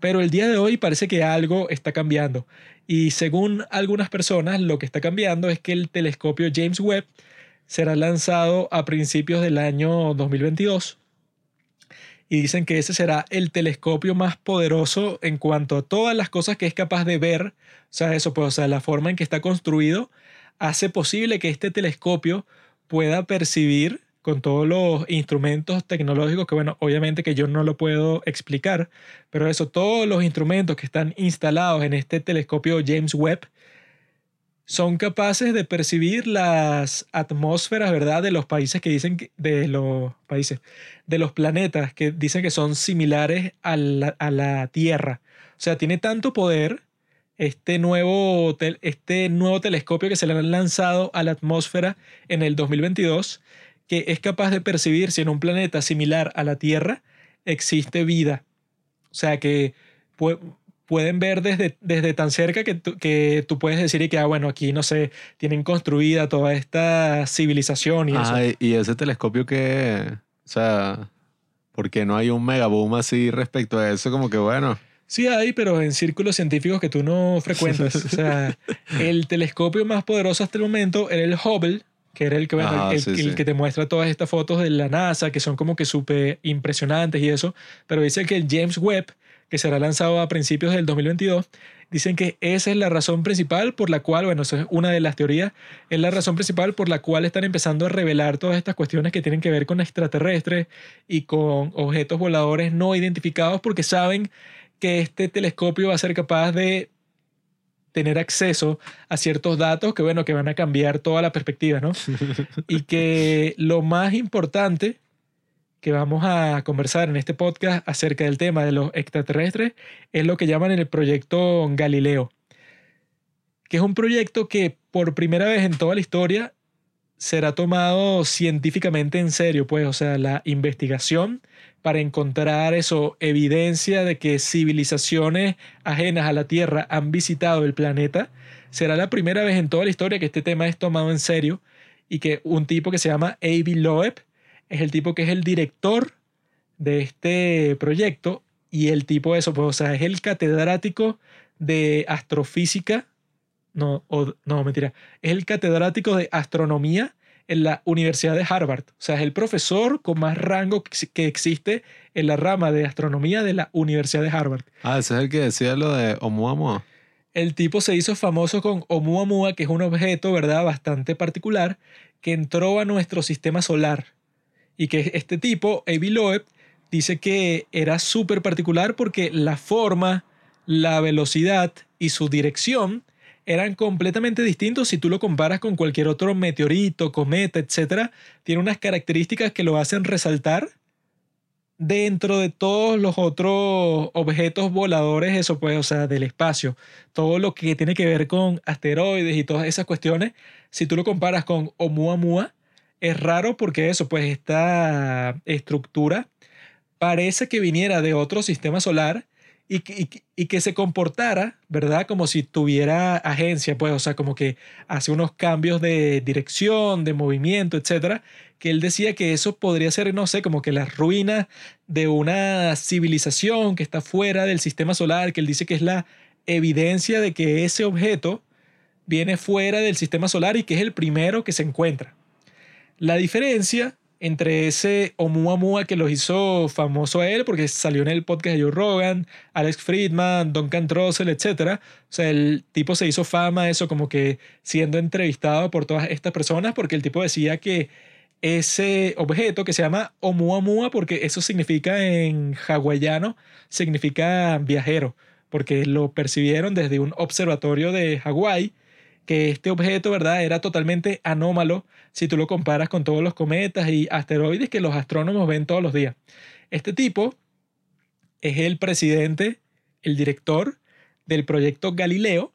Pero el día de hoy parece que algo está cambiando. Y según algunas personas, lo que está cambiando es que el telescopio James Webb será lanzado a principios del año 2022 y dicen que ese será el telescopio más poderoso en cuanto a todas las cosas que es capaz de ver. O sea, eso, pues, o sea, la forma en que está construido hace posible que este telescopio pueda percibir con todos los instrumentos tecnológicos que, bueno, obviamente que yo no lo puedo explicar, pero eso, todos los instrumentos que están instalados en este telescopio James Webb son capaces de percibir las atmósferas, ¿verdad? De los países que dicen de los países, de los planetas que dicen que son similares a la, a la Tierra. O sea, tiene tanto poder este nuevo, este nuevo telescopio que se le han lanzado a la atmósfera en el 2022, que es capaz de percibir si en un planeta similar a la Tierra existe vida. O sea, que pueden ver desde, desde tan cerca que, que tú puedes decir y que, ah, bueno, aquí, no sé, tienen construida toda esta civilización y ah, eso. Y ese telescopio que, o sea, ¿por qué no hay un megaboom así respecto a eso? Como que, bueno. Sí hay, pero en círculos científicos que tú no frecuentas. o sea, el telescopio más poderoso hasta el momento era el Hubble, que era el que, el, que te muestra todas estas fotos de la NASA, que son como que súper impresionantes y eso. Pero dice que el James Webb que será lanzado a principios del 2022, dicen que esa es la razón principal por la cual, bueno, eso es una de las teorías, es la razón principal por la cual están empezando a revelar todas estas cuestiones que tienen que ver con extraterrestres y con objetos voladores no identificados porque saben que este telescopio va a ser capaz de tener acceso a ciertos datos que, bueno, que van a cambiar toda la perspectiva, ¿no? y que lo más importante que vamos a conversar en este podcast acerca del tema de los extraterrestres es lo que llaman el proyecto Galileo, que es un proyecto que por primera vez en toda la historia será tomado científicamente en serio, pues, o sea, la investigación para encontrar eso, evidencia de que civilizaciones ajenas a la Tierra han visitado el planeta, será la primera vez en toda la historia que este tema es tomado en serio y que un tipo que se llama A.B. Loeb es el tipo que es el director de este proyecto y el tipo de eso, pues, o sea, es el catedrático de astrofísica, no, no, mentira, es el catedrático de astronomía en la Universidad de Harvard. O sea, es el profesor con más rango que existe en la rama de astronomía de la Universidad de Harvard. Ah, ese es el que decía lo de Oumuamua. El tipo se hizo famoso con Oumuamua, que es un objeto, ¿verdad?, bastante particular, que entró a nuestro sistema solar. Y que este tipo, Avi Loeb, dice que era súper particular porque la forma, la velocidad y su dirección eran completamente distintos si tú lo comparas con cualquier otro meteorito, cometa, etc. Tiene unas características que lo hacen resaltar dentro de todos los otros objetos voladores, eso pues, o sea, del espacio. Todo lo que tiene que ver con asteroides y todas esas cuestiones, si tú lo comparas con Oumuamua, es raro porque eso, pues esta estructura parece que viniera de otro sistema solar y, que se comportara, ¿verdad? Como si tuviera agencia, pues, o sea, como que hace unos cambios de dirección, de movimiento, etcétera, que él decía que eso podría ser, no sé, como que la ruina de una civilización que está fuera del sistema solar, que él dice que es la evidencia de que ese objeto viene fuera del sistema solar y que es el primero que se encuentra. La diferencia entre ese Oumuamua que los hizo famoso a él, porque salió en el podcast de Joe Rogan, Alex Friedman, Duncan Trussell, etc. O sea, el tipo se hizo fama, eso como que siendo entrevistado por todas estas personas, porque el tipo decía que ese objeto que se llama Oumuamua, porque eso significa en hawaiano, significa viajero, porque lo percibieron desde un observatorio de Hawái que este objeto, ¿verdad?, era totalmente anómalo si tú lo comparas con todos los cometas y asteroides que los astrónomos ven todos los días. Este tipo es el presidente, el director del proyecto Galileo,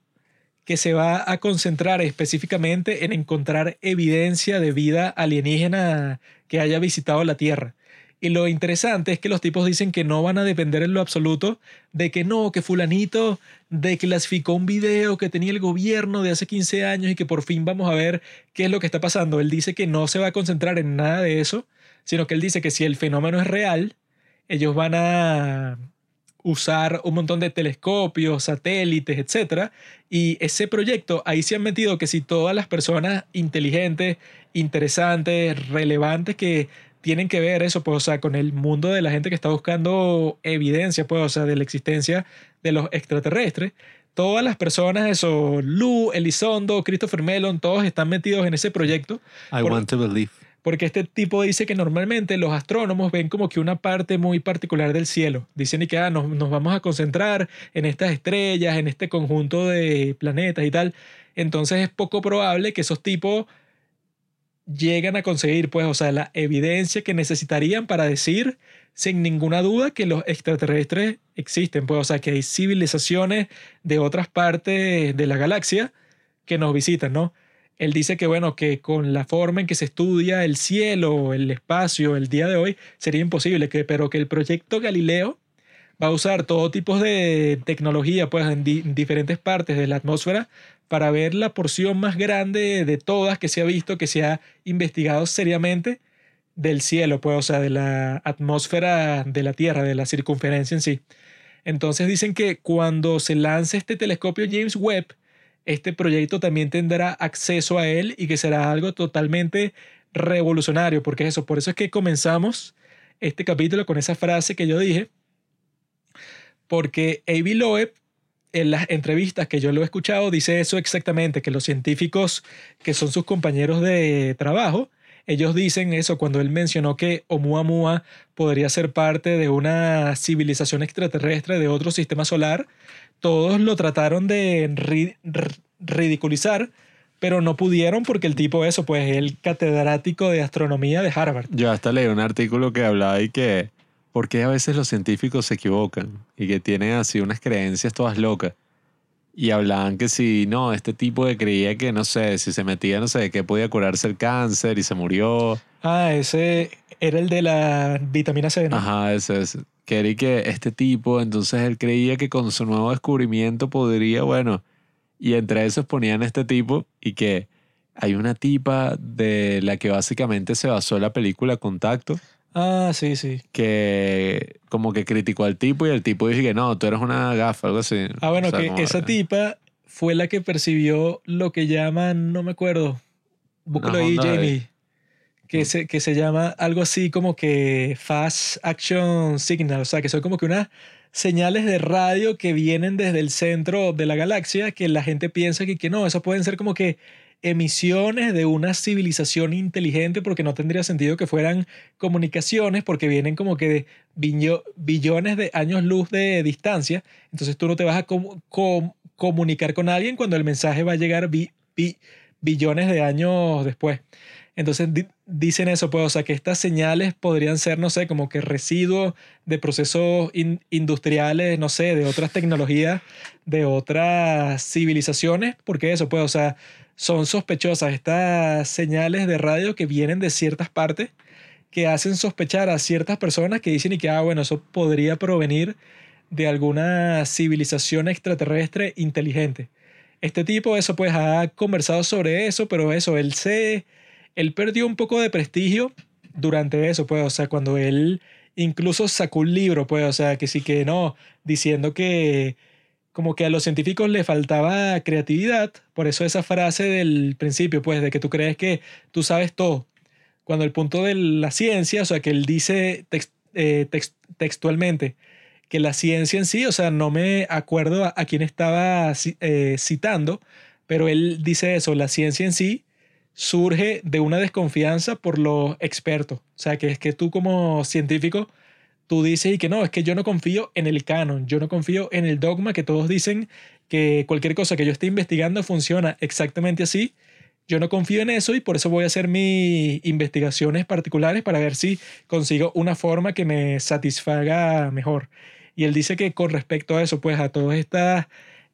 que se va a concentrar específicamente en encontrar evidencia de vida alienígena que haya visitado la Tierra. Y lo interesante es que los tipos dicen que no van a depender en lo absoluto de que no, que fulanito declasificó un video que tenía el gobierno de hace 15 años y que por fin vamos a ver qué es lo que está pasando. Él dice que no se va a concentrar en nada de eso, sino que él dice que si el fenómeno es real, ellos van a usar un montón de telescopios, satélites, etc. Y ese proyecto, ahí se han metido que si todas las personas inteligentes, interesantes, relevantes que tienen que ver eso, pues, o sea, con el mundo de la gente que está buscando evidencia, pues, o sea, de la existencia de los extraterrestres. Todas las personas, eso, Lou, Elizondo, Christopher Mellon, todos están metidos en ese proyecto. I want to believe. Porque este tipo dice que normalmente los astrónomos ven como que una parte muy particular del cielo. Dicen que ah, nos, nos vamos a concentrar en estas estrellas, en este conjunto de planetas y tal. Entonces es poco probable que esos tipos llegan a conseguir, pues, o sea, la evidencia que necesitarían para decir sin ninguna duda que los extraterrestres existen, pues, o sea, que hay civilizaciones de otras partes de la galaxia que nos visitan, ¿no? Él dice que, bueno, que con la forma en que se estudia el cielo, el espacio, el día de hoy, sería imposible, que, pero que el proyecto Galileo va a usar todo tipo de tecnología, pues, en diferentes partes de la atmósfera para ver la porción más grande de todas que se ha visto, que se ha investigado seriamente del cielo, pues, o sea, de la atmósfera de la Tierra, de la circunferencia en sí. Entonces dicen que cuando se lance este telescopio James Webb, este proyecto también tendrá acceso a él y que será algo totalmente revolucionario, porque eso, por eso es que comenzamos este capítulo con esa frase que yo dije, porque A.B. Loeb en las entrevistas que yo lo he escuchado dice eso exactamente, que los científicos que son sus compañeros de trabajo, ellos dicen eso cuando él mencionó que Oumuamua podría ser parte de una civilización extraterrestre de otro sistema solar, todos lo trataron de ridiculizar pero no pudieron porque el tipo eso, pues es el catedrático de astronomía de Harvard. Yo hasta leí un artículo que hablaba y que por qué a veces los científicos se equivocan y que tienen así unas creencias todas locas. Y hablaban que si no, este tipo de creía que no sé, si se metía, no sé, que podía curarse el cáncer y se murió. Ah, ese era el de la vitamina C, ¿no? Ajá, ese es. Que era y que este tipo, entonces él creía que con su nuevo descubrimiento podría, bueno, y entre esos ponían este tipo y que hay una tipa de la que básicamente se basó la película Contacto, Ah, sí, sí. que como que criticó al tipo y el tipo dijo que no, tú eres una gafa, algo así. Ah, bueno, O sea, que como- esa tipa fue la que percibió lo que llaman, no me acuerdo, búscalo ahí, Jamie, que se, que se llama algo así como que Fast Action Signal, o sea, que son como que unas señales de radio que vienen desde el centro de la galaxia, que la gente piensa que, que no, eso pueden ser como que emisiones de una civilización inteligente, porque no tendría sentido que fueran comunicaciones, porque vienen como que de billo- billones de años luz de distancia, entonces tú no te vas a com- com- comunicar con alguien cuando el mensaje va a llegar bi- bi- billones de años después. Entonces di- dicen eso, pues, o sea, que estas señales podrían ser, no sé, como que residuos de procesos in- industriales, no sé, de otras tecnologías, de otras civilizaciones, porque eso, pues, o sea, son sospechosas estas señales de radio que vienen de ciertas partes que hacen sospechar a ciertas personas que dicen y que, ah, bueno, eso podría provenir de alguna civilización extraterrestre inteligente. Este tipo, eso pues, ha conversado sobre eso, pero eso, él se, él perdió un poco de prestigio durante eso, pues, o sea, cuando él incluso sacó un libro, pues, o sea, que sí que no, diciendo que como que a los científicos le faltaba creatividad, por eso esa frase del principio, pues, de que tú crees que tú sabes todo, cuando el punto de la ciencia, o sea, que él dice eh, tex- textualmente que la ciencia en sí, o sea, no me acuerdo a, quién estaba eh, citando, pero él dice eso, la ciencia en sí surge de una desconfianza por los expertos, o sea, que es que tú como científico, tú dices y que no, es que yo no confío en el canon, yo no confío en el dogma que todos dicen que cualquier cosa que yo esté investigando funciona exactamente así, yo no confío en eso y por eso voy a hacer mis investigaciones particulares para ver si consigo una forma que me satisfaga mejor. Y él dice que con respecto a eso, pues a todas estas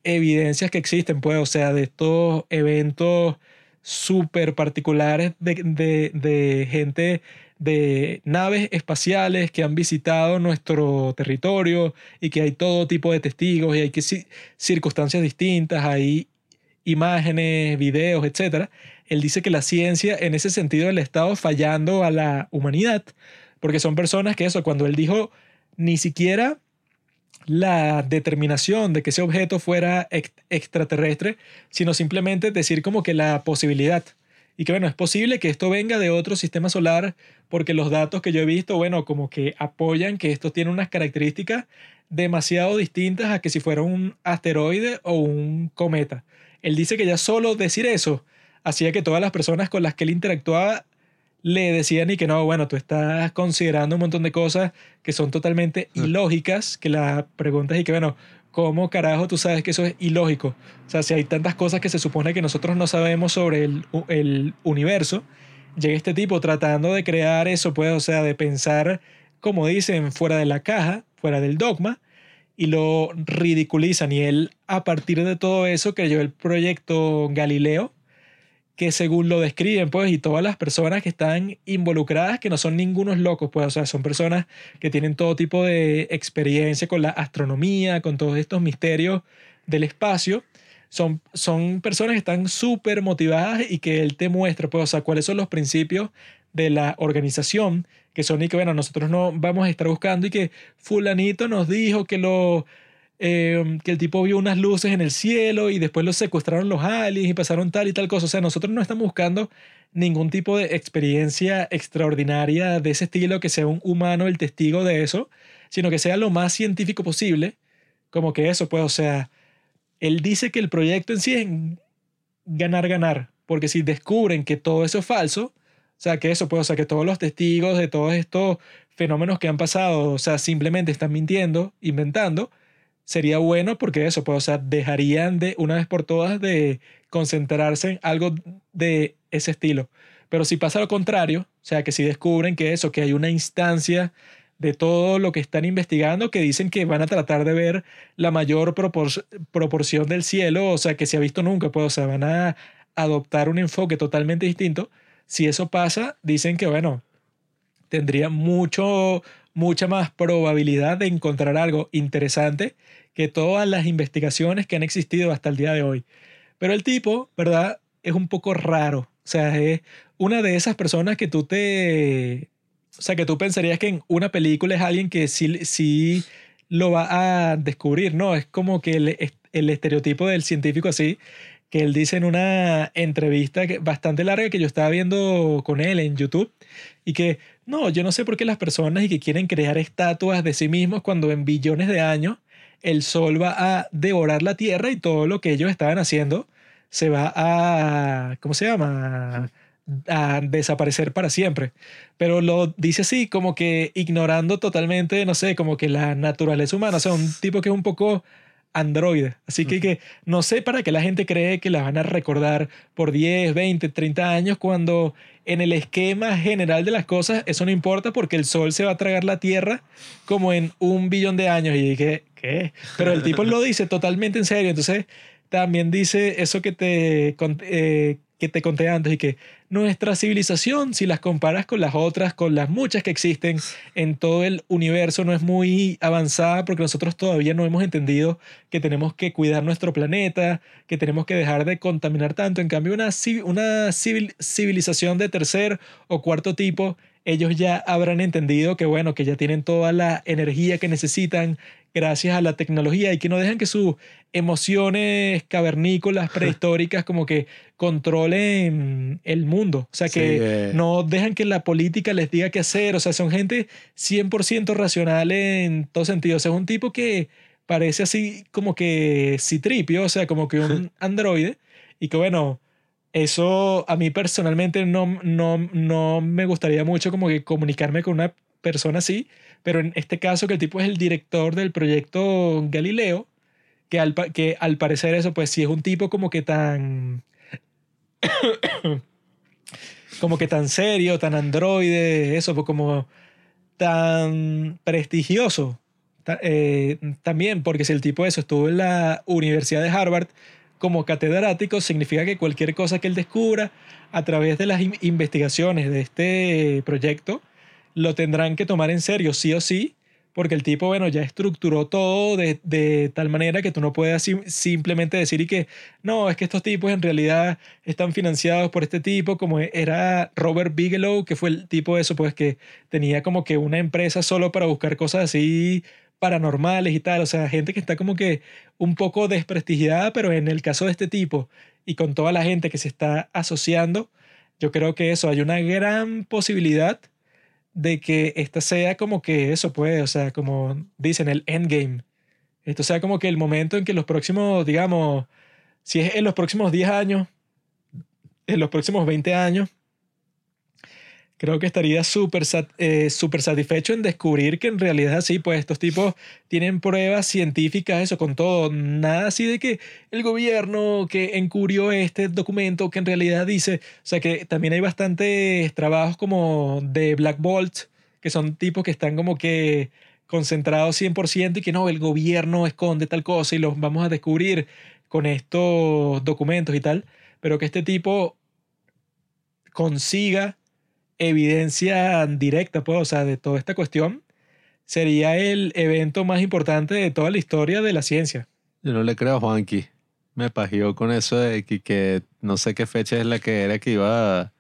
evidencias que existen, pues, o sea, de estos eventos súper particulares de, de, de gente de naves espaciales que han visitado nuestro territorio y que hay todo tipo de testigos y hay que ci- circunstancias distintas, hay imágenes, videos, etcétera. Él dice que la ciencia en ese sentido le ha estado fallando a la humanidad, porque son personas que eso, cuando él dijo ni siquiera la determinación de que ese objeto fuera ex- extraterrestre, sino simplemente decir como que la posibilidad. Y que bueno, es posible que esto venga de otro sistema solar porque los datos que yo he visto, bueno, como que apoyan que esto tiene unas características demasiado distintas a que si fuera un asteroide o un cometa. Él dice que ya solo decir eso hacía que todas las personas con las que él interactuaba le decían y que no, bueno, tú estás considerando un montón de cosas que son totalmente ilógicas, que la pregunta es y que, bueno, ¿cómo carajo tú sabes que eso es ilógico? O sea, si hay tantas cosas que se supone que nosotros no sabemos sobre el, el universo, llega este tipo tratando de crear eso, pues, o sea, de pensar, como dicen, fuera de la caja, fuera del dogma, y lo ridiculizan. Y él, a partir de todo eso, creyó el proyecto Galileo, que según lo describen, pues, y todas las personas que están involucradas, que no son ningunos locos, pues, o sea, son personas que tienen todo tipo de experiencia con la astronomía, con todos estos misterios del espacio, son, son personas que están súper motivadas y que él te muestra, pues, o sea, cuáles son los principios de la organización, que son y que, bueno, nosotros no vamos a estar buscando y que fulanito nos dijo que lo eh, que el tipo vio unas luces en el cielo y después los secuestraron los aliens y pasaron tal y tal cosa. O sea, nosotros no estamos buscando ningún tipo de experiencia extraordinaria de ese estilo, que sea un humano el testigo de eso, sino que sea lo más científico posible. Como que eso, pues, o sea, él dice que el proyecto en sí es ganar, ganar, porque si descubren que todo eso es falso, o sea, que eso, pues, o sea, que todos los testigos de todos estos fenómenos que han pasado, o sea, simplemente están mintiendo, inventando, sería bueno porque eso, pues, o sea, dejarían de una vez por todas de concentrarse en algo de ese estilo. Pero si pasa lo contrario, o sea, que si descubren que eso, que hay una instancia de todo lo que están investigando que dicen que van a tratar de ver la mayor propor- proporción del cielo, o sea, que se ha visto nunca, pues, o sea, van a adoptar un enfoque totalmente distinto. Si eso pasa, dicen que, bueno, tendría mucho, mucha más probabilidad de encontrar algo interesante que todas las investigaciones que han existido hasta el día de hoy. Pero el tipo, ¿verdad? Es un poco raro. O sea, es una de esas personas que tú te... O sea, que tú pensarías que en una película es alguien que sí, sí lo va a descubrir, ¿no? Es como que el, el estereotipo del científico así, que él dice en una entrevista bastante larga que yo estaba viendo con él en YouTube, y que, no, yo no sé por qué las personas y que quieren crear estatuas de sí mismos cuando en billones de años el sol va a devorar la Tierra y todo lo que ellos estaban haciendo se va a, ¿cómo se llama? A desaparecer para siempre. Pero lo dice así, como que ignorando totalmente, no sé, como que la naturaleza humana. O sea, un tipo que es un poco androide. Así que, que no sé para qué la gente cree que la van a recordar por 10, 20, 30 años cuando en el esquema general de las cosas eso no importa porque el sol se va a tragar la tierra como en un billón de años. Y dije, ¿qué? Pero el tipo lo dice totalmente en serio. Entonces también dice eso que te, eh, que te conté antes y que nuestra civilización, si las comparas con las otras, con las muchas que existen en todo el universo, no es muy avanzada porque nosotros todavía no hemos entendido que tenemos que cuidar nuestro planeta, que tenemos que dejar de contaminar tanto. En cambio, una, una civil- civilización de tercer o cuarto tipo, ellos ya habrán entendido que, bueno, que ya tienen toda la energía que necesitan gracias a la tecnología y que no dejan que sus emociones cavernícolas prehistóricas como que controlen el mundo. O sea, Sí, que eh. no dejan que la política les diga qué hacer. O sea, son gente 100% racional en todo sentido. O sea, es un tipo que parece así como que citripio, o sea, como que un androide. Y que bueno, eso a mí personalmente no, no, no me gustaría mucho como que comunicarme con una persona así. Pero en este caso que el tipo es el director del proyecto Galileo, que al, que al parecer eso pues sí es un tipo como que tan... como que tan serio, tan androide, eso, pues como tan prestigioso. Eh, también, porque si el tipo eso estuvo en la Universidad de Harvard como catedrático, significa que cualquier cosa que él descubra a través de las in- investigaciones de este proyecto, lo tendrán que tomar en serio, sí o sí, porque el tipo, bueno, ya estructuró todo de, tal manera que tú no puedas sim- simplemente decir y que, no, es que estos tipos en realidad están financiados por este tipo, como era Robert Bigelow, que fue el tipo de eso, pues que tenía como que una empresa solo para buscar cosas así paranormales y tal, o sea, gente que está como que un poco desprestigiada, pero en el caso de este tipo y con toda la gente que se está asociando, yo creo que eso, hay una gran posibilidad de que esta sea como que eso, pues, o sea, como dicen, el endgame. Esto sea como que el momento en que los próximos, digamos, si es en los próximos 10 años, en los próximos 20 años, creo que estaría súper eh, súper satisfecho en descubrir que en realidad sí, pues estos tipos tienen pruebas científicas, eso con todo, nada así de que el gobierno que encubrió este documento que en realidad dice, o sea que también hay bastantes trabajos como de Black Bolt, que son tipos que están como que concentrados 100% y que no, el gobierno esconde tal cosa y los vamos a descubrir con estos documentos y tal, pero que este tipo consiga evidencia directa, pues, o sea, de toda esta cuestión, sería el evento más importante de toda la historia de la ciencia. Yo no le creo a Juanqui. Me pagió con eso de que, que no sé qué fecha es la que era que iba a-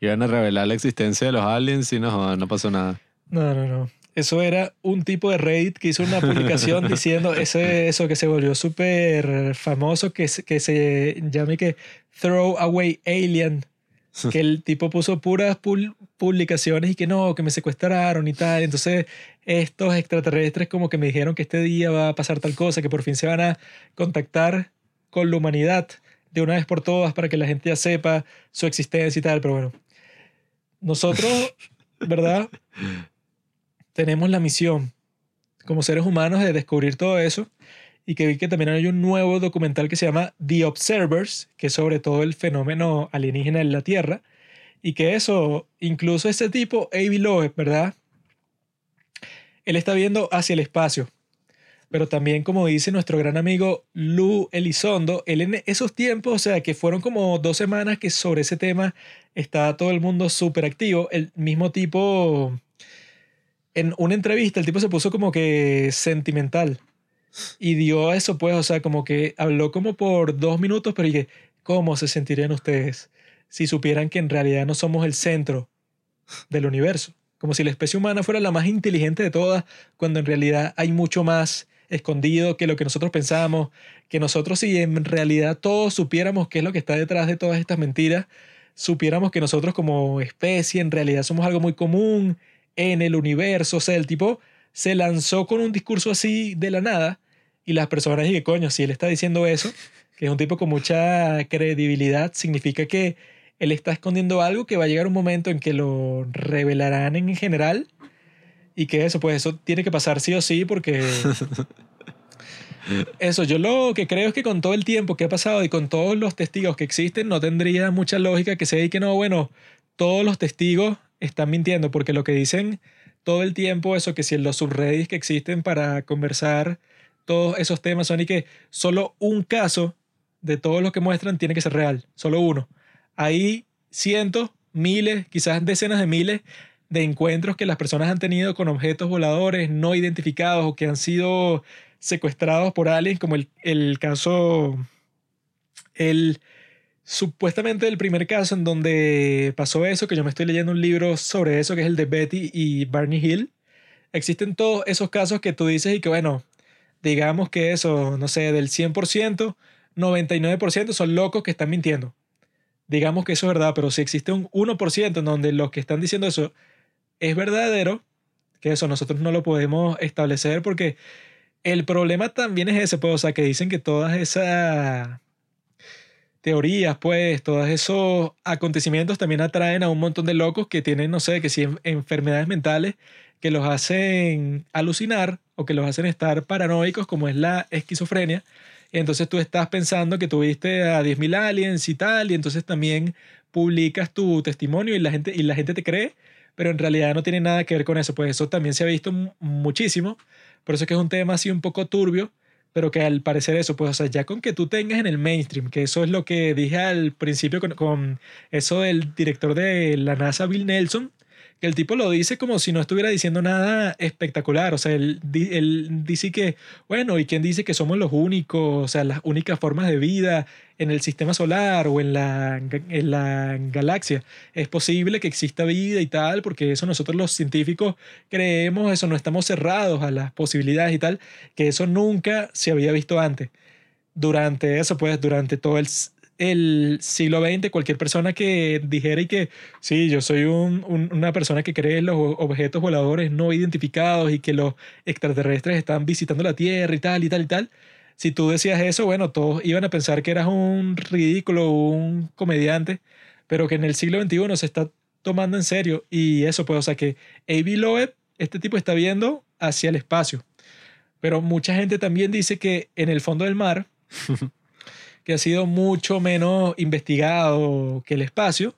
iban a revelar la existencia de los aliens y no, no pasó nada. No, no, no. Eso era un tipo de Reddit que hizo una publicación diciendo ese, eso que se volvió súper famoso, que, se- que se llama que Throw Away Alien. Que el tipo puso puras pul- publicaciones y que no, que me secuestraron y tal. Entonces, estos extraterrestres como que me dijeron que este día va a pasar tal cosa, que por fin se van a contactar con la humanidad de una vez por todas para que la gente ya sepa su existencia y tal. Pero bueno, nosotros, ¿verdad? tenemos la misión como seres humanos de descubrir todo eso y que vi que también hay un nuevo documental que se llama The Observers, que es sobre todo el fenómeno alienígena en la Tierra, y que eso, incluso ese tipo, A.B. Loeb, ¿verdad? Él está viendo hacia el espacio, pero también como dice nuestro gran amigo Lou Elizondo, él en esos tiempos, o sea, que fueron como dos semanas que sobre ese tema estaba todo el mundo súper activo, el mismo tipo, en una entrevista, el tipo se puso como que sentimental y dio eso, pues, o sea, como que habló como por dos minutos, pero dije, ¿cómo se sentirían ustedes si supieran que en realidad no somos el centro del universo? Como si la especie humana fuera la más inteligente de todas, cuando en realidad hay mucho más escondido que lo que nosotros pensamos, que nosotros si en realidad todos supiéramos qué es lo que está detrás de todas estas mentiras, supiéramos que nosotros como especie en realidad somos algo muy común en el universo, o sea, el tipo se lanzó con un discurso así de la nada y las personas dicen, coño, si él está diciendo eso, que es un tipo con mucha credibilidad, significa que él está escondiendo algo que va a llegar un momento en que lo revelarán en general y que eso, pues eso tiene que pasar sí o sí porque... Eso, yo lo que creo es que con todo el tiempo que ha pasado y con todos los testigos que existen, no tendría mucha lógica que se diga que no, bueno, todos los testigos están mintiendo, porque lo que dicen todo el tiempo, eso que si en los subreddits que existen para conversar todos esos temas son y que solo un caso de todos los que muestran tiene que ser real, solo uno. Hay cientos, miles, quizás decenas de miles de encuentros que las personas han tenido con objetos voladores no identificados o que han sido secuestrados por aliens, como el, el caso, el supuestamente el primer caso en donde pasó eso, que yo me estoy leyendo un libro sobre eso, que es el de Betty y Barney Hill. Existen todos esos casos que tú dices y que, bueno, digamos que eso, no sé, del 100%, 99% son locos que están mintiendo. Digamos que eso es verdad, pero si existe un 1% en donde los que están diciendo eso es verdadero, que eso nosotros no lo podemos establecer porque el problema también es ese, pues, o sea, que dicen que todas esas teorías, pues, todos esos acontecimientos también atraen a un montón de locos que tienen, no sé, que si enfermedades mentales que los hacen alucinar o que los hacen estar paranoicos, como es la esquizofrenia. Entonces tú estás pensando que tuviste a 10.000 aliens y tal, y entonces también publicas tu testimonio y la gente, y la gente te cree, pero en realidad no tiene nada que ver con eso. Pues eso también se ha visto muchísimo. Por eso es que es un tema así un poco turbio, pero que al parecer eso, pues, o ya con que tú tengas en el mainstream, que eso es lo que dije al principio con eso del director de la NASA, Bill Nelson, el tipo lo dice como si no estuviera diciendo nada espectacular. O sea, él, dice que, bueno, ¿y quién dice que somos los únicos, o sea, las únicas formas de vida en el sistema solar o en la, en la galaxia? Es posible que exista vida y tal, porque eso nosotros los científicos creemos, eso no estamos cerrados a las posibilidades y tal, que eso nunca se había visto antes. Durante eso, pues, durante todo el el siglo XX, cualquier persona que dijera y que sí, yo soy un, una persona que cree en los objetos voladores no identificados y que los extraterrestres están visitando la Tierra y tal y tal y tal, si tú decías eso, bueno, todos iban a pensar que eras un ridículo, un comediante, pero que en el siglo XXI se está tomando en serio y eso pues, o sea que A.B. Loeb, este tipo está viendo hacia el espacio, pero mucha gente también dice que en el fondo del mar que ha sido mucho menos investigado que el espacio,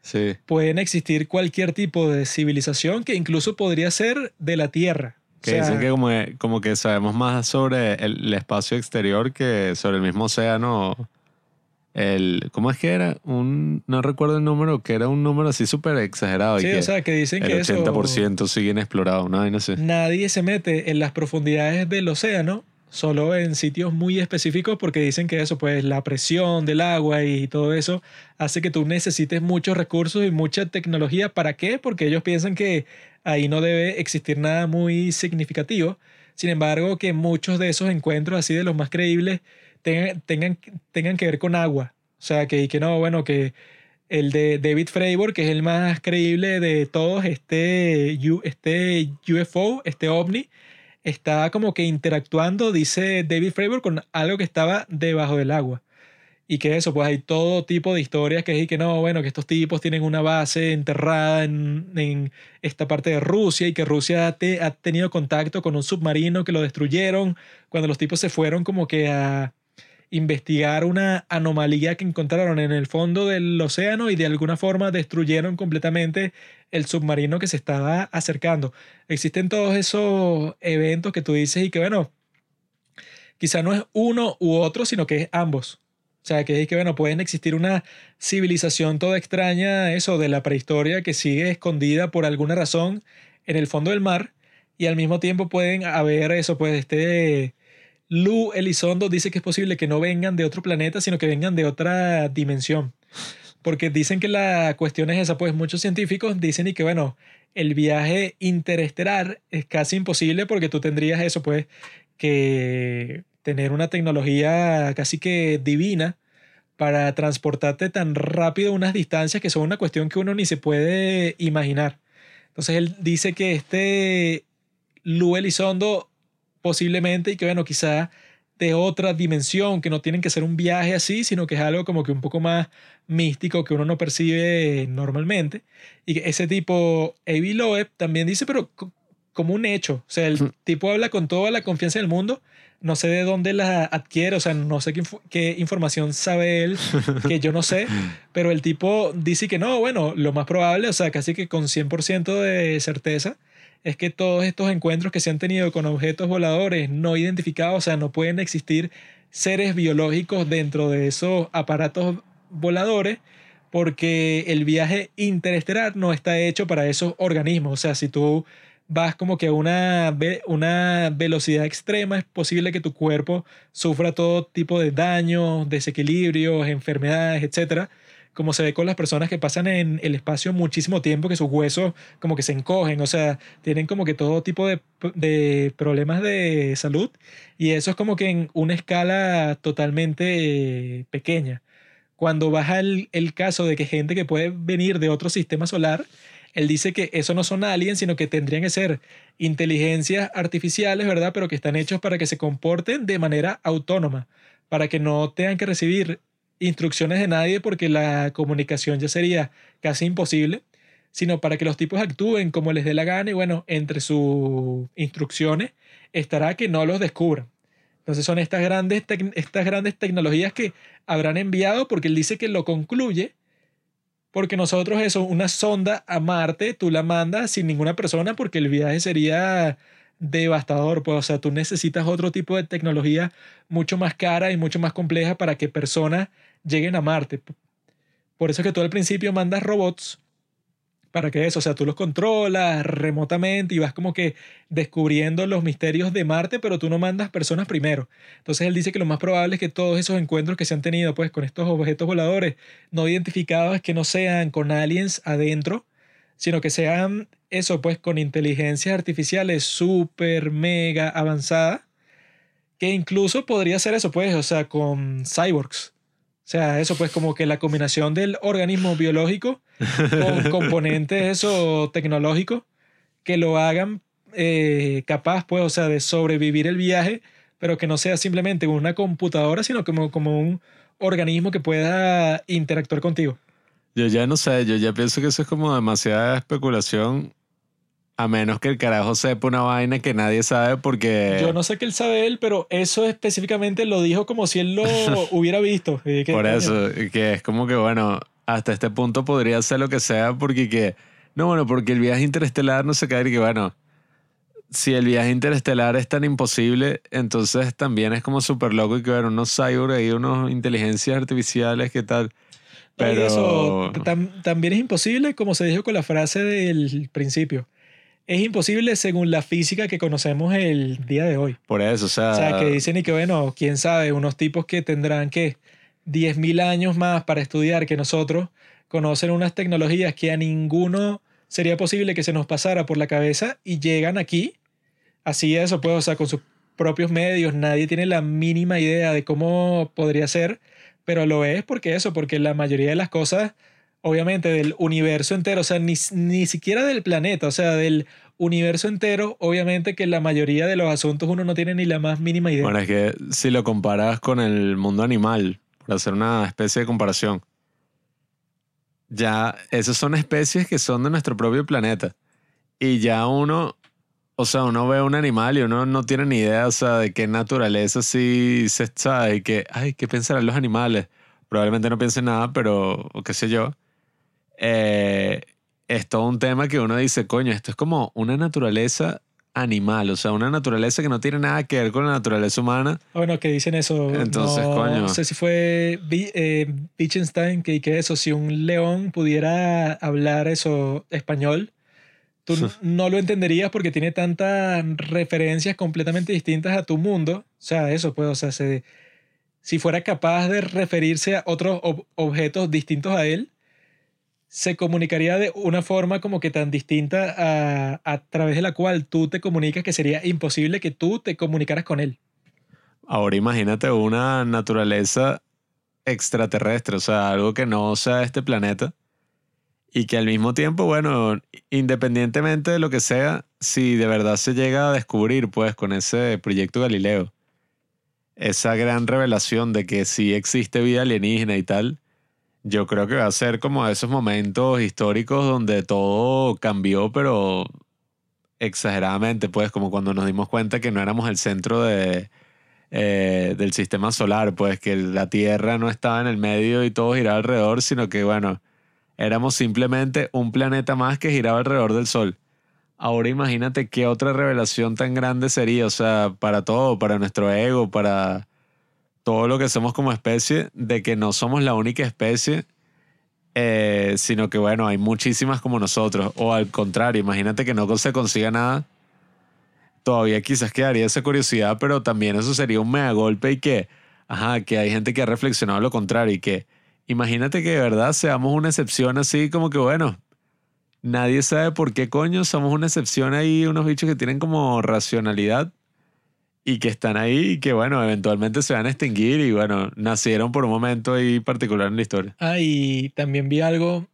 sí. pueden existir cualquier tipo de civilización que incluso podría ser de la Tierra. Que dicen que como, como, que sabemos más sobre el, espacio exterior que sobre el mismo océano. El, ¿Cómo es que era? Un, no recuerdo el número, que era un número así súper exagerado. Sí, y o sea, que dicen el que 80% sigue inexplorado, ¿no? no sé. Nadie se mete en las profundidades del océano solo en sitios muy específicos porque dicen que eso, pues la presión del agua y todo eso hace que tú necesites muchos recursos y mucha tecnología. ¿Para qué? Porque ellos piensan que ahí no debe existir nada muy significativo. Sin embargo, que muchos de esos encuentros así de los más creíbles tengan, tengan, tengan que ver con agua. O sea, que, que no, bueno, que el de David Fravor, que es el más creíble de todos, este, este UFO, este ovni, está como que interactuando, dice David Fravor, con algo que estaba debajo del agua. Y que eso, pues hay todo tipo de historias que es que no, bueno, que estos tipos tienen una base enterrada en, en esta parte de Rusia y que Rusia te- ha tenido contacto con un submarino que lo destruyeron cuando los tipos se fueron como que a investigar una anomalía que encontraron en el fondo del océano y de alguna forma destruyeron completamente el submarino que se estaba acercando. Existen todos esos eventos que tú dices y que bueno, quizá no es uno u otro, sino que es ambos. O sea, que es que, bueno, pueden existir una civilización toda extraña, eso, de la prehistoria, que sigue escondida por alguna razón en el fondo del mar, y al mismo tiempo pueden haber eso, pues este Lu Elizondo dice que es posible que no vengan de otro planeta, sino que vengan de otra dimensión. Porque dicen que la cuestión es esa, pues muchos científicos dicen y que, bueno, el viaje interestelar es casi imposible porque tú tendrías eso, pues, que tener una tecnología casi que divina para transportarte tan rápido unas distancias que son una cuestión que uno ni se puede imaginar. Entonces él dice que este Lu Elizondo posiblemente y que bueno, quizá de otra dimensión, que no tienen que ser un viaje así, sino que es algo como que un poco más místico que uno no percibe normalmente. Y que ese tipo, Avi Loeb, también dice, pero co- como un hecho. O sea, el tipo habla con toda la confianza del mundo. No sé de dónde la adquiere, o sea, no sé qué, qué información sabe él, que yo no sé, pero el tipo dice que no, bueno, lo más probable, o sea, casi que con 100% de certeza, es que todos estos encuentros que se han tenido con objetos voladores no identificados, o sea, no pueden existir seres biológicos dentro de esos aparatos voladores porque el viaje interestelar no está hecho para esos organismos. O sea, si tú vas como que a una, una velocidad extrema, es posible que tu cuerpo sufra todo tipo de daños, desequilibrios, enfermedades, etcétera como se ve con las personas que pasan en el espacio muchísimo tiempo, que sus huesos como que se encogen, o sea, tienen como que todo tipo de, de problemas de salud y eso es como que en una escala totalmente pequeña. Cuando baja el, el caso de que gente que puede venir de otro sistema solar, él dice que eso no son aliens, sino que tendrían que ser inteligencias artificiales, ¿verdad? Pero que están hechos para que se comporten de manera autónoma, para que no tengan que recibir instrucciones de nadie porque la comunicación ya sería casi imposible, sino para que los tipos actúen como les dé la gana y bueno, entre sus instrucciones estará que no los descubran. Entonces son estas grandes, estas grandes tecnologías que habrán enviado porque él dice que lo concluye porque nosotros eso, una sonda a Marte, tú la mandas sin ninguna persona porque el viaje sería devastador, pues, o sea, tú necesitas otro tipo de tecnología mucho más cara y mucho más compleja para que personas lleguen a Marte. Por eso es que tú al principio mandas robots para que eso, o sea, tú los controlas remotamente y vas como que descubriendo los misterios de Marte, pero tú no mandas personas primero. Entonces él dice que lo más probable es que todos esos encuentros que se han tenido pues con estos objetos voladores no identificados que no sean con aliens adentro, sino que sean eso pues con inteligencias artificiales súper mega avanzadas, que incluso podría ser eso pues, o sea, con cyborgs. O sea, eso pues como que la combinación del organismo biológico con componentes eso tecnológicos que lo hagan eh, capaz pues, o sea, de sobrevivir el viaje, pero que no sea simplemente una computadora, sino como, como un organismo que pueda interactuar contigo. Yo ya no sé, yo ya pienso que eso es como demasiada especulación. A menos que el carajo sepa una vaina que nadie sabe porque... Yo no sé qué él sabe él, pero eso específicamente lo dijo como si él lo hubiera visto. Que, Por coño, eso, que es como que, bueno, hasta este punto podría ser lo que sea porque que... No, bueno, porque el viaje interestelar no se cae y que, bueno, si el viaje interestelar es tan imposible, entonces también es como súper loco y que, bueno, unos cyborg y unos inteligencias artificiales, ¿qué tal? Pero... eso tam- también es imposible, como se dijo con la frase del principio. Es imposible según la física que conocemos el día de hoy. Por eso, o sea... O sea, que dicen y que, bueno, quién sabe, unos tipos que tendrán que 10.000 años más para estudiar que nosotros conocen unas tecnologías que a ninguno sería posible que se nos pasara por la cabeza y llegan aquí, así eso, pues, o sea, con sus propios medios, nadie tiene la mínima idea de cómo podría ser, pero lo es porque eso, porque la mayoría de las cosas, obviamente, del universo entero, o sea, ni, ni siquiera del planeta, o sea, del universo entero, obviamente que la mayoría de los asuntos uno no tiene ni la más mínima idea. Bueno, es que si lo comparas con el mundo animal, por hacer una especie de comparación. Ya, esas son especies que son de nuestro propio planeta. Y ya uno, o sea, uno ve un animal y uno no tiene ni idea, o sea, de qué naturaleza sí se sabe, y que, ay, ¿qué pensarán los animales? Probablemente no piensen nada, pero, qué sé yo. Eh, es todo un tema que uno dice, coño, esto es como una naturaleza animal, o sea, una naturaleza que no tiene nada que ver con la naturaleza humana. Bueno, que dicen eso. Entonces, no, coño. No sé si fue eh, Wittgenstein que, que eso, si un león pudiera hablar eso español, tú no lo entenderías porque tiene tantas referencias completamente distintas a tu mundo. O sea, eso pues, o sea, se- si fuera capaz de referirse a otros ob- objetos distintos a él, se comunicaría de una forma como que tan distinta a, a través de la cual tú te comunicas que sería imposible que tú te comunicaras con él. Ahora imagínate una naturaleza extraterrestre, o sea, algo que no sea este planeta y que al mismo tiempo, bueno, independientemente de lo que sea, si de verdad se llega a descubrir, pues, con ese proyecto Galileo, esa gran revelación de que sí existe vida alienígena y tal, yo creo que va a ser como esos momentos históricos donde todo cambió, pero exageradamente, pues, como cuando nos dimos cuenta que no éramos el centro de, eh, del sistema solar, pues que la Tierra no estaba en el medio y todo giraba alrededor, sino que, bueno, éramos simplemente un planeta más que giraba alrededor del Sol. Ahora imagínate qué otra revelación tan grande sería, o sea, para todo, para nuestro ego, para todo lo que somos como especie, de que no somos la única especie, eh, sino que, bueno, hay muchísimas como nosotros. O al contrario, imagínate que no se consiga nada todavía quizás quedaría esa curiosidad, pero también eso sería un mega golpe y que, ajá, que hay gente que ha reflexionado lo contrario y que imagínate que de verdad seamos una excepción así como que, bueno, nadie sabe por qué coño somos una excepción ahí, unos bichos que tienen como racionalidad y que están ahí y que, bueno, eventualmente se van a extinguir y, bueno, nacieron por un momento ahí particular en la historia. Ah, y también vi algo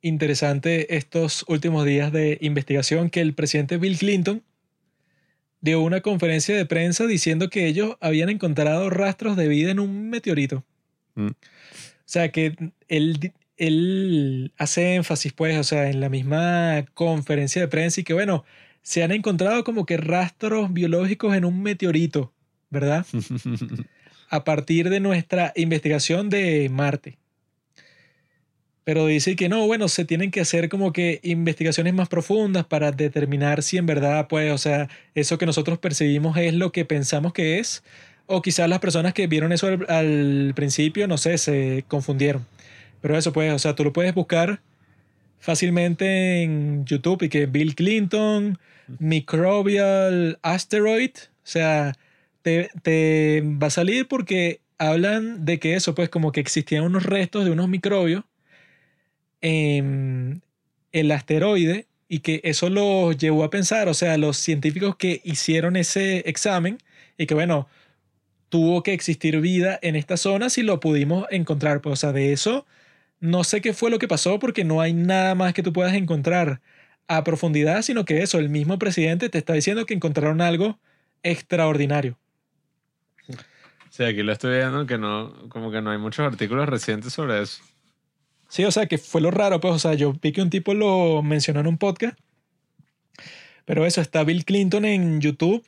interesante estos últimos días de investigación que el presidente Bill Clinton dio una conferencia de prensa diciendo que ellos habían encontrado rastros de vida en un meteorito. Mm. O sea, que él, él hace énfasis, pues, o sea, en la misma conferencia de prensa y que, bueno, se han encontrado como que rastros biológicos en un meteorito, ¿verdad? a partir de nuestra investigación de Marte. Pero dice que no, bueno, se tienen que hacer como que investigaciones más profundas para determinar si en verdad, pues, o sea, eso que nosotros percibimos es lo que pensamos que es. O quizás las personas que vieron eso al, al principio, no sé, se confundieron. Pero eso, pues, o sea, tú lo puedes buscar fácilmente en YouTube y que Bill Clinton, Microbial Asteroid, o sea, te, te va a salir porque hablan de que eso, pues como que existían unos restos de unos microbios en el asteroide y que eso los llevó a pensar, o sea, los científicos que hicieron ese examen y que bueno, tuvo que existir vida en esta zona si lo pudimos encontrar, pues o sea, de eso no sé qué fue lo que pasó porque no hay nada más que tú puedas encontrar a profundidad, sino que eso, el mismo presidente te está diciendo que encontraron algo extraordinario. Sí, aquí lo estoy viendo que no, como que no hay muchos artículos recientes sobre eso. Sí, o sea, que fue lo raro, pues, o sea, yo vi que un tipo lo mencionó en un podcast, pero eso, está Bill Clinton en YouTube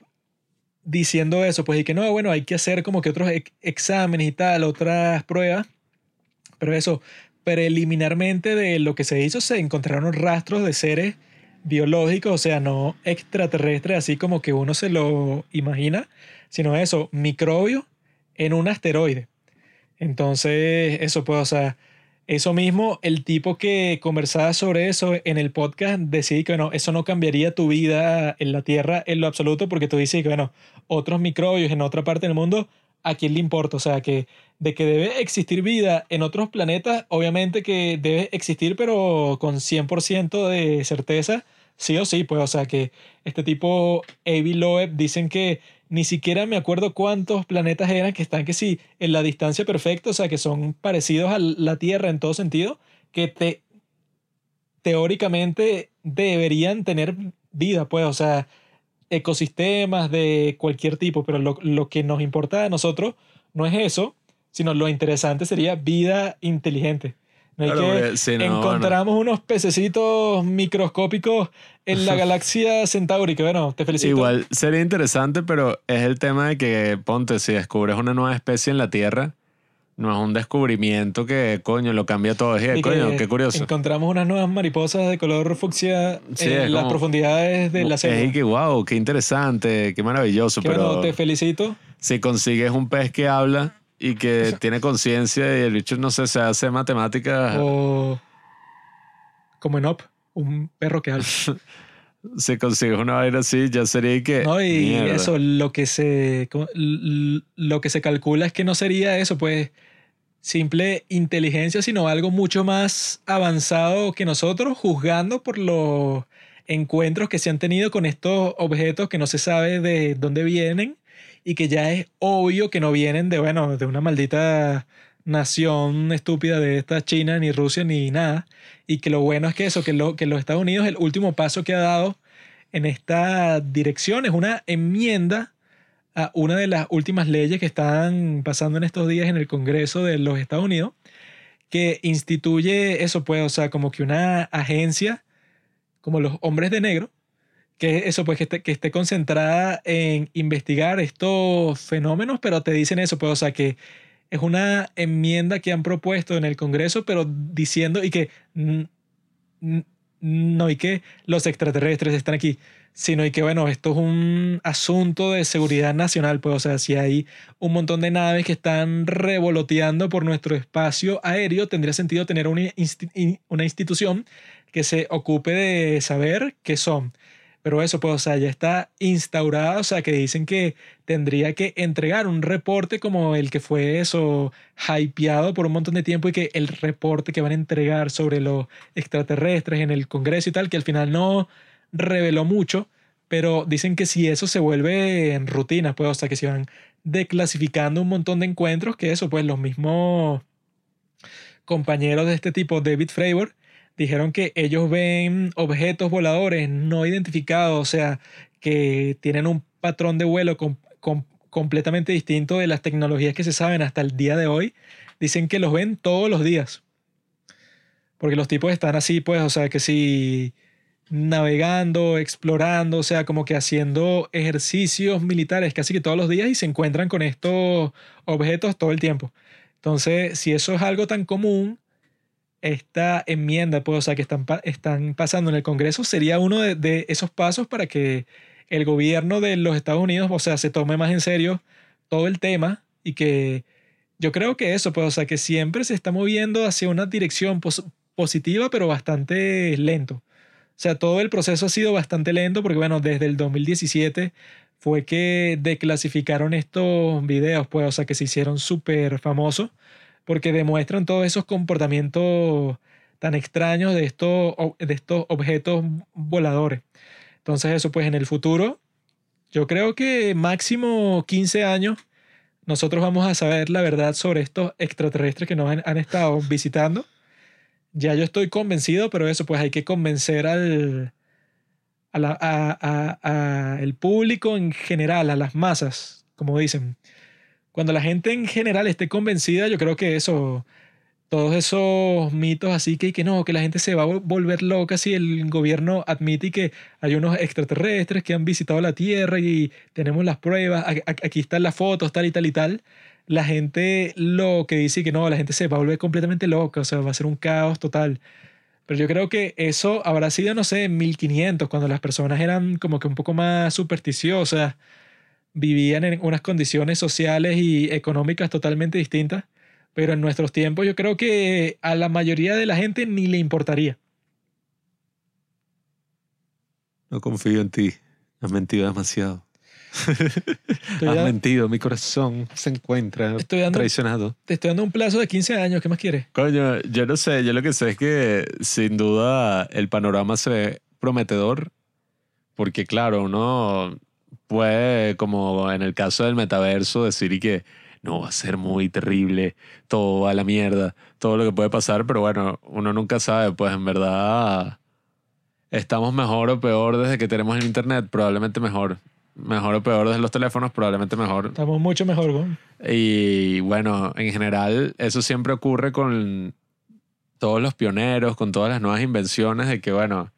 diciendo eso, pues, y que no, bueno, hay que hacer como que otros ex- exámenes y tal, otras pruebas, pero eso, preliminarmente de lo que se hizo, se encontraron rastros de seres biológicos, o sea, no extraterrestres, así como que uno se lo imagina, sino eso, microbios en un asteroide. Entonces, eso pues, o sea, eso mismo, el tipo que conversaba sobre eso en el podcast decía que, bueno, eso no cambiaría tu vida en la Tierra en lo absoluto, porque tú dices que, bueno, otros microbios en otra parte del mundo, ¿a quién le importa? O sea, que de que debe existir vida en otros planetas, obviamente que debe existir, pero con 100% de certeza, sí o sí, pues, o sea, que este tipo, Avi Loeb, dicen que ni siquiera me acuerdo cuántos planetas eran que están que sí en la distancia perfecta, o sea, que son parecidos a la Tierra en todo sentido, que te teóricamente deberían tener vida, pues, o sea, ecosistemas de cualquier tipo, pero lo, lo que nos importa a nosotros no es eso, sino lo interesante sería vida inteligente. No hay Claro, que si no, encontramos unos pececitos microscópicos en la galaxia Centauri, que bueno, te felicito. Igual sería interesante, pero es el tema de que, ponte, si descubres una nueva especie en la Tierra, no es un descubrimiento que, coño, lo cambia todo. Es, que coño, qué curioso. Encontramos unas nuevas mariposas de color fucsia Sí, en las como- profundidades de la selva. Es que, wow, qué interesante, qué maravilloso. Pero bueno, te felicito. si consigues un pez que habla y que tiene conciencia y el bicho, no sé, se hace matemáticas, O como en Op, un perro que habla. si consigues una vaina así, ya sería que. No, y mierda. eso, lo que se lo que se calcula es que no sería eso, pues simple inteligencia, sino algo mucho más avanzado que nosotros, juzgando por los encuentros que se han tenido con estos objetos que no se sabe de dónde vienen y que ya es obvio que no vienen de, bueno, de una maldita nación estúpida de esta China, ni Rusia, ni nada. Y que lo bueno es que eso, que, lo, que los Estados Unidos, el último paso que ha dado en esta dirección es una enmienda a una de las últimas leyes que están pasando en estos días en el Congreso de los Estados Unidos, que instituye eso, pues, o sea, como que una agencia como los hombres de negro, que eso, pues, que esté, que esté concentrada en investigar estos fenómenos, pero te dicen eso, pues, o sea, que es una enmienda que han propuesto en el Congreso, pero diciendo y que no y que los extraterrestres están aquí, sino y que bueno, esto es un asunto de seguridad nacional, pues o sea, si hay un montón de naves que están revoloteando por nuestro espacio aéreo, tendría sentido tener una, una institución que se ocupe de saber qué son. Pero eso, pues, o sea, ya está instaurado, o sea, que dicen que tendría que entregar un reporte como el que fue eso, hypeado por un montón de tiempo y que el reporte que van a entregar sobre los extraterrestres en el Congreso y tal, que al final no reveló mucho, pero dicen que si eso se vuelve en rutina, pues, o sea, que se van declasificando un montón de encuentros, que eso, pues, los mismos compañeros de este tipo, David Fravor, dijeron que ellos ven objetos voladores no identificados, o sea, que tienen un patrón de vuelo com- com- completamente distinto de las tecnologías que se saben hasta el día de hoy. Dicen que los ven todos los días. Porque los tipos están así, pues, o sea, que si navegando, explorando, o sea, como que haciendo ejercicios militares casi que todos los días y se encuentran con estos objetos todo el tiempo. Entonces, si eso es algo tan común, esta enmienda, pues, o sea, que están, están pasando en el Congreso, sería uno de, esos pasos para que el gobierno de los Estados Unidos, o sea, se tome más en serio todo el tema y que yo creo que eso, pues, o sea, que siempre se está moviendo hacia una dirección pos- positiva, pero bastante lento. O sea, todo el proceso ha sido bastante lento porque, bueno, desde el 2017 fue que declasificaron estos videos, pues, o sea, que se hicieron súper famosos porque demuestran todos esos comportamientos tan extraños de estos, de estos objetos voladores. Entonces eso pues en el futuro, yo creo que máximo 15 años, nosotros vamos a saber la verdad sobre estos extraterrestres que nos han, han estado visitando. Ya yo estoy convencido, pero eso pues hay que convencer al, a a- a- el público en general, a las masas, como dicen cuando la gente en general esté convencida, yo creo que eso, todos esos mitos así que, que no, que la gente se va a vol- volver loca si el gobierno admite que hay unos extraterrestres que han visitado la Tierra y tenemos las pruebas, aquí están las fotos, tal y tal y tal. La gente lo que dice que no, la gente se va a volver completamente loca, o sea, va a ser un caos total. Pero yo creo que eso habrá sido, no sé, en 1500, cuando las personas eran como que un poco más supersticiosas vivían en unas condiciones sociales y económicas totalmente distintas, pero en nuestros tiempos yo creo que a la mayoría de la gente ni le importaría. No confío en ti. Has mentido demasiado. Has mentido. Mi corazón se encuentra Estoy dando- traicionado. te estoy dando un plazo de 15 años, ¿qué más quieres? Coño, yo no sé. Yo lo que sé es que sin duda el panorama se ve prometedor. Porque claro, uno puede, como en el caso del metaverso, decir y que no va a ser muy terrible, todo va a la mierda, todo lo que puede pasar, pero bueno, uno nunca sabe, pues en verdad estamos mejor o peor desde que tenemos el internet, probablemente mejor. Mejor o peor de los teléfonos, probablemente mejor. Estamos mucho mejor, weón. Y bueno, en general, eso siempre ocurre con todos los pioneros, con todas las nuevas invenciones, de que bueno,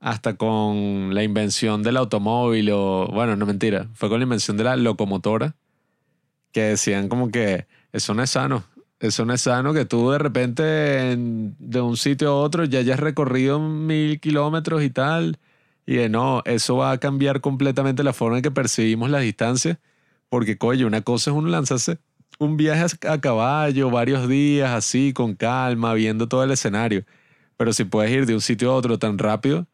hasta con la invención del automóvil, o bueno, no mentira, fue con la invención de la locomotora, que decían como que eso no es sano. Eso no es sano que tú de repente en- de un sitio a otro ya hayas recorrido mil kilómetros y tal. Y de no, eso va a cambiar completamente la forma en que percibimos las distancias. Porque, coño, una cosa es uno lanzarse un viaje a caballo, varios días así, con calma, viendo todo el escenario. Pero si puedes ir de un sitio a otro tan rápido,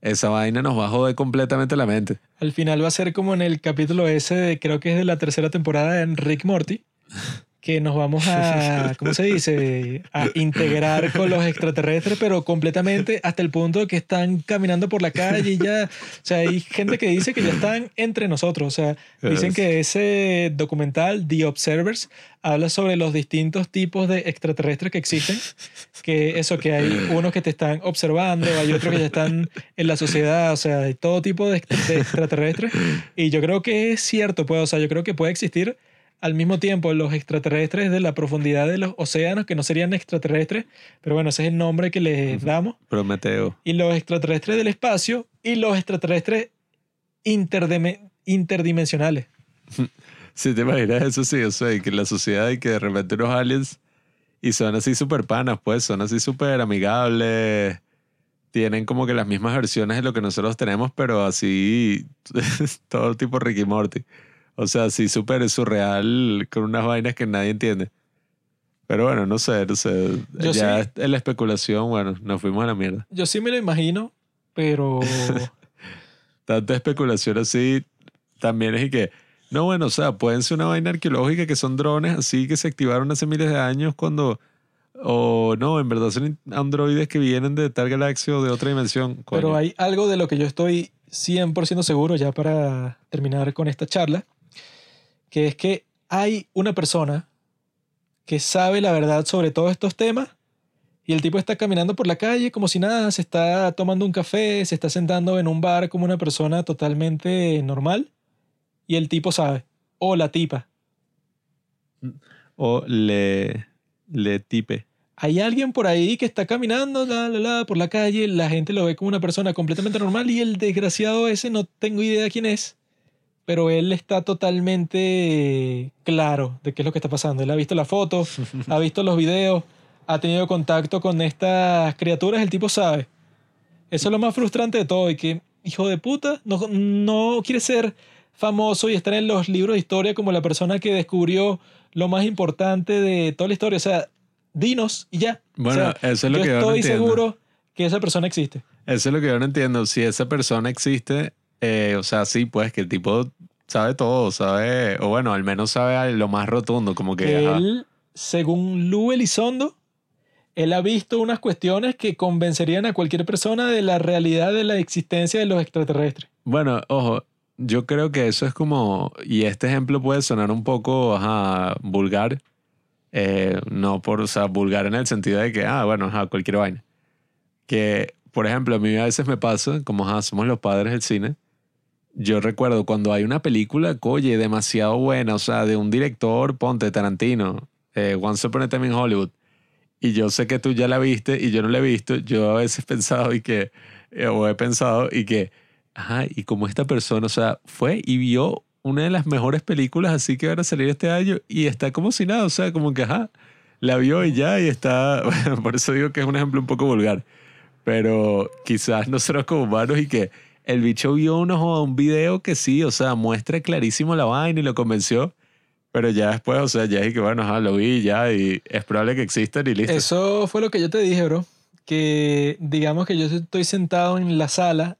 esa vaina nos va a joder completamente la mente. Al final va a ser como en el capítulo ese, de, creo que es de la tercera temporada en Rick Morty, que nos vamos a, ¿cómo se dice? A integrar con los extraterrestres, pero completamente hasta el punto que están caminando por la calle y ya, o sea, hay gente que dice que ya están entre nosotros, o sea, dicen que ese documental, The Observers, habla sobre los distintos tipos de extraterrestres que existen, que eso, que hay unos que te están observando, hay otros que ya están en la sociedad, o sea, hay todo tipo de, de extraterrestres. Y yo creo que es cierto, pues, o sea, yo creo que puede existir al mismo tiempo los extraterrestres de la profundidad de los océanos, que no serían extraterrestres, pero bueno, ese es el nombre que les damos, Prometeo. y los extraterrestres del espacio y los extraterrestres interdime- interdimensionales. Si te imaginas eso, sí, o sea, que la sociedad y que de repente unos aliens y son así súper panas, pues, son así súper amigables, tienen como que las mismas versiones de lo que nosotros tenemos, pero así, todo tipo Ricky Morty. O sea, así súper surreal, con unas vainas que nadie entiende. Pero bueno, no sé, no sé. Yo ya sí. en la especulación, bueno, nos fuimos a la mierda. Yo sí me lo imagino, pero Tanta especulación así, también es y que, no, bueno, o sea, pueden ser una vaina arqueológica que son drones así que se activaron hace miles de años cuando, o no, en verdad son androides que vienen de tal galaxia o de otra dimensión. Pero coño. hay algo de lo que yo estoy 100% seguro ya para terminar con esta charla, que es que hay una persona que sabe la verdad sobre todos estos temas y el tipo está caminando por la calle como si nada, se está tomando un café, se está sentando en un bar como una persona totalmente normal y el tipo sabe, o la tipa. O le, le tipe. Hay alguien por ahí que está caminando la, la, la, por la calle, la gente lo ve como una persona completamente normal y el desgraciado ese no tengo idea quién es, pero él está totalmente claro de qué es lo que está pasando. Él ha visto la foto, ha visto los videos, ha tenido contacto con estas criaturas, el tipo sabe. Eso es lo más frustrante de todo y que, hijo de puta, no, no quiere ser famoso y estar en los libros de historia como la persona que descubrió lo más importante de toda la historia. O sea, dinos y ya. Bueno, O sea, eso es lo yo que yo no estoy entiendo. seguro que esa persona existe. Eso es lo que yo no entiendo. Si esa persona existe, eh, o sea, sí, pues que el tipo sabe todo, sabe, o bueno, al menos sabe lo más rotundo, como que... Ajá. él, según Lu Elizondo, él ha visto unas cuestiones que convencerían a cualquier persona de la realidad de la existencia de los extraterrestres. Bueno, ojo, yo creo que eso es como, y este ejemplo puede sonar un poco ajá, vulgar, eh, no por, o sea, vulgar en el sentido de que, ah, bueno, ajá, cualquier vaina. Que, por ejemplo, a mí a veces me pasa, como ajá, somos los padres del cine, yo recuerdo cuando hay una película, oye, demasiado buena, o sea, de un director, ponte Tarantino, eh, Once Upon a Time in Hollywood, y yo sé que tú ya la viste y yo no la he visto, yo a veces he pensado y que, eh, o he pensado y que, ajá, y como esta persona, o sea, fue y vio una de las mejores películas así que van a salir este año y está como si nada, o sea, como que, ajá, la vio y ya y está, por eso digo que es un ejemplo un poco vulgar, pero quizás nosotros como humanos y que el bicho vio un video que sí, o sea, muestra clarísimo la vaina y lo convenció. Pero ya después, o sea, ya dije que bueno, ajá, lo vi ya y es probable que existan y listo. Eso fue lo que yo te dije, bro. Que digamos que yo estoy sentado en la sala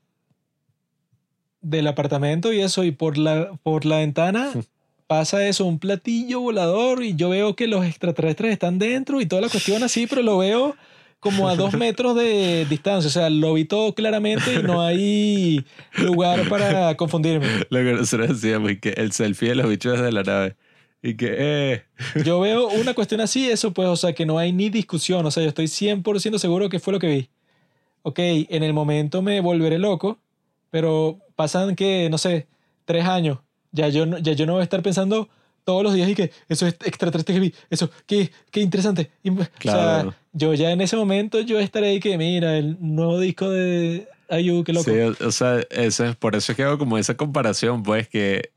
del apartamento y eso, y por la, por la ventana pasa eso, un platillo volador, y yo veo que los extraterrestres están dentro y toda la cuestión así, pero lo veo como a dos metros de distancia. O sea, lo vi todo claramente y no hay lugar para confundirme. Lo que nosotros decíamos que el selfie de los bichos desde la nave. Y que, eh, Yo veo una cuestión así, eso pues, o sea, que no hay ni discusión, o sea, yo estoy 100% seguro que fue lo que vi. Ok, en el momento me volveré loco, pero pasan que, no sé, tres años, ya yo, no- ya yo no voy a estar pensando todos los días y que eso es extraterrestre que vi, eso, qué, qué interesante. Y, O Claro. sea, yo ya en ese momento yo estaré ahí que, mira, el nuevo disco de Ayu, qué loco. Sí, o, o sea, eso es, por eso es que hago como esa comparación, pues que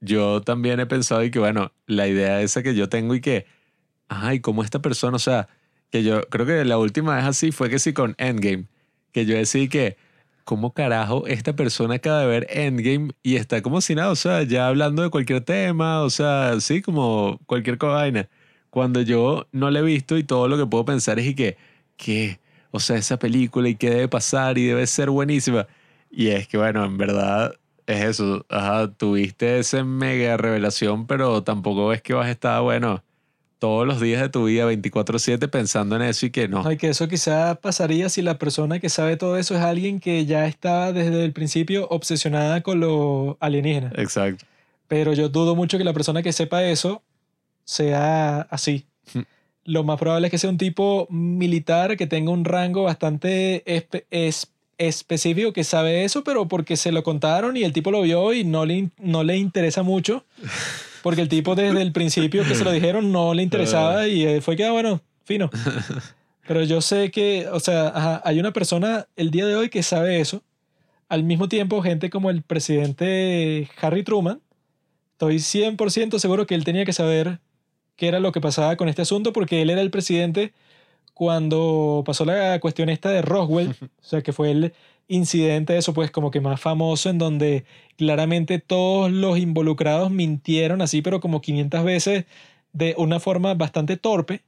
yo también he pensado y que, bueno, la idea esa que yo tengo y que, ay, como esta persona, o sea, que yo creo que la última vez así fue que sí con Endgame, que yo decía que, ¿cómo carajo esta persona acaba de ver Endgame y está como si nada, o sea, ya hablando de cualquier tema, o sea, sí, como cualquier vaina. Cuando yo no la he visto y todo lo que puedo pensar es y que, ¿qué? O sea, esa película y qué debe pasar y debe ser buenísima. Y es que, bueno, en verdad es eso. Ajá, tuviste esa mega revelación, pero tampoco ves que vas a estar, bueno, todos los días de tu vida 24/7 pensando en eso y que no. Ay, que eso quizá pasaría si la persona que sabe todo eso es alguien que ya estaba desde el principio obsesionada con lo alienígena. Exacto. Pero yo dudo mucho que la persona que sepa eso sea así. Lo más probable es que sea un tipo militar que tenga un rango bastante espe- es- específico que sabe eso, pero porque se lo contaron y el tipo lo vio y no le, no le interesa mucho. Porque el tipo desde el principio que se lo dijeron no le interesaba y eh, fue que, ah, bueno, fino. Pero yo sé que, o sea, ajá, hay una persona el día de hoy que sabe eso. Al mismo tiempo, gente como el presidente Harry Truman, estoy 100% seguro que él tenía que saber qué era lo que pasaba con este asunto porque él era el presidente cuando pasó la cuestión esta de Roswell, o sea, que fue el incidente eso pues como que más famoso en donde claramente todos los involucrados mintieron así, pero como 500 veces de una forma bastante torpe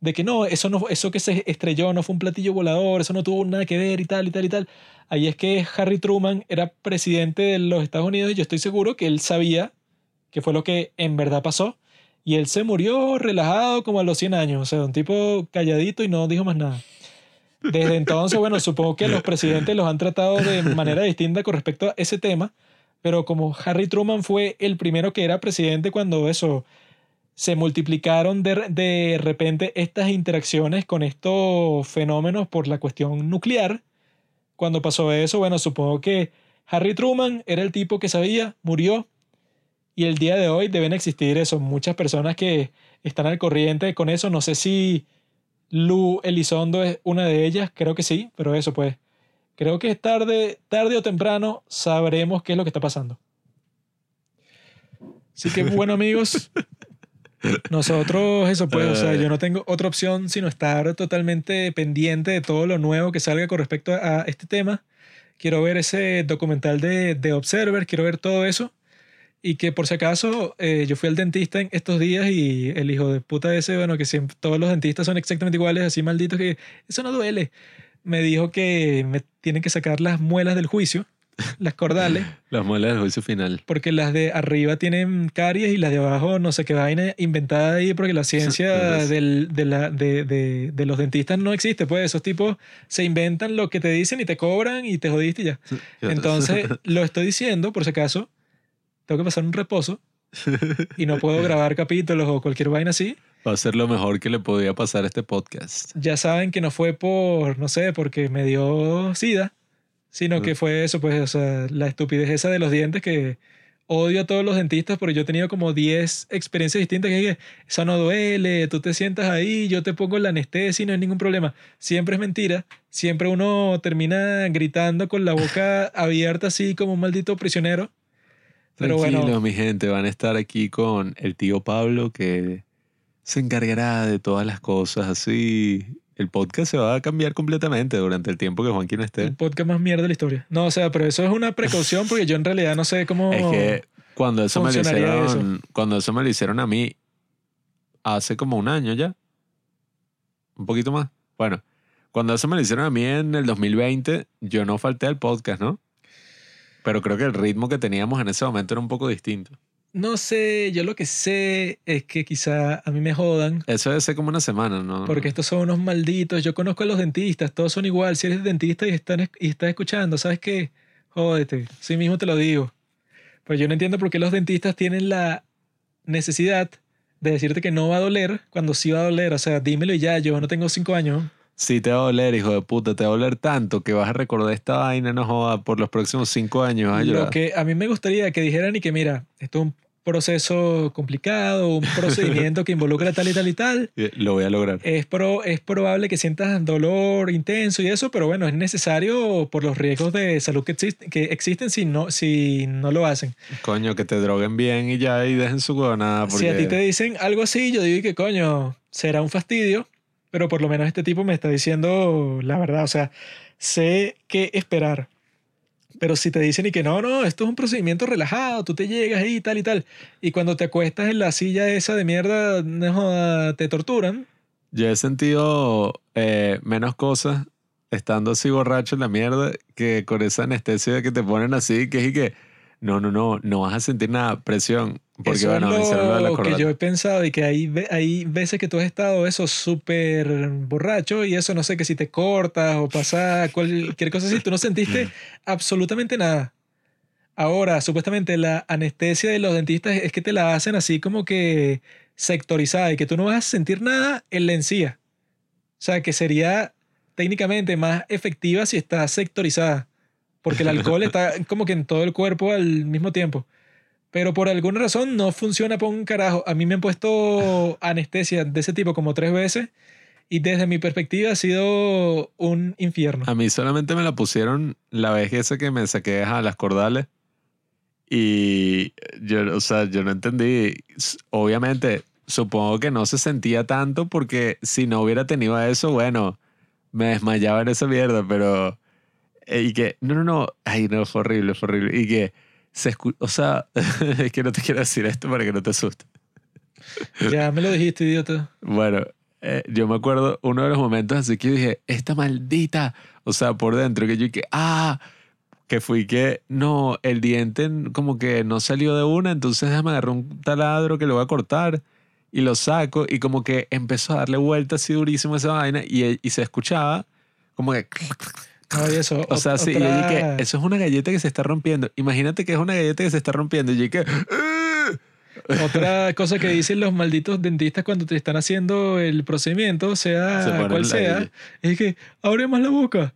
de que no, eso no eso que se estrelló no fue un platillo volador, eso no tuvo nada que ver y tal y tal y tal. Ahí es que Harry Truman era presidente de los Estados Unidos y yo estoy seguro que él sabía que fue lo que en verdad pasó y él se murió relajado como a los 100 años, o sea, un tipo calladito y no dijo más nada. Desde entonces, bueno, supongo que los presidentes los han tratado de manera distinta con respecto a ese tema, pero como Harry Truman fue el primero que era presidente cuando eso se multiplicaron de, de repente estas interacciones con estos fenómenos por la cuestión nuclear, cuando pasó eso, bueno, supongo que Harry Truman era el tipo que sabía, murió, y el día de hoy deben existir eso, muchas personas que están al corriente con eso. No sé si Lu Elizondo es una de ellas, creo que sí, pero eso pues, creo que tarde, tarde o temprano sabremos qué es lo que está pasando. Así que bueno amigos, nosotros eso pues, o sea, yo no tengo otra opción sino estar totalmente pendiente de todo lo nuevo que salga con respecto a este tema. Quiero ver ese documental de, de Observer, quiero ver todo eso. Y que por si acaso, eh, yo fui al dentista en estos días y el hijo de puta ese, bueno, que siempre, todos los dentistas son exactamente iguales, así malditos que eso no duele. Me dijo que me tienen que sacar las muelas del juicio, las cordales, Las muelas del juicio final. porque las de arriba tienen caries y las de abajo no sé qué vaina inventada ahí, porque la ciencia del- de, la, de, de- de los dentistas no existe. Pues esos tipos se inventan lo que te dicen y te cobran y te jodiste y ya. Entonces, lo estoy diciendo, por si acaso, tengo que pasar un reposo y no puedo grabar capítulos o cualquier vaina así. Va a ser lo mejor que le podía pasar a este podcast. Ya saben que no fue por, no sé, porque me dio sida, sino que fue eso, pues, o sea, la estupidez esa de los dientes que odio a todos los dentistas porque yo he tenido como 10 experiencias distintas que dije, eso no duele, tú te sientas ahí, yo te pongo la anestesia y no hay ningún problema. Siempre es mentira, siempre uno termina gritando con la boca abierta así como un maldito prisionero. Pero Tranquilo, bueno, mi gente, van a estar aquí con el tío Pablo que se encargará de todas las cosas así. El podcast se va a cambiar completamente durante el tiempo que Juanqui no esté. el podcast más mierda de la historia. No, o sea, pero eso es una precaución porque yo en realidad no sé cómo... Es que cuando eso me lo hicieron, cuando eso me lo hicieron a mí hace como un año ya, un poquito más. Bueno, cuando eso me lo hicieron a mí en el 2020, yo no falté al podcast, ¿no? Pero creo que el ritmo que teníamos en ese momento era un poco distinto. No sé, yo lo que sé es que quizá a mí me jodan Eso debe ser como una semana, ¿no? porque estos son unos malditos. Yo conozco a los dentistas, todos son igual. Si eres dentista y, están, y estás escuchando, ¿sabes qué? Jódete, sí mismo te lo digo. Pero yo no entiendo por qué los dentistas tienen la necesidad de decirte que no va a doler cuando sí va a doler. O sea, dímelo y ya, yo no tengo cinco años. Sí te va a doler, hijo de puta, te va a doler tanto que vas a recordar esta vaina, no joda, por los próximos cinco años. vas a Lo que a mí me gustaría que dijeran y que mira, esto es un proceso complicado, un procedimiento que involucra tal y tal y tal. Eh, Lo voy a lograr. Es, pro, es probable que sientas dolor intenso y eso, pero bueno, es necesario por los riesgos de salud que, existen que existen si no, si no lo hacen. Coño, que te droguen bien y ya y dejen su huevonada. Porque... Si a ti te dicen algo así, yo digo que coño, será un fastidio, pero por lo menos este tipo me está diciendo la verdad, o sea, sé qué esperar. Pero si te dicen y que no, no, esto es un procedimiento relajado, tú te llegas ahí y tal y tal, y cuando te acuestas en la silla esa de mierda, no te torturan, Yo he sentido eh, menos cosas estando así borracho en la mierda que con esa anestesia que te ponen así, que es y que no, no, no, no vas a sentir nada, presión. Porque eso me es hicieron lo de la que yo he pensado y que hay, hay veces que tú has estado eso súper borracho y eso no sé, que si te cortas o pasa cualquier cosa así, tú no sentiste absolutamente nada. Ahora, supuestamente la anestesia de los dentistas es que te la hacen así como que sectorizada y que tú no vas a sentir nada en la encía. O sea, que sería técnicamente más efectiva si está sectorizada, porque el alcohol está como que en todo el cuerpo al mismo tiempo. Pero por alguna razón no funciona por un carajo. A mí me han puesto anestesia de ese tipo como tres veces y desde mi perspectiva ha sido un infierno. A mí solamente me la pusieron la vez esa que me saqué a las cordales. Y yo, o sea, yo no entendí. Obviamente, supongo que no se sentía tanto porque si no hubiera tenido eso, bueno, me desmayaba en esa mierda, pero. Eh, Y que, no, no, no, ay, no, fue horrible, fue horrible. Y que se escucha, o sea, es que no te quiero decir esto para que no te asustes. Ya me lo dijiste, idiota. Bueno, eh, yo me acuerdo uno de los momentos así que yo dije, esta maldita, o sea, por dentro, que yo dije, ah, que fui que, no, el diente como que no salió de una, entonces déjame agarrar un taladro que lo voy a cortar y lo saco y como que empezó a darle vuelta así durísimo a esa vaina y, y se escuchaba como que... Eso. O sea, sí, y yo otra- dije, eso es una galleta que se está rompiendo. Imagínate que es una galleta que se está rompiendo. Y yo dije, "Ah". Otra cosa que dicen los malditos dentistas cuando te están haciendo el procedimiento, Se sea ponen cual sea, es que abre más la boca,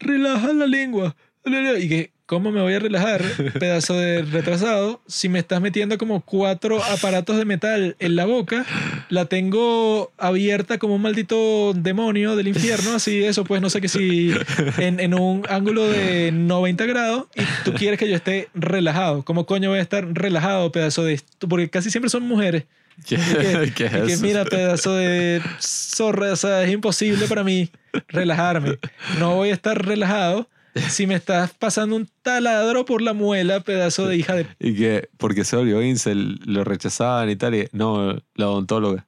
relaja la lengua. Y que, ¿cómo me voy a relajar, pedazo de retrasado? Si me estás metiendo como cuatro aparatos de metal en la boca, la tengo abierta como un maldito demonio del infierno, así eso, pues no sé que si en, en un ángulo de 90 grados y tú quieres que yo esté relajado. ¿Cómo coño voy a estar relajado, pedazo de... esto? Porque casi siempre son mujeres. ¿Qué, Y que, qué y que mira, pedazo de zorra, o sea, es imposible para mí relajarme. No voy a estar relajado si me estás pasando un taladro por la muela, pedazo de hija de... Y que, porque se volvió incel, lo rechazaban y tal. Y, no, la odontóloga.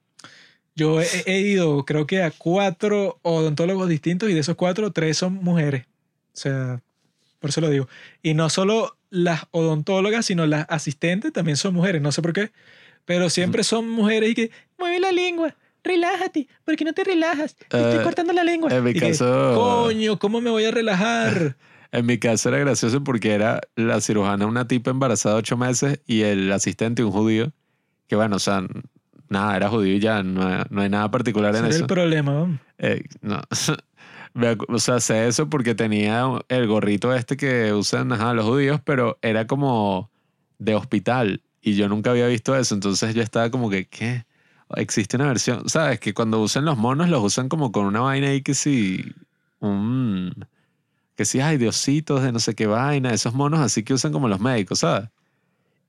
Yo he, he ido, creo que a cuatro odontólogos distintos y de esos cuatro, tres son mujeres. O sea, por eso lo digo. Y no solo las odontólogas, sino las asistentes también son mujeres. No sé por qué, pero siempre son mujeres y que mueve la lengua. Relájate, ¿por qué no te relajas? Te estoy Eh, cortando la lengua. en mi Y que, caso- Coño, ¿cómo me voy a relajar? En mi caso era gracioso porque era la cirujana una tipa embarazada de ocho meses y el asistente un judío. Que bueno, o sea, nada, era judío y ya, no, no hay nada particular en eso. el problema. ¿no? Eh, no. O sea, sé eso porque tenía el gorrito este que usan ajá, los judíos, pero era como de hospital y yo nunca había visto eso. Entonces yo estaba como que, ¿qué? Existe una versión, ¿sabes? Que cuando usan los monos los usan como con una vaina ahí que sí, que sí, hay diositos de no sé qué vaina, esos monos así que usan como los médicos, ¿sabes?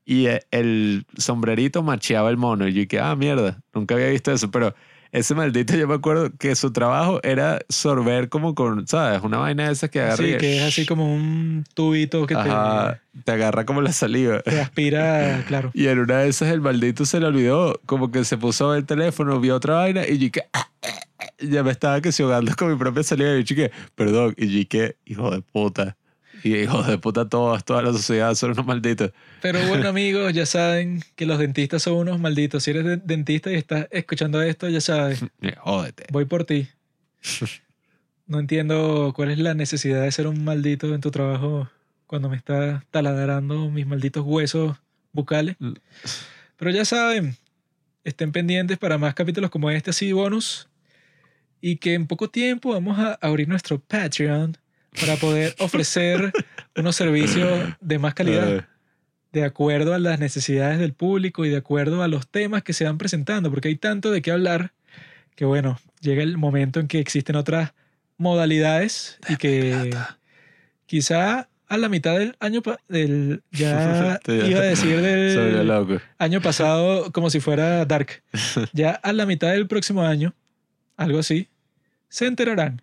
Y eh, el sombrerito macheaba el mono. Y yo dije, ah, mierda, nunca había visto eso. Pero ese maldito, yo me acuerdo que su trabajo era sorber como con, ¿sabes? Una vaina de esas que agarra Sí, que es así como un tubito que Ajá, te agarra como la saliva. te, te aspira, claro. Y en una de esas el maldito se le olvidó, como que se puso a ver el teléfono, vio otra vaina y dije, "Ah, ah, ah", ya me estaba que se ahogando con mi propia saliva y yo dije, perdón, y dije, hijo de puta. Y hijos de puta todos, toda la sociedad son unos malditos. Pero bueno, amigos, ya saben que los dentistas son unos malditos. Si eres de- dentista y estás escuchando esto, ya sabes, Jódete. voy por ti. No entiendo cuál es la necesidad de ser un maldito en tu trabajo cuando me estás taladrando mis malditos huesos bucales. Pero ya saben, estén pendientes para más capítulos como este, así bonus. y que en poco tiempo vamos a abrir nuestro Patreon para poder ofrecer unos servicios de más calidad de acuerdo a las necesidades del público y de acuerdo a los temas que se van presentando, porque hay tanto de qué hablar que bueno, llega el momento en que existen otras modalidades y que quizá a la mitad del año del ya iba a decir del año pasado como si fuera Dark. Ya a la mitad del próximo año, algo así, se enterarán.